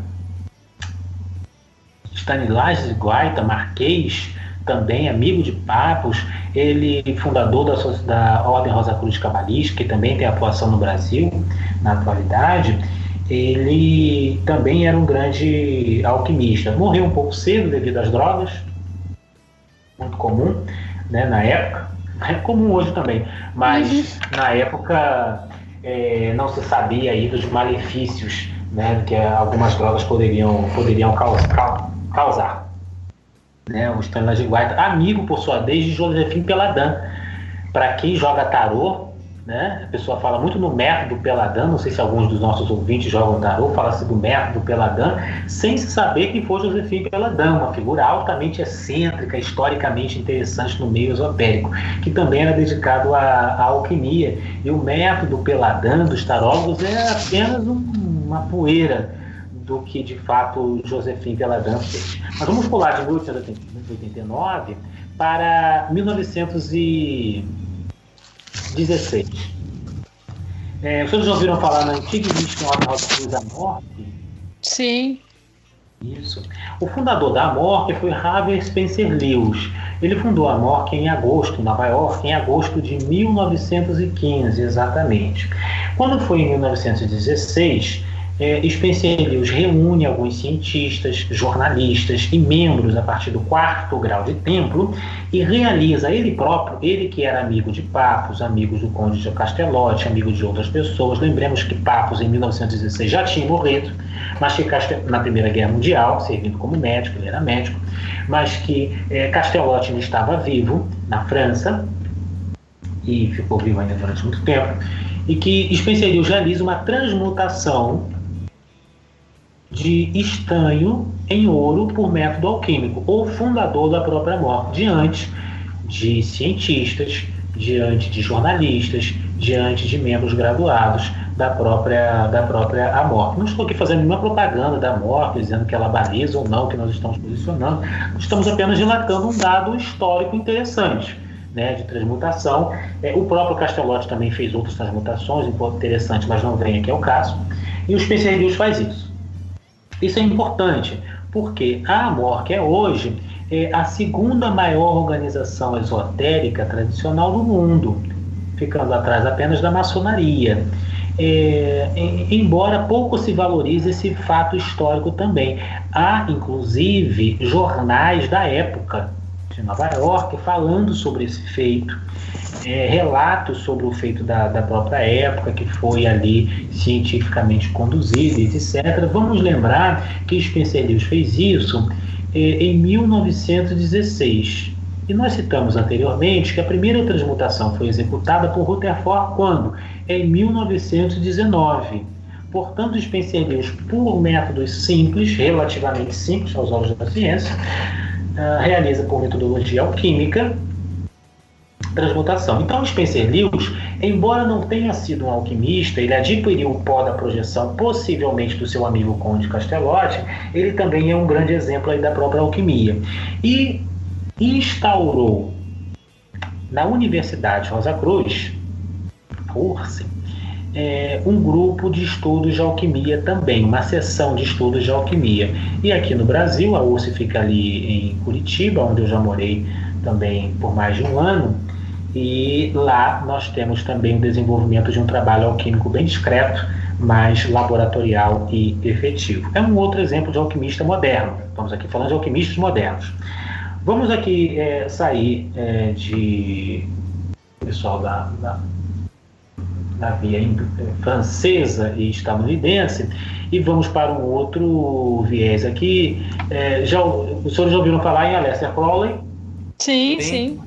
Stanislas Guaita, marquês, também amigo de Papos, ele fundador da, da Ordem Rosa Cruz Cabalística, que também tem atuação no Brasil na atualidade, ele também era um grande alquimista. Morreu um pouco cedo devido às drogas, muito comum né, na época, é comum hoje também, mas uhum. na época é, não se sabia aí dos malefícios né, que algumas drogas poderiam, poderiam causar. causar. Né, o Stanley de Guaita, amigo por sua vez de Josephine Peladan. Para quem joga tarô, né? A pessoa fala muito no método Peladan, não sei se alguns dos nossos ouvintes jogam tarô, fala-se do método Peladan, sem se saber quem foi Josefim Peladan, uma figura altamente excêntrica, historicamente interessante no meio esotérico, que também era dedicado à, à alquimia. E o método Peladan dos tarólogos é apenas um, uma poeira do que de fato Josefim Peladan fez. Mas vamos pular de 1889 para 1900 16. É, vocês já ouviram falar na antiga mística Ordem Rosa Cruz da Morte? Sim. Isso. O fundador da Morte foi Harvey Spencer Lewis. Ele fundou a Morte em agosto, em Nova York, em agosto de 1915, exatamente. Quando foi em 1916, é, reúne alguns cientistas, jornalistas e membros a partir do quarto grau de templo e realiza ele próprio, ele que era amigo de Papos, amigo do Conde de Castelotti, amigo de outras pessoas. Lembremos que Papos em 1916 já tinha morrido, mas que na Primeira Guerra Mundial, servindo como médico, ele era médico, mas que é, Castelotti ainda estava vivo na França e ficou vivo ainda durante muito tempo e que Spencer realiza uma transmutação de estanho em ouro por método alquímico, ou fundador da própria morte, diante de cientistas, diante de jornalistas, diante de membros graduados da própria, da própria morte. Não estou aqui fazendo nenhuma propaganda da morte, dizendo que ela baliza ou não, que nós estamos posicionando. Estamos apenas relatando um dado histórico interessante. né, de transmutação. É, o próprio Castellotti também fez outras transmutações, interessante, mas não vem aqui ao caso. E o Spencer Lewis faz isso. Isso é importante, porque a Amor, que é hoje, é a segunda maior organização esotérica tradicional do mundo, ficando atrás apenas da maçonaria. É, embora pouco se valorize esse fato histórico também. Há, inclusive, jornais da época de Nova York falando sobre esse feito, é, relatos sobre o feito da, da própria época, que foi ali cientificamente conduzido, etc. Vamos lembrar que Spencer Lewis fez isso é, em 1916. E nós citamos anteriormente que a primeira transmutação foi executada por Rutherford quando? Em 1919. Portanto, Spencer Lewis, por métodos simples, relativamente simples aos olhos da ciência, uh, realiza por metodologia alquímica transmutação. Então, Spencer Lewis, embora não tenha sido um alquimista, ele adquiriu o pó da projeção, possivelmente do seu amigo Conde Castellotti, ele também é um grande exemplo da própria alquimia. E instaurou na Universidade Rosa Cruz, URSS, é, um grupo de estudos de alquimia também, uma sessão de estudos de alquimia. E aqui no Brasil, a URSS fica ali em Curitiba, onde eu já morei também por mais de um ano, e lá nós temos também o desenvolvimento de um trabalho alquímico bem discreto, mais laboratorial e efetivo. É um outro exemplo de alquimista moderno. Estamos aqui falando de alquimistas modernos. Vamos aqui é, sair é, de pessoal da, da, da via francesa e estadunidense e vamos para um outro viés aqui. É, já, os senhores já ouviram falar em Aleister Crowley? Sim, sim. sim.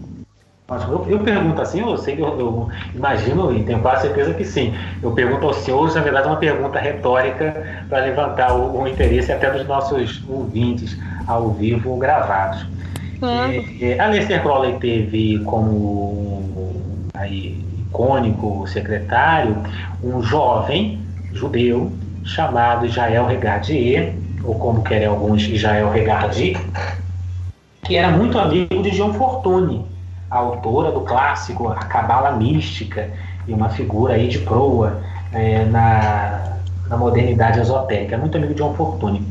Eu, eu, pergunto assim, eu sei, eu, eu, imagino e tenho quase certeza que sim. Eu pergunto aos senhores, na verdade, é uma pergunta retórica para levantar o, o, interesse até dos nossos ouvintes ao vivo gravados. Claro. É, é, Aleister Crowley teve como aí, icônico secretário um jovem judeu chamado Jael Regardier, ou como querem alguns, Jael Regardi, que era muito amigo de John Fortune, a autora do clássico A Cabala Mística, e uma figura aí de proa é, na, na modernidade esotérica, muito amigo de John Fortune.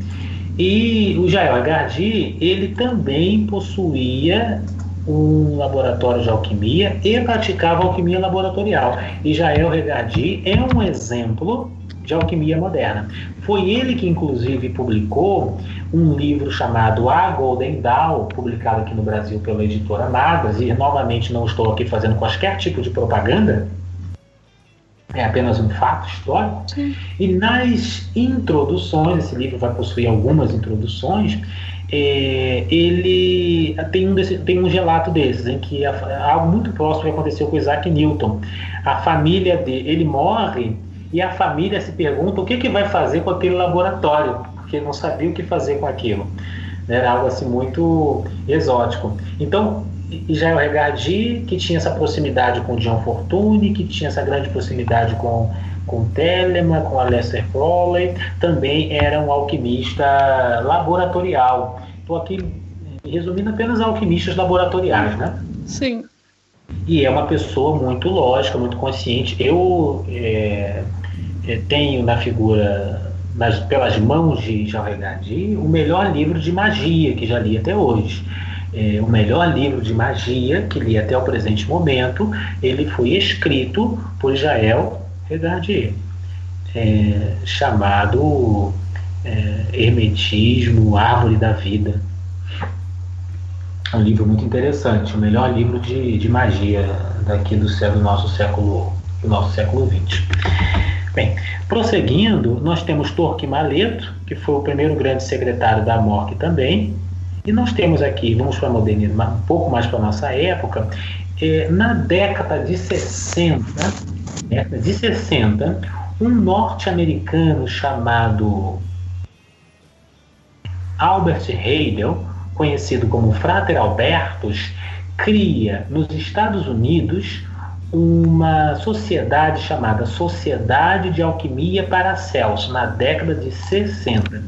E o Jael Agardi, ele também possuía um laboratório de alquimia e praticava alquimia laboratorial. E Jael Regardi é um exemplo de alquimia moderna. Foi ele que, inclusive, publicou um livro chamado A Golden Dawn, publicado aqui no Brasil pela editora Nadas, e novamente não estou aqui fazendo qualquer tipo de propaganda, é apenas um fato histórico. Sim. E nas introduções, esse livro vai possuir algumas introduções, é, ele tem um, desse, tem um relato desses, em que a, algo muito próximo aconteceu com Isaac Newton. A família dele, ele morre e a família se pergunta o que, que vai fazer com aquele laboratório, porque não sabia o que fazer com aquilo. Era algo assim muito exótico. Então, Israel Regardi, que tinha essa proximidade com John Fortune, que tinha essa grande proximidade com, com Telemann, com Aleister Crowley, também era um alquimista laboratorial. Estou aqui resumindo apenas alquimistas laboratoriais, né? Sim. E é uma pessoa muito lógica, muito consciente. Eu é, é, tenho na figura, nas, pelas mãos de Jean Regardi, o melhor livro de magia que já li até hoje é, o melhor livro de magia que li até o presente momento, ele foi escrito por Jael Regardier, é, chamado é, Hermetismo, Árvore da Vida. É um livro muito interessante, o melhor livro de, de magia daqui do, do nosso século do nosso século XX. Bem, prosseguindo, nós temos Torque Maleto, que foi o primeiro grande secretário da MORC também, e nós temos aqui, vamos para a modernidade, um pouco mais para a nossa época, é, na década de 60, década de 60, um norte-americano chamado Albert Heidel, conhecido como Frater Albertus, cria nos Estados Unidos uma sociedade chamada Sociedade de Alquimia Paracelso, na década de 60.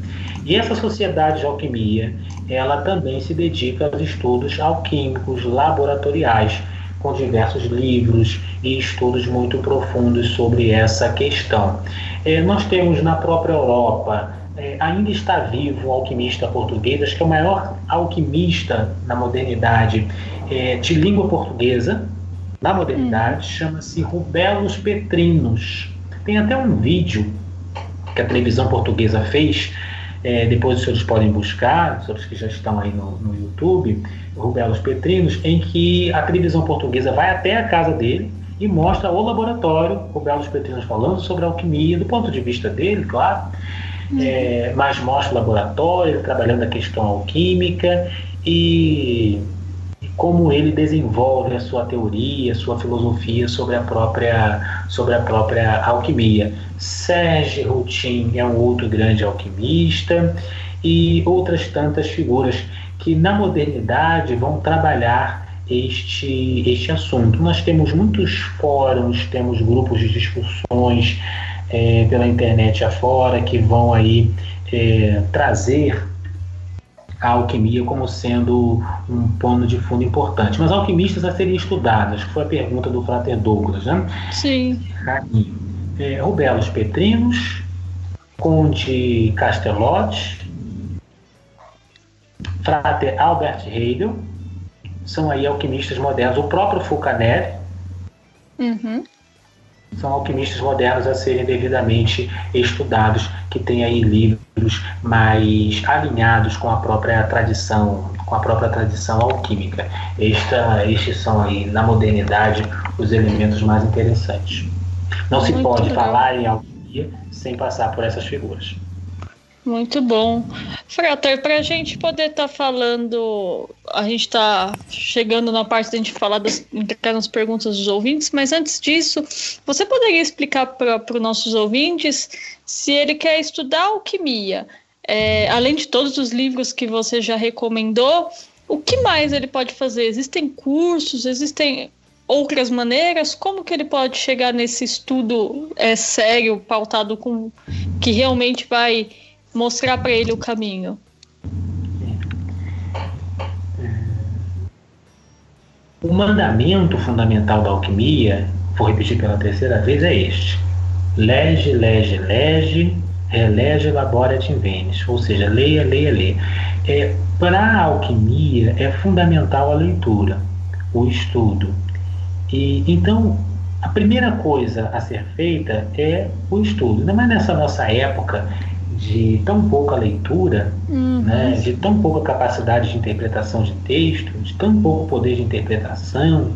E essa sociedade de alquimia ela também se dedica aos estudos alquímicos laboratoriais, com diversos livros e estudos muito profundos sobre essa questão. É, nós temos na própria Europa, é, ainda está vivo um alquimista português, acho que é o maior alquimista na modernidade é, de língua portuguesa, na modernidade, chama-se Rubelos Petrinos. Tem até um vídeo que a televisão portuguesa fez, é, depois os senhores podem buscar, os senhores que já estão aí no, no YouTube, Rubelos Petrinos, em que a televisão portuguesa vai até a casa dele e mostra o laboratório, Rubelos Petrinos falando sobre alquimia, do ponto de vista dele, claro, é, mas mostra o laboratório, trabalhando a questão alquímica e como ele desenvolve a sua teoria, a sua filosofia sobre a própria, sobre a própria alquimia. Serge Routin é um outro grande alquimista e outras tantas figuras que na modernidade vão trabalhar este, este assunto. Nós temos muitos fóruns, temos grupos de discussões é, pela internet afora que vão aí é, trazer a alquimia como sendo um pano de fundo importante. Mas alquimistas a serem estudados, que foi a pergunta do Frater Douglas, né? Sim. Aqui. É, Rubelos Petrinos, Conde Castelotti, Frater Albert Hegel, são aí alquimistas modernos. O próprio Fulcanelli, Uhum. São alquimistas modernos a serem devidamente estudados, que têm aí livros mais alinhados com a própria tradição, com a própria tradição alquímica. Esta, estes são aí na modernidade os elementos mais interessantes. Não se Muito pode legal. falar em alquimia sem passar por essas figuras. Muito bom. Frater, para a gente poder estar falando, a gente está chegando na parte da gente falar das nas perguntas dos ouvintes, mas antes disso, você poderia explicar para os nossos ouvintes se ele quer estudar alquimia, é, além de todos os livros que você já recomendou, o que mais ele pode fazer? Existem cursos, existem outras maneiras? Como que ele pode chegar nesse estudo é, sério, pautado com que realmente vai mostrar para ele o caminho. O mandamento fundamental da alquimia, vou repetir pela terceira vez, é este: lege, lege, lege, relege, labora et invenis. Ou seja, leia, leia, leia. É, Para a alquimia é fundamental a leitura, o estudo. E então a primeira coisa a ser feita é o estudo. Mais nessa nossa época de tão pouca leitura, Uhum. né, de tão pouca capacidade de interpretação de texto, de tão pouco poder de interpretação,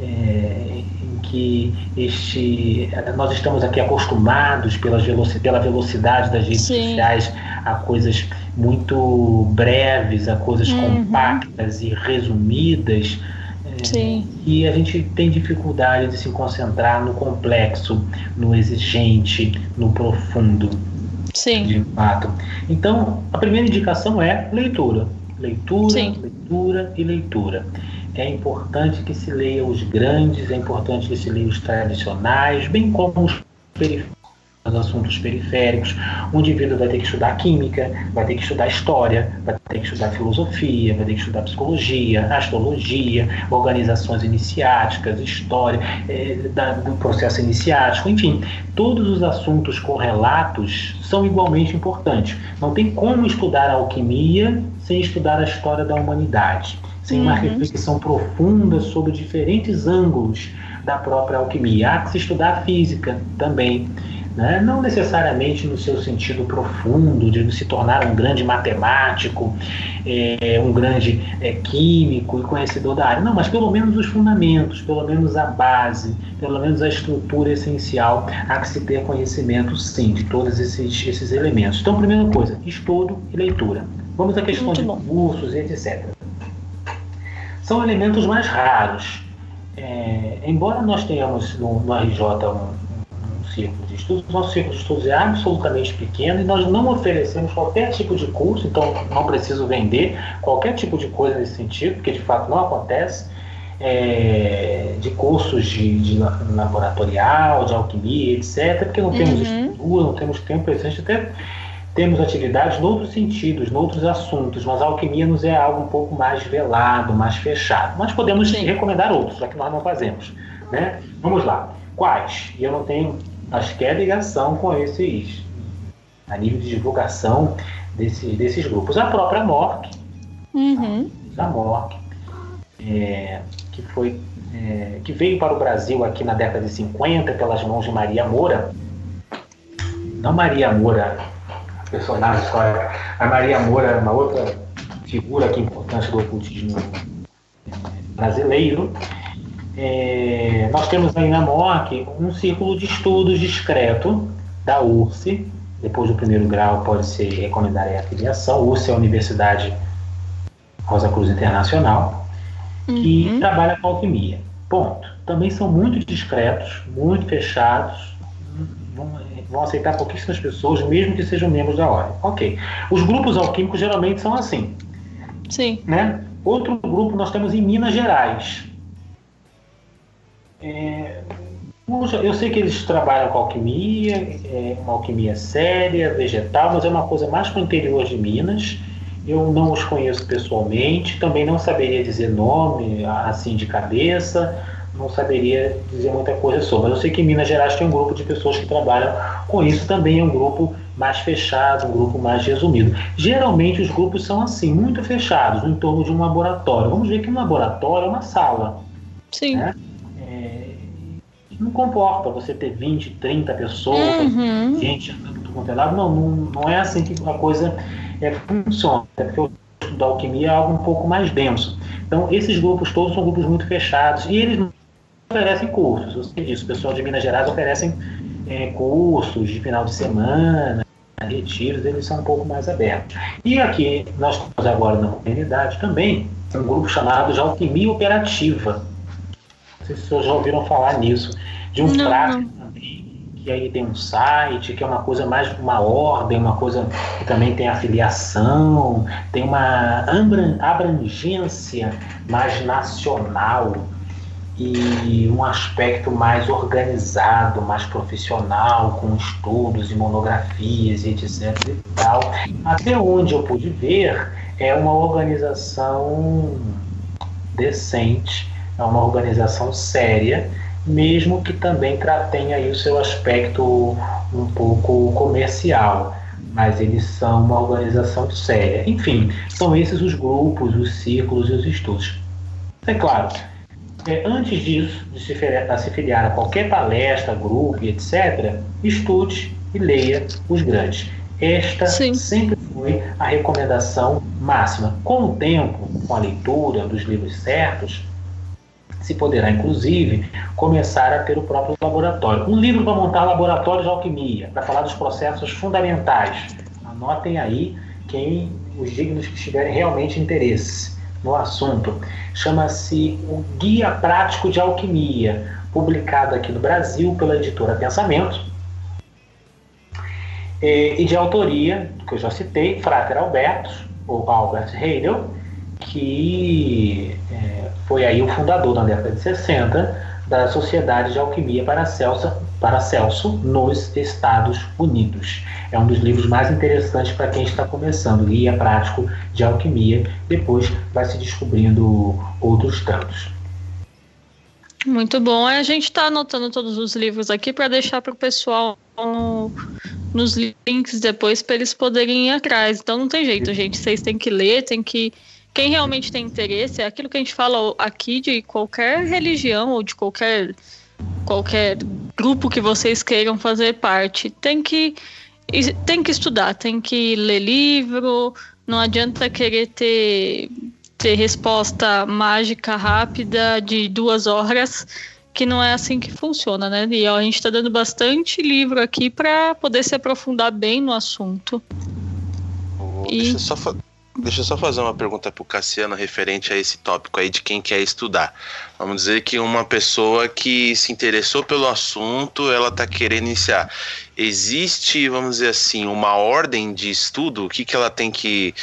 é, em que este, nós estamos aqui acostumados pelas veloci pela velocidade das redes Sim. sociais a coisas muito breves, a coisas Uhum. compactas e resumidas. é, Sim. E a gente tem dificuldade de se concentrar no complexo, no exigente, no profundo Sim. de fato. Então, a primeira indicação é leitura. Leitura, Sim. leitura e leitura. É importante que se leia os grandes, é importante que se leia os tradicionais, bem como os periféricos, os assuntos periféricos. O indivíduo vai ter que estudar química, vai ter que estudar história, vai ter que estudar filosofia, vai ter que estudar psicologia, astrologia, organizações iniciáticas, história eh, da- do processo iniciático, enfim, todos os assuntos correlatos são igualmente importantes. Não tem como estudar a alquimia sem estudar a história da humanidade, sem uma Uhum. reflexão profunda sobre diferentes ângulos da própria alquimia. Há que se estudar a física também. Né? Não necessariamente no seu sentido profundo, de se tornar um grande matemático, eh, um grande eh, químico e conhecedor da área. Não, mas pelo menos os fundamentos, pelo menos a base, pelo menos a estrutura essencial. Há que se ter conhecimento, sim, de todos esses, esses elementos. Então, primeira coisa, estudo e leitura. Vamos à questão Muito de bom. cursos e etc. São elementos mais raros. É, embora nós tenhamos no, no RJ um círculo de estudos, nosso círculo de estudos é absolutamente pequeno e nós não oferecemos qualquer tipo de curso, então não preciso vender qualquer tipo de coisa nesse sentido, porque de fato não acontece, é, de cursos de, de la- laboratorial, de alquimia, etc., porque não temos Uhum. estrutura, não temos tempo, a gente até temos atividades noutros sentidos, noutros assuntos, mas a alquimia nos é algo um pouco mais velado, mais fechado. Mas podemos Sim. recomendar outros, já que nós não fazemos. Né? Vamos lá. Quais? E eu não tenho, acho que é ligação com esses, a nível de divulgação desses, desses grupos. A própria MORC, Uhum. da MORC, é, que foi é, que veio para o Brasil aqui na década de 50 pelas mãos de Maria Moura. Não Maria Moura, a personagem histórica, a Maria Moura é uma outra figura aqui importante do ocultismo é, brasileiro. É, nós temos aí na MORC um círculo de estudos discreto da URSS. Depois do primeiro grau pode ser recomendar aí a filiação. URSS é a Universidade Rosa Cruz Internacional que Uhum. trabalha com alquimia. Ponto. Também são muito discretos, muito fechados, vão, vão aceitar pouquíssimas pessoas, mesmo que sejam membros da ordem. Ok. Os grupos alquímicos geralmente são assim. Sim. Né? Outro grupo nós temos em Minas Gerais. É, eu sei que eles trabalham com alquimia, é uma alquimia séria, vegetal, mas é uma coisa mais para o interior de Minas. Eu não os conheço pessoalmente, também não saberia dizer nome assim de cabeça, não saberia dizer muita coisa sobre. Mas eu sei que em Minas Gerais tem um grupo de pessoas que trabalham com isso, também é um grupo mais fechado, um grupo mais resumido. Geralmente os grupos são assim, muito fechados, em torno de um laboratório. Vamos ver que um laboratório é uma sala. Sim. Né? Não comporta você ter 20, 30 pessoas, Uhum. gente andando do quanto é lado. Não, não, é assim que a coisa é, funciona. Até porque o da alquimia é algo um pouco mais denso. Então, esses grupos todos são grupos muito fechados e eles não oferecem cursos. Eu sei disso. O pessoal de Minas Gerais oferecem é, cursos de final de semana, retiros, eles são um pouco mais abertos. E aqui, nós temos agora na comunidade também um grupo chamado de Alquimia Operativa. Sei se vocês já ouviram falar nisso. De um Não, prático também, que aí tem um site, que é uma coisa mais uma ordem, uma coisa que também tem afiliação, tem uma abran- abrangência mais nacional e um aspecto mais organizado, mais profissional, com estudos e monografias e etc e tal. Até onde eu pude ver, é uma organização decente, é uma organização séria, mesmo que também tenha aí o seu aspecto um pouco comercial, mas eles são uma organização séria. Enfim, são esses os grupos, os círculos e os estudos. É claro, é, antes disso, de se filiar, a se filiar a qualquer palestra, grupo, etc., estude e leia os grandes. Esta Sim. sempre foi a recomendação máxima. Com o tempo, com a leitura dos livros certos, se poderá, inclusive, começar a ter o próprio laboratório. Um livro para montar laboratórios de alquimia, para falar dos processos fundamentais. Anotem aí quem os dignos que tiverem realmente interesse no assunto. Chama-se O Guia Prático de Alquimia, publicado aqui no Brasil pela editora Pensamento. É, e de autoria, que eu já citei, Frater Alberto, ou Albert Heidel, que é, foi aí o fundador na década de 60 da Sociedade de Alquimia para Celso, para Celso nos Estados Unidos. É um dos livros mais interessantes para quem está começando, Guia Prático de Alquimia. Depois vai se descobrindo outros tantos. Muito bom. A gente está anotando todos os livros aqui para deixar para o pessoal no- nos links depois para eles poderem ir atrás. Então não tem jeito, gente. Vocês têm que ler, tem que. Quem realmente tem interesse, é aquilo que a gente fala aqui de qualquer religião ou de qualquer, qualquer grupo que vocês queiram fazer parte. Tem que, tem que estudar, tem que ler livro. Não adianta querer ter ter resposta mágica rápida de duas horas, que não é assim que funciona, né? E a gente está dando bastante livro aqui para poder se aprofundar bem no assunto. Ô, E- Deixa, eu só deixa eu só fazer uma pergunta pro Cassiano referente a esse tópico aí de quem quer estudar. Vamos dizer que uma pessoa que se interessou pelo assunto, ela tá querendo iniciar. Existe, vamos dizer assim, uma ordem de estudo? O que, que ela tem que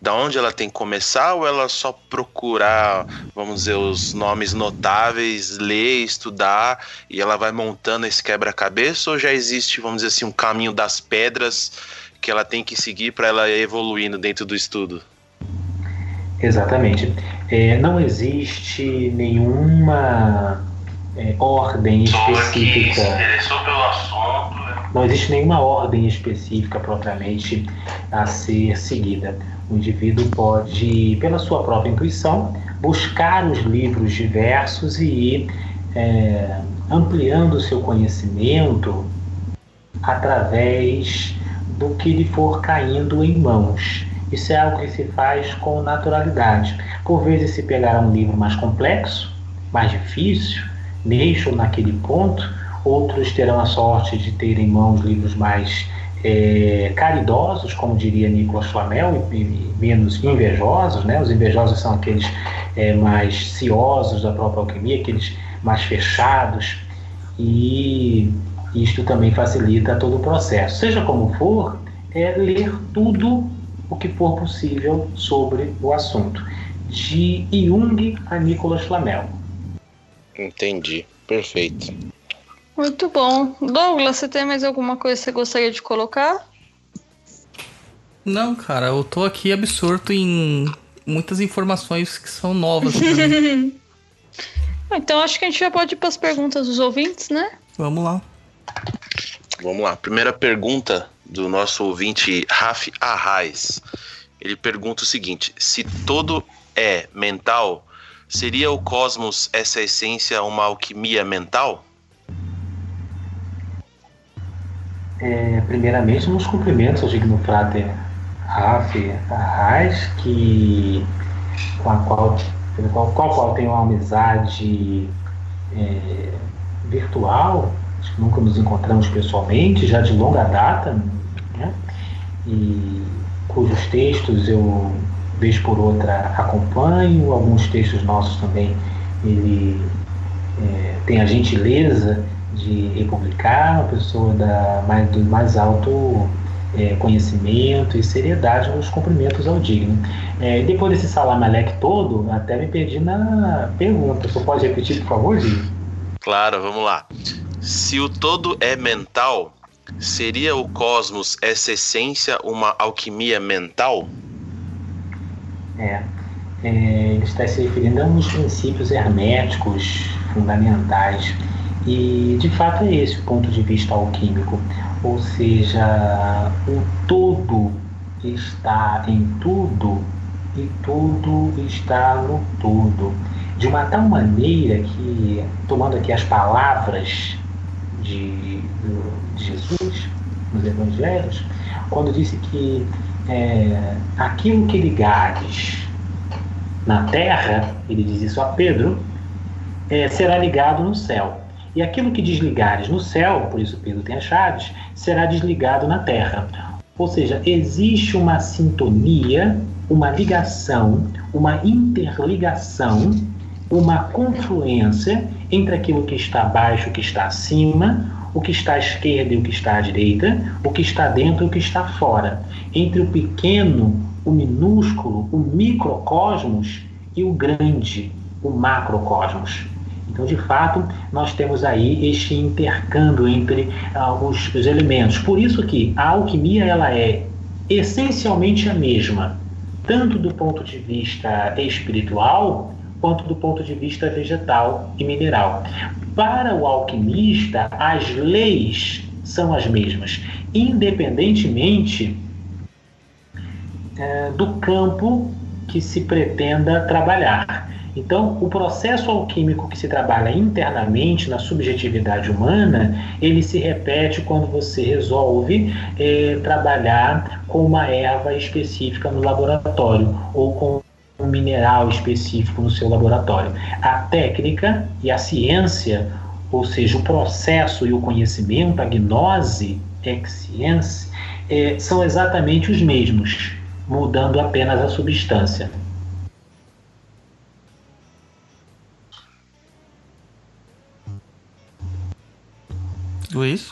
da onde ela tem que começar ou ela só procurar, vamos dizer, os nomes notáveis, ler, estudar e ela vai montando esse quebra-cabeça ou já existe, vamos dizer assim, um caminho das pedras que ela tem que seguir para ela ir evoluindo dentro do estudo? Exatamente. É, não existe nenhuma é, ordem específica. pelo assunto. né? Não existe nenhuma ordem específica propriamente a ser seguida. O indivíduo pode, pela sua própria intuição, buscar os livros diversos e ir é, ampliando o seu conhecimento através do que lhe for caindo em mãos. Isso é algo que se faz com naturalidade. Por vezes se pegará um livro mais complexo, mais difícil, ou naquele ponto, outros terão a sorte de ter em mãos livros mais é, caridosos, como diria Nicolas Flamel, e, e, menos invejosos. Né? Os invejosos são aqueles é, mais ciosos da própria alquimia, aqueles mais fechados, e isto também facilita todo o processo. Seja como for, é ler tudo o que for possível sobre o assunto. De Jung a Nicolas Flamel. Entendi, perfeito. Muito bom. Douglas, você tem mais alguma coisa que você gostaria de colocar? Não, cara, eu tô aqui absorto em muitas informações que são novas. Então acho que a gente já pode ir para as perguntas dos ouvintes, né? Vamos lá. Vamos lá. Primeira pergunta do nosso ouvinte Raf Arraes. Ele pergunta o seguinte: se todo é mental, seria o cosmos essa essência uma alquimia mental? É, primeiramente, nos cumprimentos ao digno frater Raf Arraes, que, com a qual, qual, tenho uma amizade é, virtual, nunca nos encontramos pessoalmente, já de longa data, né? e cujos textos eu, vez por outra, acompanho, alguns textos nossos também ele é, tem a gentileza de republicar, uma pessoa da, mais, do mais alto é, conhecimento e seriedade nos cumprimentos ao digno. É, depois desse salamalec todo, até me perdi na pergunta. Você pode repetir, por favor, Digno? Claro, vamos lá. Se o todo é mental, seria o cosmos essa essência uma alquimia mental? É, é, ele está se referindo a uns princípios herméticos fundamentais. E de fato é esse o ponto de vista alquímico. Ou seja, o todo está em tudo e tudo está no todo. De uma tal maneira que, tomando aqui as palavras de, de Jesus nos Evangelhos, quando disse que é, aquilo que ligares na terra, ele diz isso a Pedro, é, será ligado no céu. E aquilo que desligares no céu, por isso Pedro tem as chaves, será desligado na terra. Ou seja, existe uma sintonia, uma ligação, uma interligação, uma confluência entre aquilo que está abaixo e o que está acima, o que está à esquerda e o que está à direita, o que está dentro e o que está fora, entre o pequeno, o minúsculo, o microcosmos e o grande, o macrocosmos. Então, de fato, nós temos aí este intercâmbio entre ah, os, os elementos. Por isso que a alquimia ela é essencialmente a mesma, tanto do ponto de vista espiritual quanto do ponto de vista vegetal e mineral. Para o alquimista, as leis são as mesmas, independentemente eh, do campo que se pretenda trabalhar. Então, o processo alquímico que se trabalha internamente na subjetividade humana, ele se repete quando você resolve eh, trabalhar com uma erva específica no laboratório ou com um mineral específico no seu laboratório. A técnica e a ciência, ou seja, o processo e o conhecimento, a gnose, ex-ciência, eh, são exatamente os mesmos, mudando apenas a substância. Luiz?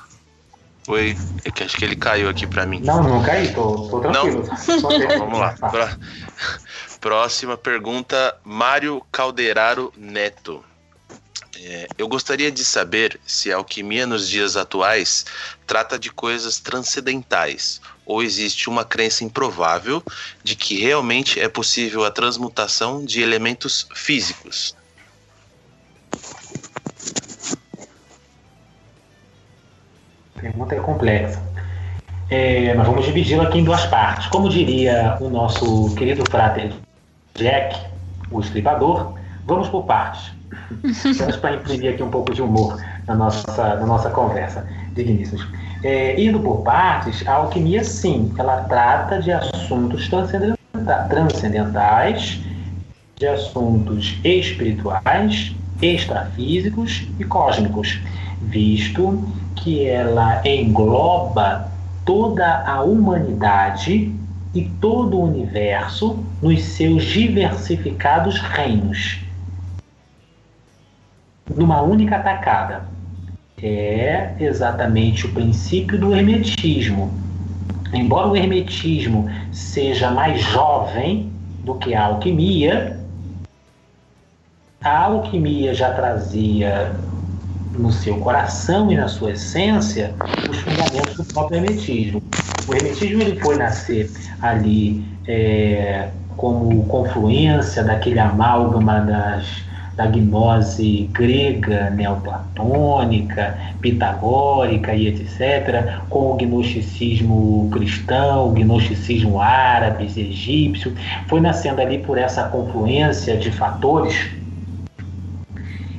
Oi, é que acho que ele caiu aqui pra mim. Não, não caí, tô, tô tranquilo. Só tem- Vamos lá. Pró- Próxima pergunta, Mário Calderaro Neto. É, eu gostaria de saber se a alquimia nos dias atuais trata de coisas transcendentais ou existe uma crença improvável de que realmente é possível a transmutação de elementos físicos. Pergunta é complexa. É, nós vamos dividi-la aqui em duas partes. Como diria o nosso querido frater Jack, o estripador, vamos por partes. Vamos para imprimir aqui um pouco de humor na nossa, na nossa conversa, digníssimos. É, indo por partes, a alquimia, sim, ela trata de assuntos transcendenta- transcendentais, de assuntos espirituais, extrafísicos e cósmicos, visto que ela engloba toda a humanidade e todo o universo nos seus diversificados reinos, numa única atacada. É exatamente o princípio do hermetismo. Embora o hermetismo seja mais jovem do que a alquimia, a alquimia já trazia no seu coração e na sua essência os fundamentos do próprio hermetismo. O hermetismo ele foi nascer ali é, como confluência daquele amálgama das, da gnose grega, neoplatônica, pitagórica e etc., com o gnosticismo cristão, o gnosticismo árabe, egípcio, foi nascendo ali por essa confluência de fatores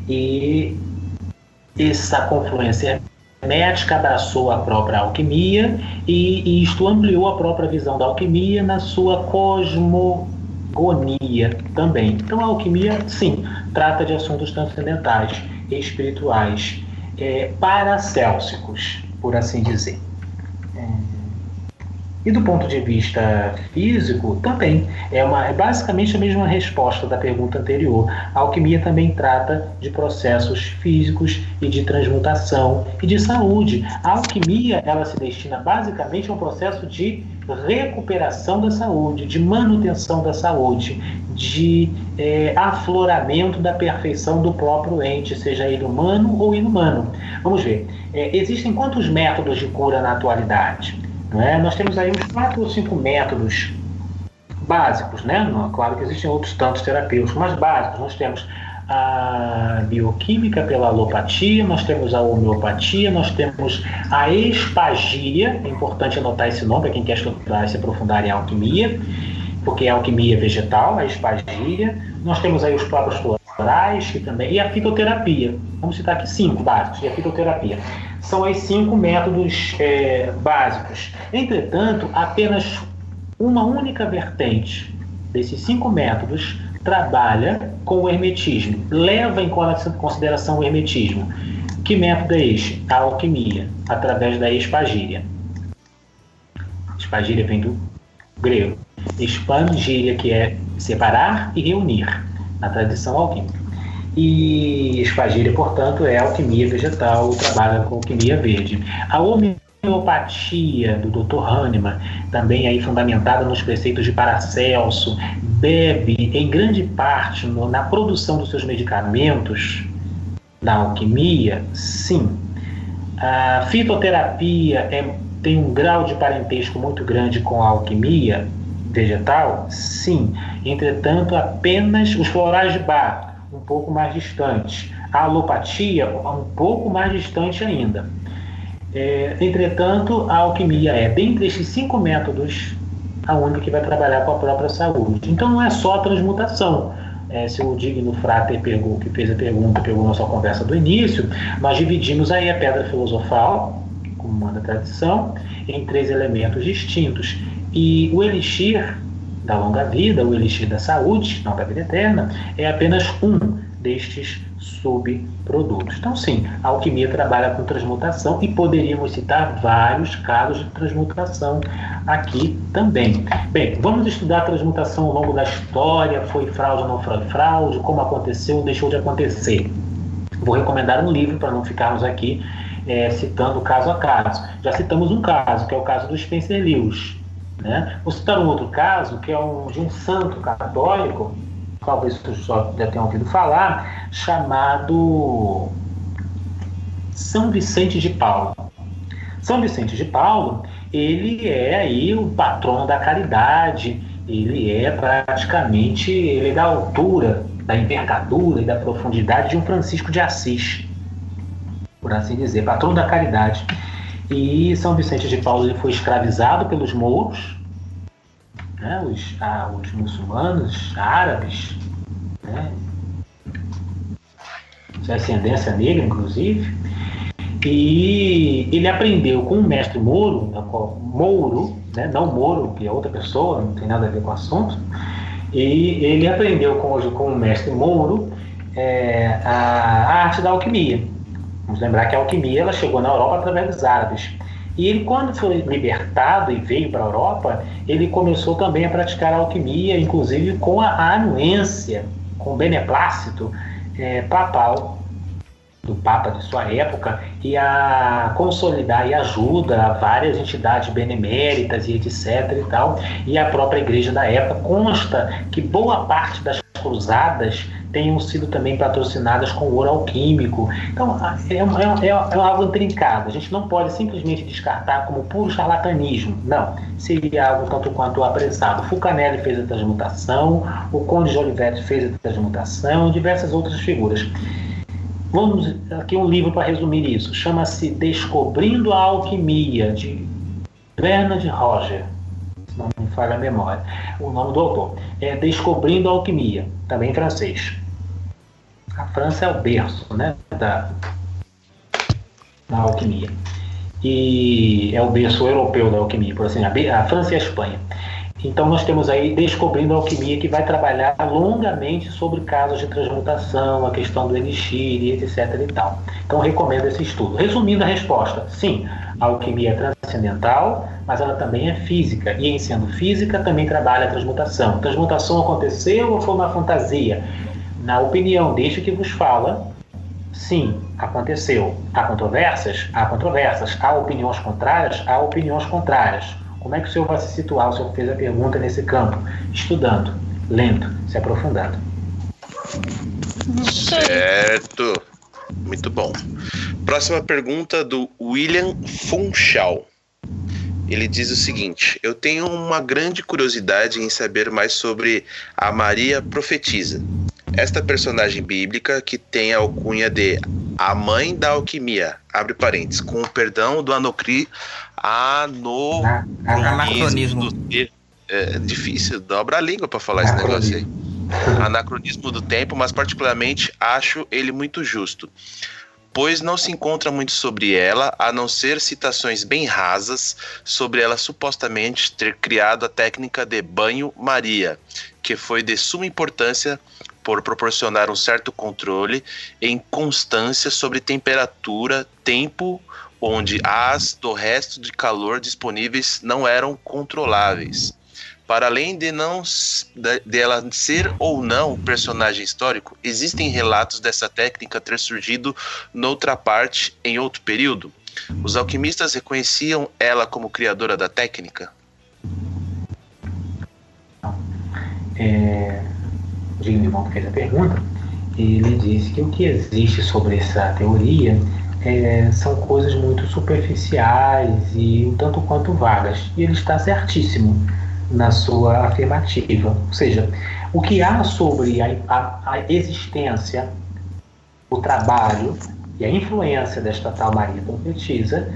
e essa confluência hermética abraçou a própria alquimia e, e isto ampliou a própria visão da alquimia na sua cosmogonia também. Então a alquimia, sim, trata de assuntos transcendentais, espirituais, é, paracélsicos, por assim dizer. E do ponto de vista físico, também. É, uma, é basicamente a mesma resposta da pergunta anterior. A alquimia também trata de processos físicos e de transmutação e de saúde. A alquimia ela se destina basicamente a um processo de recuperação da saúde, de manutenção da saúde, de é, afloramento da perfeição do próprio ente, seja ele humano ou inumano. Vamos ver. É, existem quantos métodos de cura na atualidade? Não é? Nós temos aí uns quatro ou cinco métodos básicos, né? Claro que existem outros tantos terapêuticos, mas básicos. Nós temos a bioquímica pela alopatia, nós temos a homeopatia, nós temos a espagia, é importante anotar esse nome para quem quer estudar e se aprofundar em alquimia, porque é alquimia vegetal, a espagia. Nós temos aí os próprios florais, que também, e a fitoterapia. Vamos citar aqui cinco básicos, e a fitoterapia. São os cinco métodos é, básicos. Entretanto, apenas uma única vertente desses cinco métodos trabalha com o hermetismo, leva em consideração o hermetismo. Que método é este? A alquimia, através da espagíria. Espagíria vem do grego. Expangíria, que é separar e reunir, na tradição alquímica. E espagíria, portanto, é alquimia vegetal, trabalha com alquimia verde. A homeopatia do Dr. Hahnemann, também aí fundamentada nos preceitos de Paracelso, bebe em grande parte no, na produção dos seus medicamentos da alquimia, sim. A fitoterapia é, tem um grau de parentesco muito grande com a alquimia vegetal, sim. Entretanto, apenas os florais de Bach, um pouco mais distantes. A alopatia, um pouco mais distante ainda. É, entretanto, a alquimia é, dentre esses cinco métodos, a única que vai trabalhar com a própria saúde. Então, não é só a transmutação. É, se o digno frater pegou, que fez a pergunta, pegou nossa conversa do início, nós dividimos aí a pedra filosofal, como manda a tradição, em três elementos distintos. E o elixir da longa vida, o elixir da saúde, não da vida eterna, é apenas um destes subprodutos. Então, sim, a alquimia trabalha com transmutação e poderíamos citar vários casos de transmutação aqui também. Bem, vamos estudar a transmutação ao longo da história, foi fraude ou não foi fraude, como aconteceu ou deixou de acontecer. Vou recomendar um livro para não ficarmos aqui é, citando caso a caso. Já citamos um caso, que é o caso do Spencer Lewis. Né? Vou citar um outro caso, que é um, de um santo católico, talvez você já tenham ouvido falar, chamado São Vicente de Paulo. São Vicente de Paulo, ele é aí o patrono da caridade, ele é praticamente, ele é da altura, da envergadura e da profundidade de um Francisco de Assis, por assim dizer, patrono da caridade. E São Vicente de Paulo ele foi escravizado pelos mouros, né, os, ah, os muçulmanos, árabes, né, de ascendência negra, inclusive, e ele aprendeu com o mestre Mouro, Mouro, né, não Moro, que é outra pessoa, não tem nada a ver com o assunto, e ele aprendeu com, com o mestre Mouro é, a, a arte da alquimia. Vamos lembrar que a alquimia ela chegou na Europa através dos árabes. E ele, quando foi libertado e veio para a Europa, ele começou também a praticar a alquimia, inclusive com a anuência, com o beneplácito é, papal do Papa de sua época e a consolidar e ajuda a várias entidades beneméritas e etc e tal. E a própria igreja da época consta que boa parte das cruzadas tenham sido também patrocinadas com ouro alquímico. Então, é, é, é, é algo intrincado. A gente não pode simplesmente descartar como puro charlatanismo. Não. Seria algo tanto quanto apressado. Fulcanelli fez a transmutação, o Conde de Olivetti fez a transmutação diversas outras figuras. Vamos aqui um livro para resumir isso. Chama-se Descobrindo a Alquimia, de Bernard Roger. Se não me falha a memória. O nome do autor. É Descobrindo a Alquimia, também em francês. A França é o berço né, da, da alquimia. E é o berço europeu da alquimia, por assim, a, a França e a Espanha. Então nós temos aí Descobrindo a Alquimia, que vai trabalhar longamente sobre casos de transmutação, a questão do elixir, etc e tal. Então recomendo esse estudo. Resumindo a resposta, sim, a alquimia é transcendental, mas ela também é física. E em sendo física, também trabalha a transmutação. Transmutação aconteceu ou foi uma fantasia? Na opinião deste que vos fala, sim, aconteceu. Há controvérsias? Há controvérsias. Há opiniões contrárias? Há opiniões contrárias. Como é que o senhor vai se situar? O senhor fez a pergunta nesse campo, estudando, lendo, se aprofundando. Certo. Muito bom. Próxima pergunta do William Funchal. Ele diz o seguinte: Eu tenho uma grande curiosidade em saber mais sobre a Maria Profetisa. Esta personagem bíblica que tem a alcunha de a mãe da alquimia, abre parênteses, com o perdão do anocri, anacronismo. Do, é difícil, dobra a língua para falar esse negócio aí. Anacronismo do tempo, mas particularmente acho ele muito justo. Pois não se encontra muito sobre ela, a não ser citações bem rasas sobre ela supostamente ter criado a técnica de banho-maria, que foi de suma importância por proporcionar um certo controle em constância sobre temperatura, tempo, onde as do resto de calor disponíveis não eram controláveis. Para além de não dela de ser ou não personagem histórico, existem relatos dessa técnica ter surgido noutra parte em outro período. Os alquimistas reconheciam ela como criadora da técnica? É, o Digimon fez a pergunta. Ele disse que o que existe sobre essa teoria é, são coisas muito superficiais e um tanto quanto vagas. E ele está certíssimo na sua afirmativa. Ou seja, o que há sobre a, a, a existência, o trabalho e a influência desta tal Maria Profetisa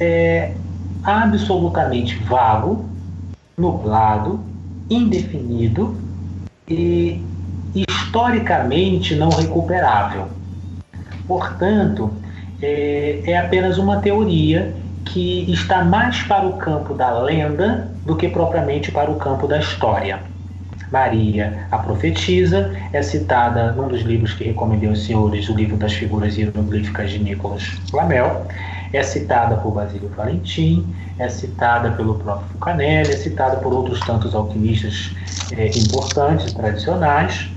é absolutamente vago, nublado, indefinido e historicamente não recuperável. Portanto, é, é apenas uma teoria que está mais para o campo da lenda do que propriamente para o campo da história. Maria, a profetisa, é citada num dos livros que recomendei aos senhores, o livro das figuras hieroglíficas de Nicolas Flamel, é citada por Basílio Valentim, é citada pelo próprio Fucanelli, é citada por outros tantos alquimistas é, importantes, tradicionais.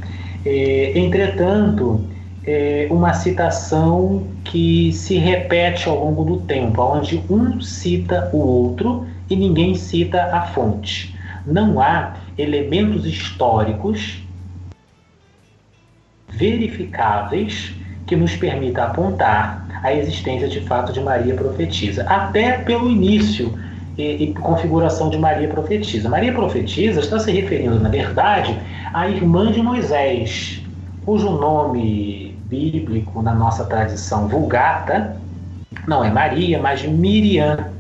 É, entretanto, é uma citação que se repete ao longo do tempo, onde um cita o outro e ninguém cita a fonte. Não há elementos históricos verificáveis que nos permita apontar a existência de fato de Maria profetisa, até pelo início e, e, configuração de Maria profetisa. Maria profetisa está se referindo, na verdade, à irmã de Moisés, cujo nome bíblico na nossa tradição vulgata não é Maria, mas Miriam,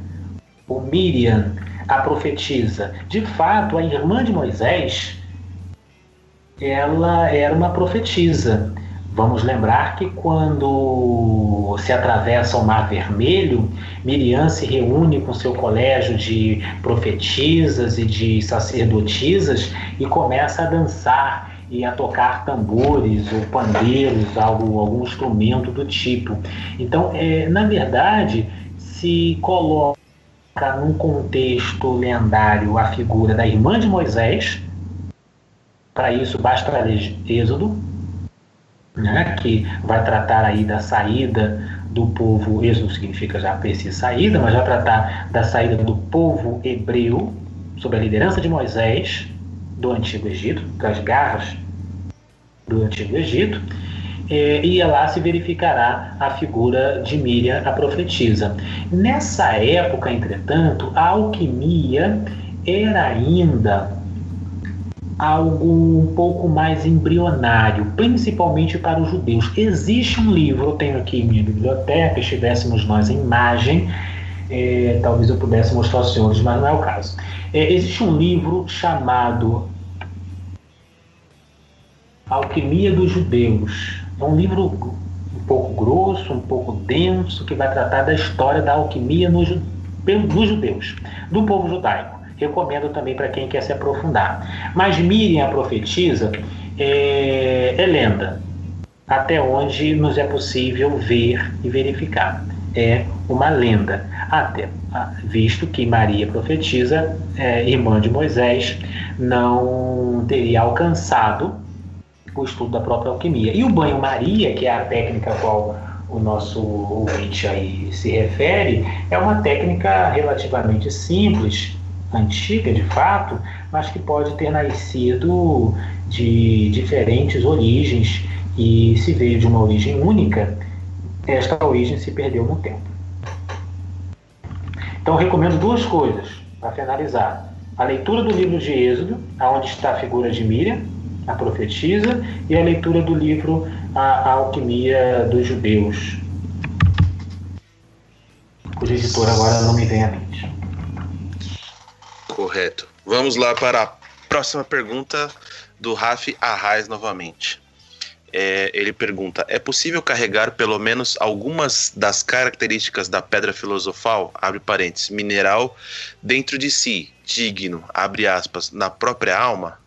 ou Miriam, a profetisa. De fato, a irmã de Moisés, ela era uma profetisa. Vamos lembrar que quando se atravessa o Mar Vermelho, Miriam se reúne com seu colégio de profetisas e de sacerdotisas e começa a dançar e a tocar tambores ou pandeiros, algo, algum instrumento do tipo. Então, é, na verdade, se coloca num contexto lendário a figura da irmã de Moisés. Para isso, basta ler Êxodo, né, que vai tratar aí da saída do povo, êxodo significa já precisa saída, mas vai tratar da saída do povo hebreu sob a liderança de Moisés do Antigo Egito, das garras do Antigo Egito, é, e lá se verificará a figura de Miriam, a profetisa. Nessa época, entretanto, a alquimia era ainda algo um pouco mais embrionário, principalmente para os judeus. Existe um livro, eu tenho aqui em minha biblioteca, estivéssemos nós em imagem, é, talvez eu pudesse mostrar aos senhores, mas não é o caso. É, existe um livro chamado Alquimia dos Judeus. É um livro um pouco grosso, um pouco denso, que vai tratar da história da alquimia nos, dos judeus, do povo judaico recomendo também para quem quer se aprofundar. Mas Miriam, a profetisa, é, é lenda, até onde nos é possível ver e verificar. É uma lenda, até visto que Maria profetiza, é, irmã de Moisés, não teria alcançado o estudo da própria alquimia. E o banho-maria, que é a técnica a qual o nosso ouvinte aí se refere, é uma técnica relativamente simples, antiga de fato, mas que pode ter nascido de diferentes origens e se veio de uma origem única, esta origem se perdeu no tempo. Então recomendo duas coisas para finalizar: a leitura do livro de Êxodo, aonde está a figura de Miriam, a profetisa, e a leitura do livro A, a Alquimia dos Judeus, cuja editora agora não me vem à mente. Correto. Vamos lá para a próxima pergunta do Raf Arraes novamente. É, ele pergunta: é possível carregar pelo menos algumas das características da pedra filosofal, abre parênteses, mineral, dentro de si, digno, abre aspas, na própria alma?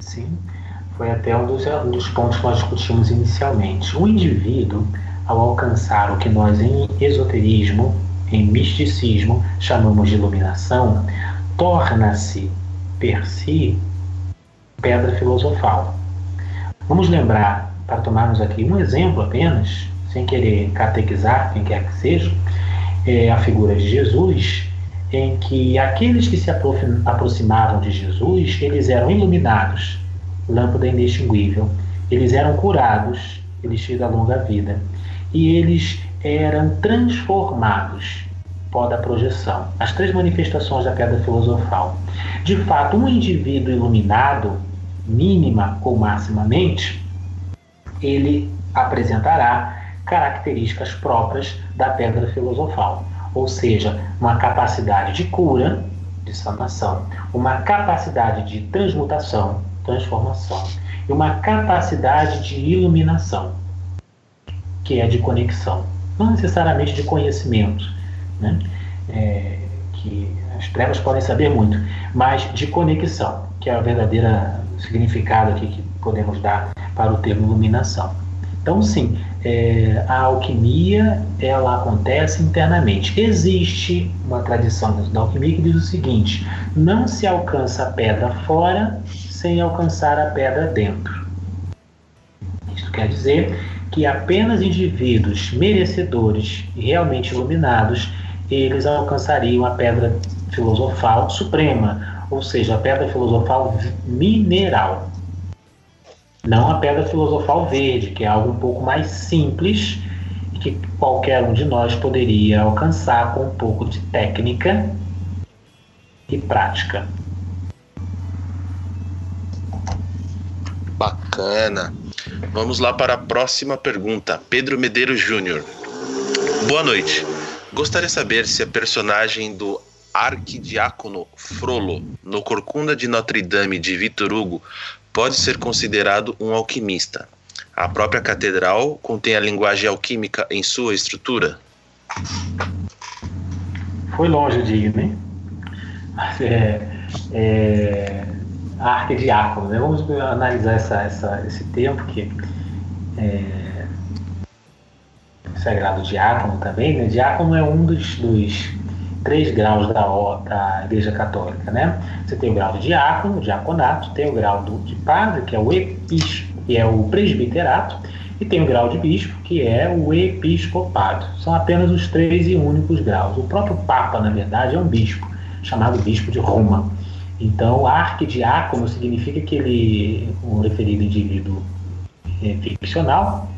Sim, foi até um dos, um dos pontos que nós discutimos inicialmente. O indivíduo ao alcançar o que nós em esoterismo, em misticismo, chamamos de iluminação, torna-se per si pedra filosofal. Vamos lembrar, para tomarmos aqui um exemplo apenas, sem querer catequizar quem quer que seja, é a figura de Jesus, em que aqueles que se aproximavam de Jesus, eles eram iluminados, lâmpada inextinguível, eles eram curados, eles tinham a longa vida e eles eram transformados. Pó da projeção. As três manifestações da pedra filosofal. De fato, um indivíduo iluminado, mínima ou maximamente, ele apresentará características próprias da pedra filosofal, ou seja, uma capacidade de cura, de sanação, uma capacidade de transmutação, transformação, e uma capacidade de iluminação que é de conexão, não necessariamente de conhecimento, né? É, que as trevas podem saber muito, mas de conexão, que é o verdadeiro significado aqui que podemos dar para o termo iluminação. Então, sim, é, a alquimia ela acontece internamente. Existe uma tradição da alquimia que diz o seguinte: não se alcança a pedra fora sem alcançar a pedra dentro. Isso quer dizer que apenas indivíduos merecedores e realmente iluminados eles alcançariam a pedra filosofal suprema, ou seja, a pedra filosofal mineral. Não a pedra filosofal verde, que é algo um pouco mais simples e que qualquer um de nós poderia alcançar com um pouco de técnica e prática. Bacana. Vamos lá para a próxima pergunta. Pedro Medeiros Júnior. Boa noite. Gostaria de saber se a personagem do arquidiácono Frollo no Corcunda de Notre Dame de Victor Hugo pode ser considerado um alquimista. A própria catedral contém a linguagem alquímica em sua estrutura? Foi longe de ir, né? É, é arquidiácono, né? Vamos analisar essa, essa, esse tempo que é, sagrado diácono também, né? Diácono é um dos, dos três graus da, da Igreja Católica, né? Você tem o grau de diácono, diaconato, tem o grau do, de padre, que é o episco, que é o presbiterato, e tem o grau de bispo, que é o episcopado. São apenas os três e únicos graus. O próprio Papa, na verdade, é um bispo, chamado Bispo de Roma. Então, arquidiácono significa que ele, um referido indivíduo é, ficcional,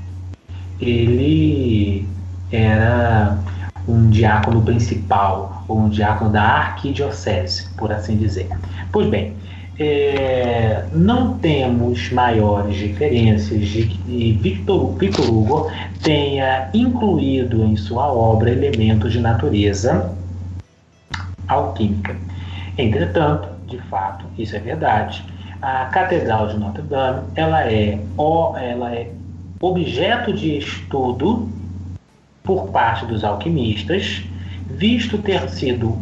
ele era um diácono principal, ou um diácono da arquidiocese, por assim dizer. Pois bem, é, não temos maiores diferenças de que Victor, Victor Hugo tenha incluído em sua obra elementos de natureza alquímica. Entretanto, de fato, isso é verdade. A Catedral de Notre Dame, ela é, ela é objeto de estudo por parte dos alquimistas, visto ter sido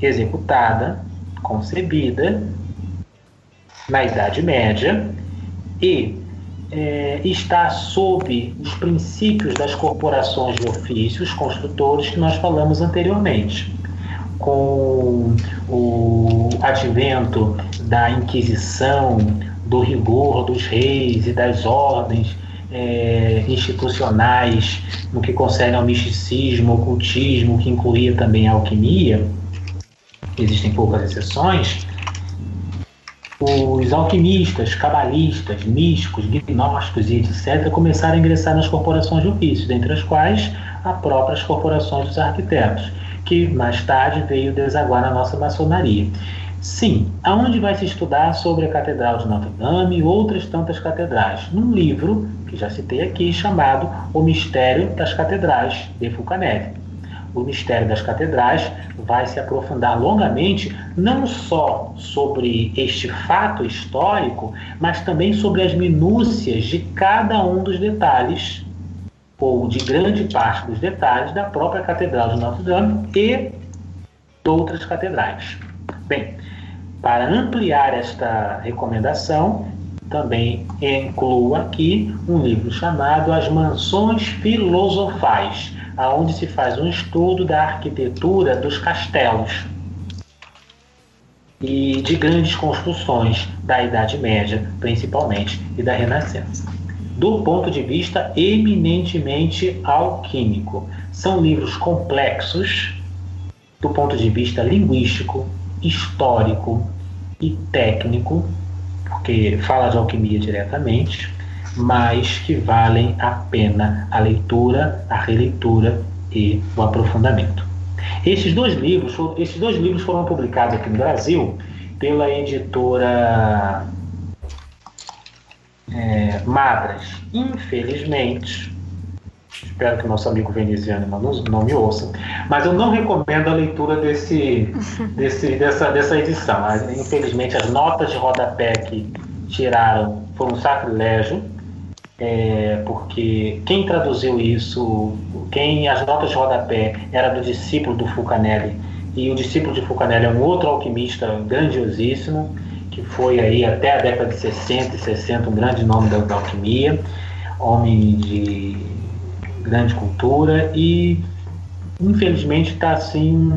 executada, concebida na Idade Média e é, está sob os princípios das corporações de ofícios construtores que nós falamos anteriormente. Com o advento da Inquisição, do rigor dos reis e das ordens é, institucionais no que concerne ao misticismo, ocultismo, que incluía também a alquimia, existem poucas exceções, os alquimistas, cabalistas, místicos, gnósticos e etc. começaram a ingressar nas corporações de ofícios, dentre as quais as próprias corporações dos arquitetos, que mais tarde veio desaguar na nossa maçonaria. Sim, aonde vai se estudar sobre a Catedral de Notre Dame e outras tantas catedrais? Num livro que já citei aqui, chamado O Mistério das Catedrais, de Fulcanelli. O Mistério das Catedrais vai se aprofundar longamente não só sobre este fato histórico, mas também sobre as minúcias de cada um dos detalhes, ou de grande parte dos detalhes, da própria Catedral de Notre Dame e de outras catedrais. Bem, para ampliar esta recomendação, também incluo aqui um livro chamado As Mansões Filosofais, aonde se faz um estudo da arquitetura dos castelos e de grandes construções da Idade Média, principalmente, e da Renascença. Do ponto de vista eminentemente alquímico, são livros complexos do ponto de vista linguístico, histórico e técnico, porque fala de alquimia diretamente, mas que valem a pena a leitura, a releitura e o aprofundamento. Esses dois livros, esses dois livros foram publicados aqui no Brasil pela editora é, Madras. Infelizmente, espero que nosso amigo veneziano não, não me ouça, mas eu não recomendo a leitura desse, desse, dessa, dessa edição. Infelizmente, as notas de rodapé que tiraram foram um sacrilégio, é, porque quem traduziu isso, quem as notas de rodapé era do discípulo do Fulcanelli, e o discípulo de Fulcanelli é um outro alquimista grandiosíssimo, que foi aí até a década de 60 e 60 um grande nome da, da alquimia, homem de grande cultura e infelizmente está assim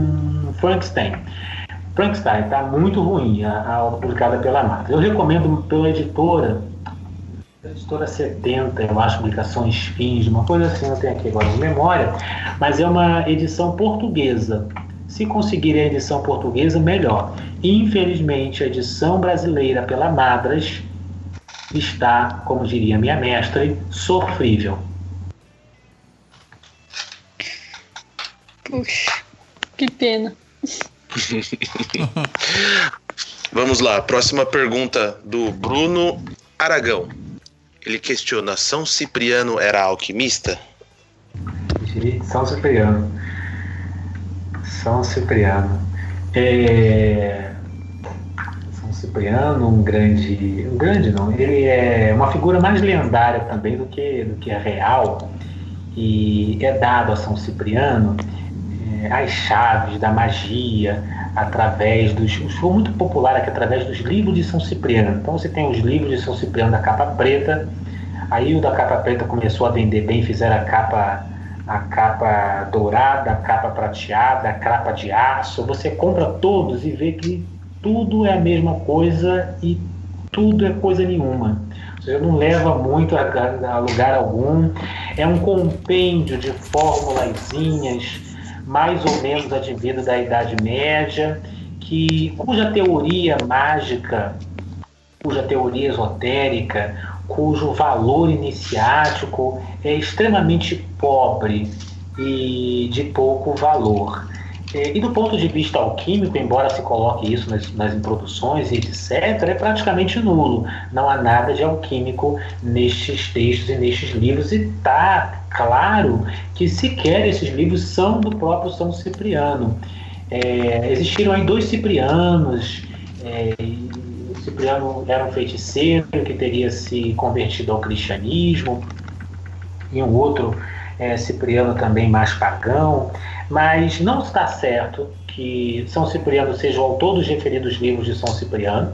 Frankenstein. Frankenstein está muito ruim, a, obra publicada pela Matos. Eu recomendo pela editora, editora 70, eu acho, publicações fins, uma coisa assim, eu tenho aqui agora de memória, mas é uma edição portuguesa. Se conseguirem a edição portuguesa, melhor. Infelizmente, a edição brasileira pela Madras está, como diria minha mestre, sofrível. Puxa, que pena. Vamos lá, próxima pergunta do Bruno Aragão. Ele questiona: São Cipriano era alquimista? São Cipriano. São Cipriano. É... São Cipriano, um grande. Um grande não, ele é uma figura mais lendária também do que, do que a real. E é dado a São Cipriano as chaves da magia através dos. Foi muito popular aqui através dos livros de São Cipriano. Então você tem os livros de São Cipriano da capa preta. Aí o da capa preta começou a vender bem, fizeram a capa a capa dourada, a capa prateada, a capa de aço. Você compra todos e vê que tudo é a mesma coisa e tudo é coisa nenhuma. Você não leva muito a, a lugar algum. É um compêndio de formulazinhas mais ou menos advindo da Idade Média, que, cuja teoria mágica, cuja teoria esotérica, cujo valor iniciático é extremamente pobre e de pouco valor. E do ponto de vista alquímico, embora se coloque isso nas, nas introduções e etc., é praticamente nulo. Não há nada de alquímico nestes textos e nestes livros, e está claro que sequer esses livros são do próprio São Cipriano. É, existiram aí dois Ciprianos. É, o Cipriano era um feiticeiro que teria se convertido ao cristianismo, e um outro é, Cipriano também mais pagão. Mas não está certo que São Cipriano seja o autor dos referidos livros de São Cipriano.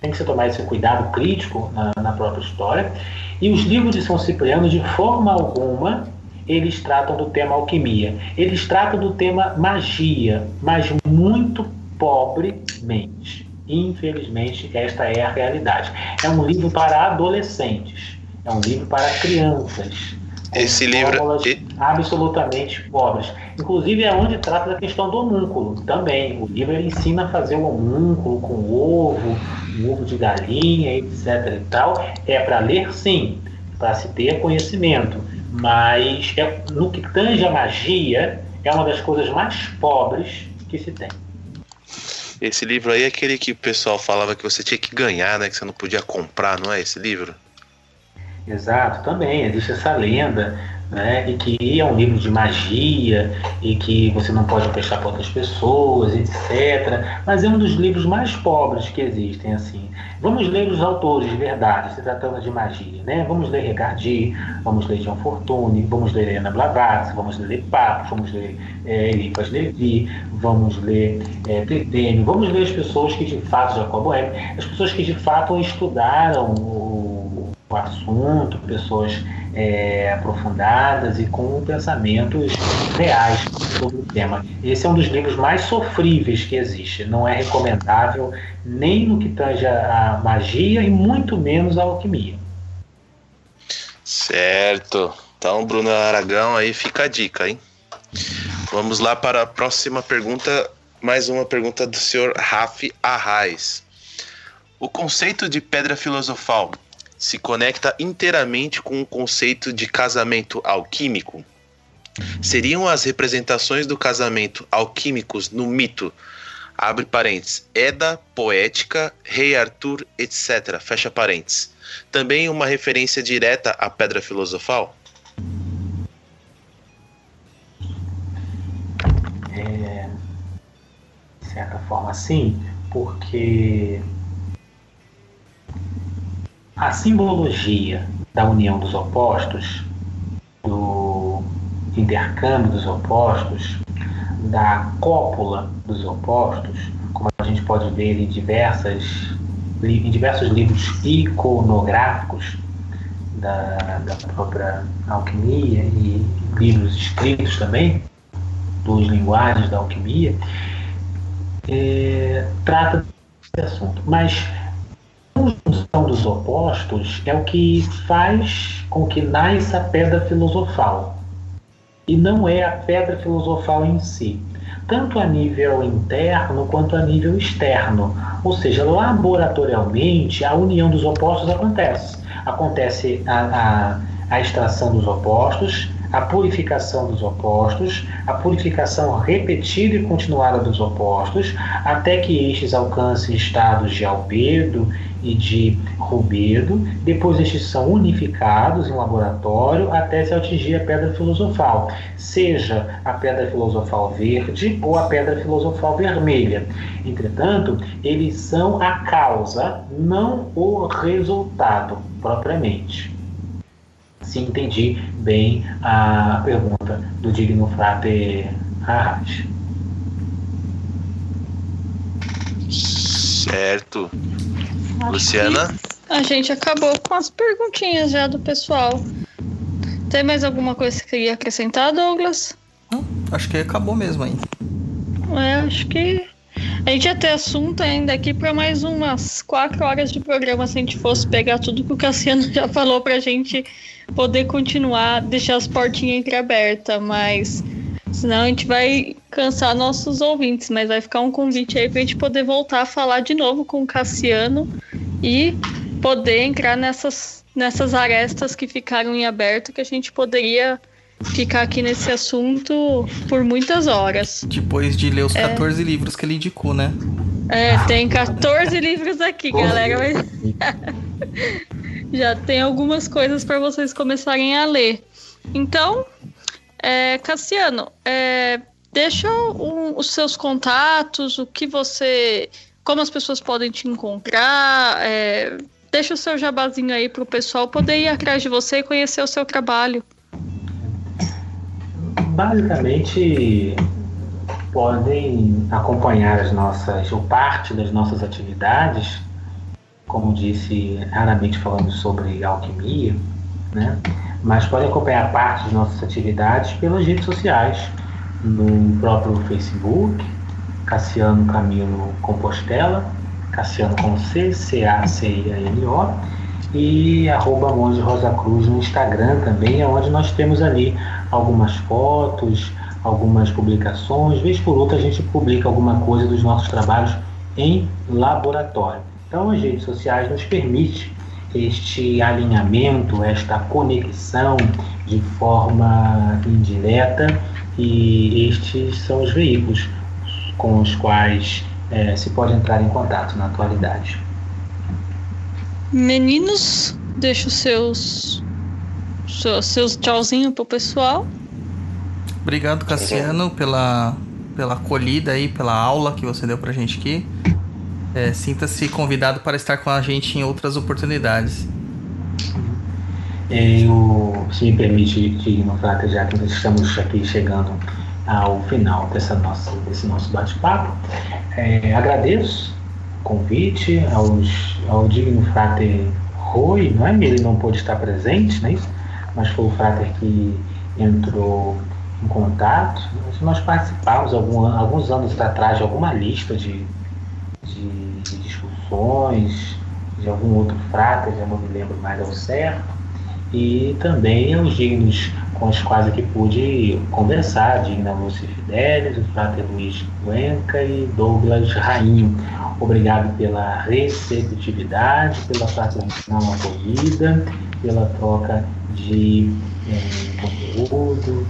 Tem que se tomar esse cuidado crítico na, na própria história. E os livros de São Cipriano, de forma alguma, eles tratam do tema alquimia. Eles tratam do tema magia, mas muito pobremente. Infelizmente, esta é a realidade. É um livro para adolescentes, é um livro para crianças, esse livro. absolutamente pobres. Inclusive é onde trata da questão do homúnculo também. O livro ensina a fazer o homúnculo com ovo, ovo de galinha, etc. e tal. É para ler sim, para se ter conhecimento. Mas é, no que tange a magia, é uma das coisas mais pobres que se tem. Esse livro aí é aquele que o pessoal falava que você tinha que ganhar, né? Que você não podia comprar, não é esse livro? Exato, também existe essa lenda, né, e que é um livro de magia e que você não pode prestar para outras pessoas, etc. Mas é um dos livros mais pobres que existem, assim. Vamos ler os autores de verdade, se tratando de magia, né? Vamos ler Regardi, vamos ler John Fortune, vamos ler Helena Blavatsky, vamos ler Papo, vamos ler é, Elipas Levi, vamos ler é, vamos ler as pessoas que de fato, Jacobo Webb, as pessoas que de fato estudaram o o assunto, pessoas é, aprofundadas e com pensamentos reais sobre o tema. Esse é um dos livros mais sofríveis que existe. Não é recomendável nem no que tange a magia e muito menos a alquimia. Certo. Então, Bruno Aragão, aí fica a dica, hein? Vamos lá para a próxima pergunta. Mais uma pergunta do senhor Rafi Arraes. O conceito de pedra filosofal se conecta inteiramente com o conceito de casamento alquímico? Seriam as representações do casamento alquímicos no mito, abre parênteses, Eda, Poética, Rei Arthur, etc., fecha parênteses. Também uma referência direta à pedra filosofal? É, de certa forma, sim, porque a simbologia da união dos opostos, do intercâmbio dos opostos, da cópula dos opostos, como a gente pode ver em, diversas, em diversos livros iconográficos da, da própria alquimia e livros escritos também, dos linguagens da alquimia, é, trata desse assunto. Mas junção dos opostos é o que faz com que nasça a pedra filosofal. E não é a pedra filosofal em si, tanto a nível interno quanto a nível externo. Ou seja, laboratorialmente, a união dos opostos acontece. Acontece a, a, a extração dos opostos, a purificação dos opostos, a purificação repetida e continuada dos opostos, até que estes alcancem estados de albedo e de rubedo. Depois estes são unificados em laboratório até se atingir a pedra filosofal, seja a pedra filosofal verde ou a pedra filosofal vermelha. Entretanto, eles são a causa, não o resultado propriamente se entendi bem a pergunta do digno frate Arras. Certo. Acho Luciana? que A gente acabou com as perguntinhas já do pessoal. Tem mais alguma coisa que você queria acrescentar, Douglas? Não, acho que acabou mesmo aí. É, acho que a gente ia ter assunto ainda aqui para mais umas quatro horas de programa se a gente fosse pegar tudo que o Cassiano já falou pra gente poder continuar, deixar as portinhas entreabertas, mas senão a gente vai cansar nossos ouvintes, mas vai ficar um convite aí pra gente poder voltar a falar de novo com o Cassiano e poder entrar nessas, nessas arestas que ficaram em aberto que a gente poderia ficar aqui nesse assunto por muitas horas. Depois de ler os 14 livros que ele indicou, né? É, tem 14 livros aqui, galera. Mas... Já tem algumas coisas para vocês começarem a ler. Então, é, Cassiano, é, deixa um- os seus contatos, o que você. Como as pessoas podem te encontrar. é, deixa o seu jabazinho aí pro pessoal poder ir atrás de você e conhecer o seu trabalho. Basicamente, podem acompanhar as nossas, ou parte das nossas atividades, como disse, raramente falamos sobre alquimia, né? mas podem acompanhar parte das nossas atividades pelas redes sociais, no próprio Facebook, Cassiano Camilo Compostela, Cassiano com C, C-A-C-I-A-N-O, e arroba Monge Rosa Cruz no Instagram também, é onde nós temos ali algumas fotos, algumas publicações, vez por outra a gente publica alguma coisa dos nossos trabalhos em laboratório. Então as redes sociais nos permitem este alinhamento, esta conexão de forma indireta e estes são os veículos com os quais eh, se pode entrar em contato na atualidade. Meninos, deixa os seus. Seus, seus tchauzinho pro pessoal. Obrigado, Cassiano, pela, pela acolhida aí, pela aula que você deu pra gente aqui. É, Sinta-se convidado para estar com a gente em outras oportunidades. Eu, se me permite, Digno Frata, já que nós estamos aqui chegando ao final dessa nossa, desse nosso bate-papo, é, agradeço o convite aos, ao Digno Frater Rui, não é? Ele não pôde estar presente, é isso? Mas foi o Frater que entrou em contato. Nós participamos algum, alguns anos atrás de alguma lista de, de, de discussões de algum outro Frater, já não me lembro mais ao certo e também aos dignos com os quais aqui pude conversar, digna Lúcia Fidelis, o Frater Luiz Cuenca e Douglas Rainho. Obrigado pela receptividade, pela participação acolhida, pela troca de eh, conteúdo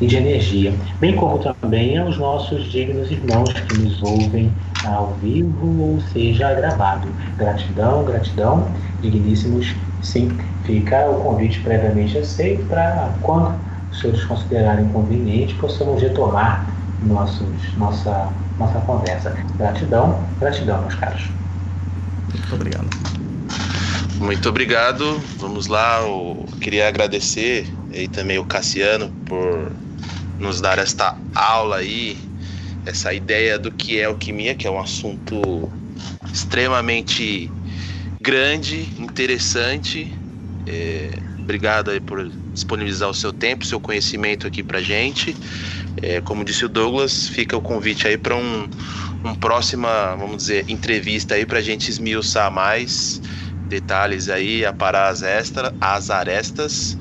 e de energia, bem como também aos nossos dignos irmãos que nos ouvem ao vivo ou seja gravado. Gratidão, gratidão, digníssimos. Sim, fica o convite previamente aceito para quando os senhores considerarem conveniente, possamos retomar nossos, nossa, nossa conversa. Gratidão, gratidão, meus caros. Muito obrigado. Muito obrigado. Vamos lá. Eu queria agradecer e também o Cassiano por nos dar esta aula aí, essa ideia do que é alquimia, que é um assunto extremamente grande, interessante. É, obrigado por disponibilizar o seu tempo, seu conhecimento aqui pra gente. É, como disse o Douglas, fica o convite aí para um, um próxima, vamos dizer, entrevista aí para gente esmiuçar mais detalhes aí, aparar as, extra, as arestas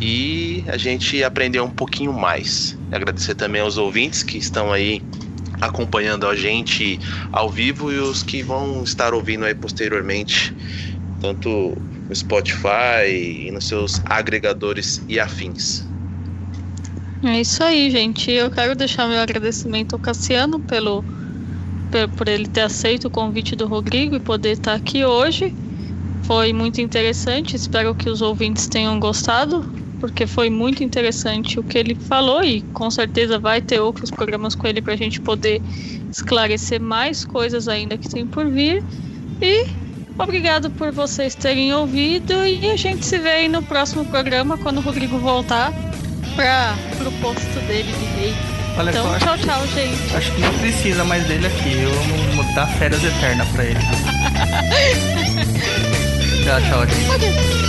e a gente aprender um pouquinho mais. Agradecer também aos ouvintes que estão aí acompanhando a gente ao vivo e os que vão estar ouvindo aí posteriormente, tanto no Spotify e nos seus agregadores e afins. É isso aí, gente. Eu quero deixar meu agradecimento ao Cassiano pelo, por, ele ter aceito o convite do Rodrigo e poder estar aqui hoje. Foi muito interessante. Espero que os ouvintes tenham gostado, porque foi muito interessante o que ele falou e com certeza vai ter outros programas com ele para a gente poder esclarecer mais coisas ainda que tem por vir. E obrigado por vocês terem ouvido e a gente se vê aí no próximo programa quando o Rodrigo voltar para o posto dele de rei. Olha então, tchau, que- tchau, gente. Acho que não precisa mais dele aqui. Eu vou dar férias eternas pra ele. tchau, tchau, gente.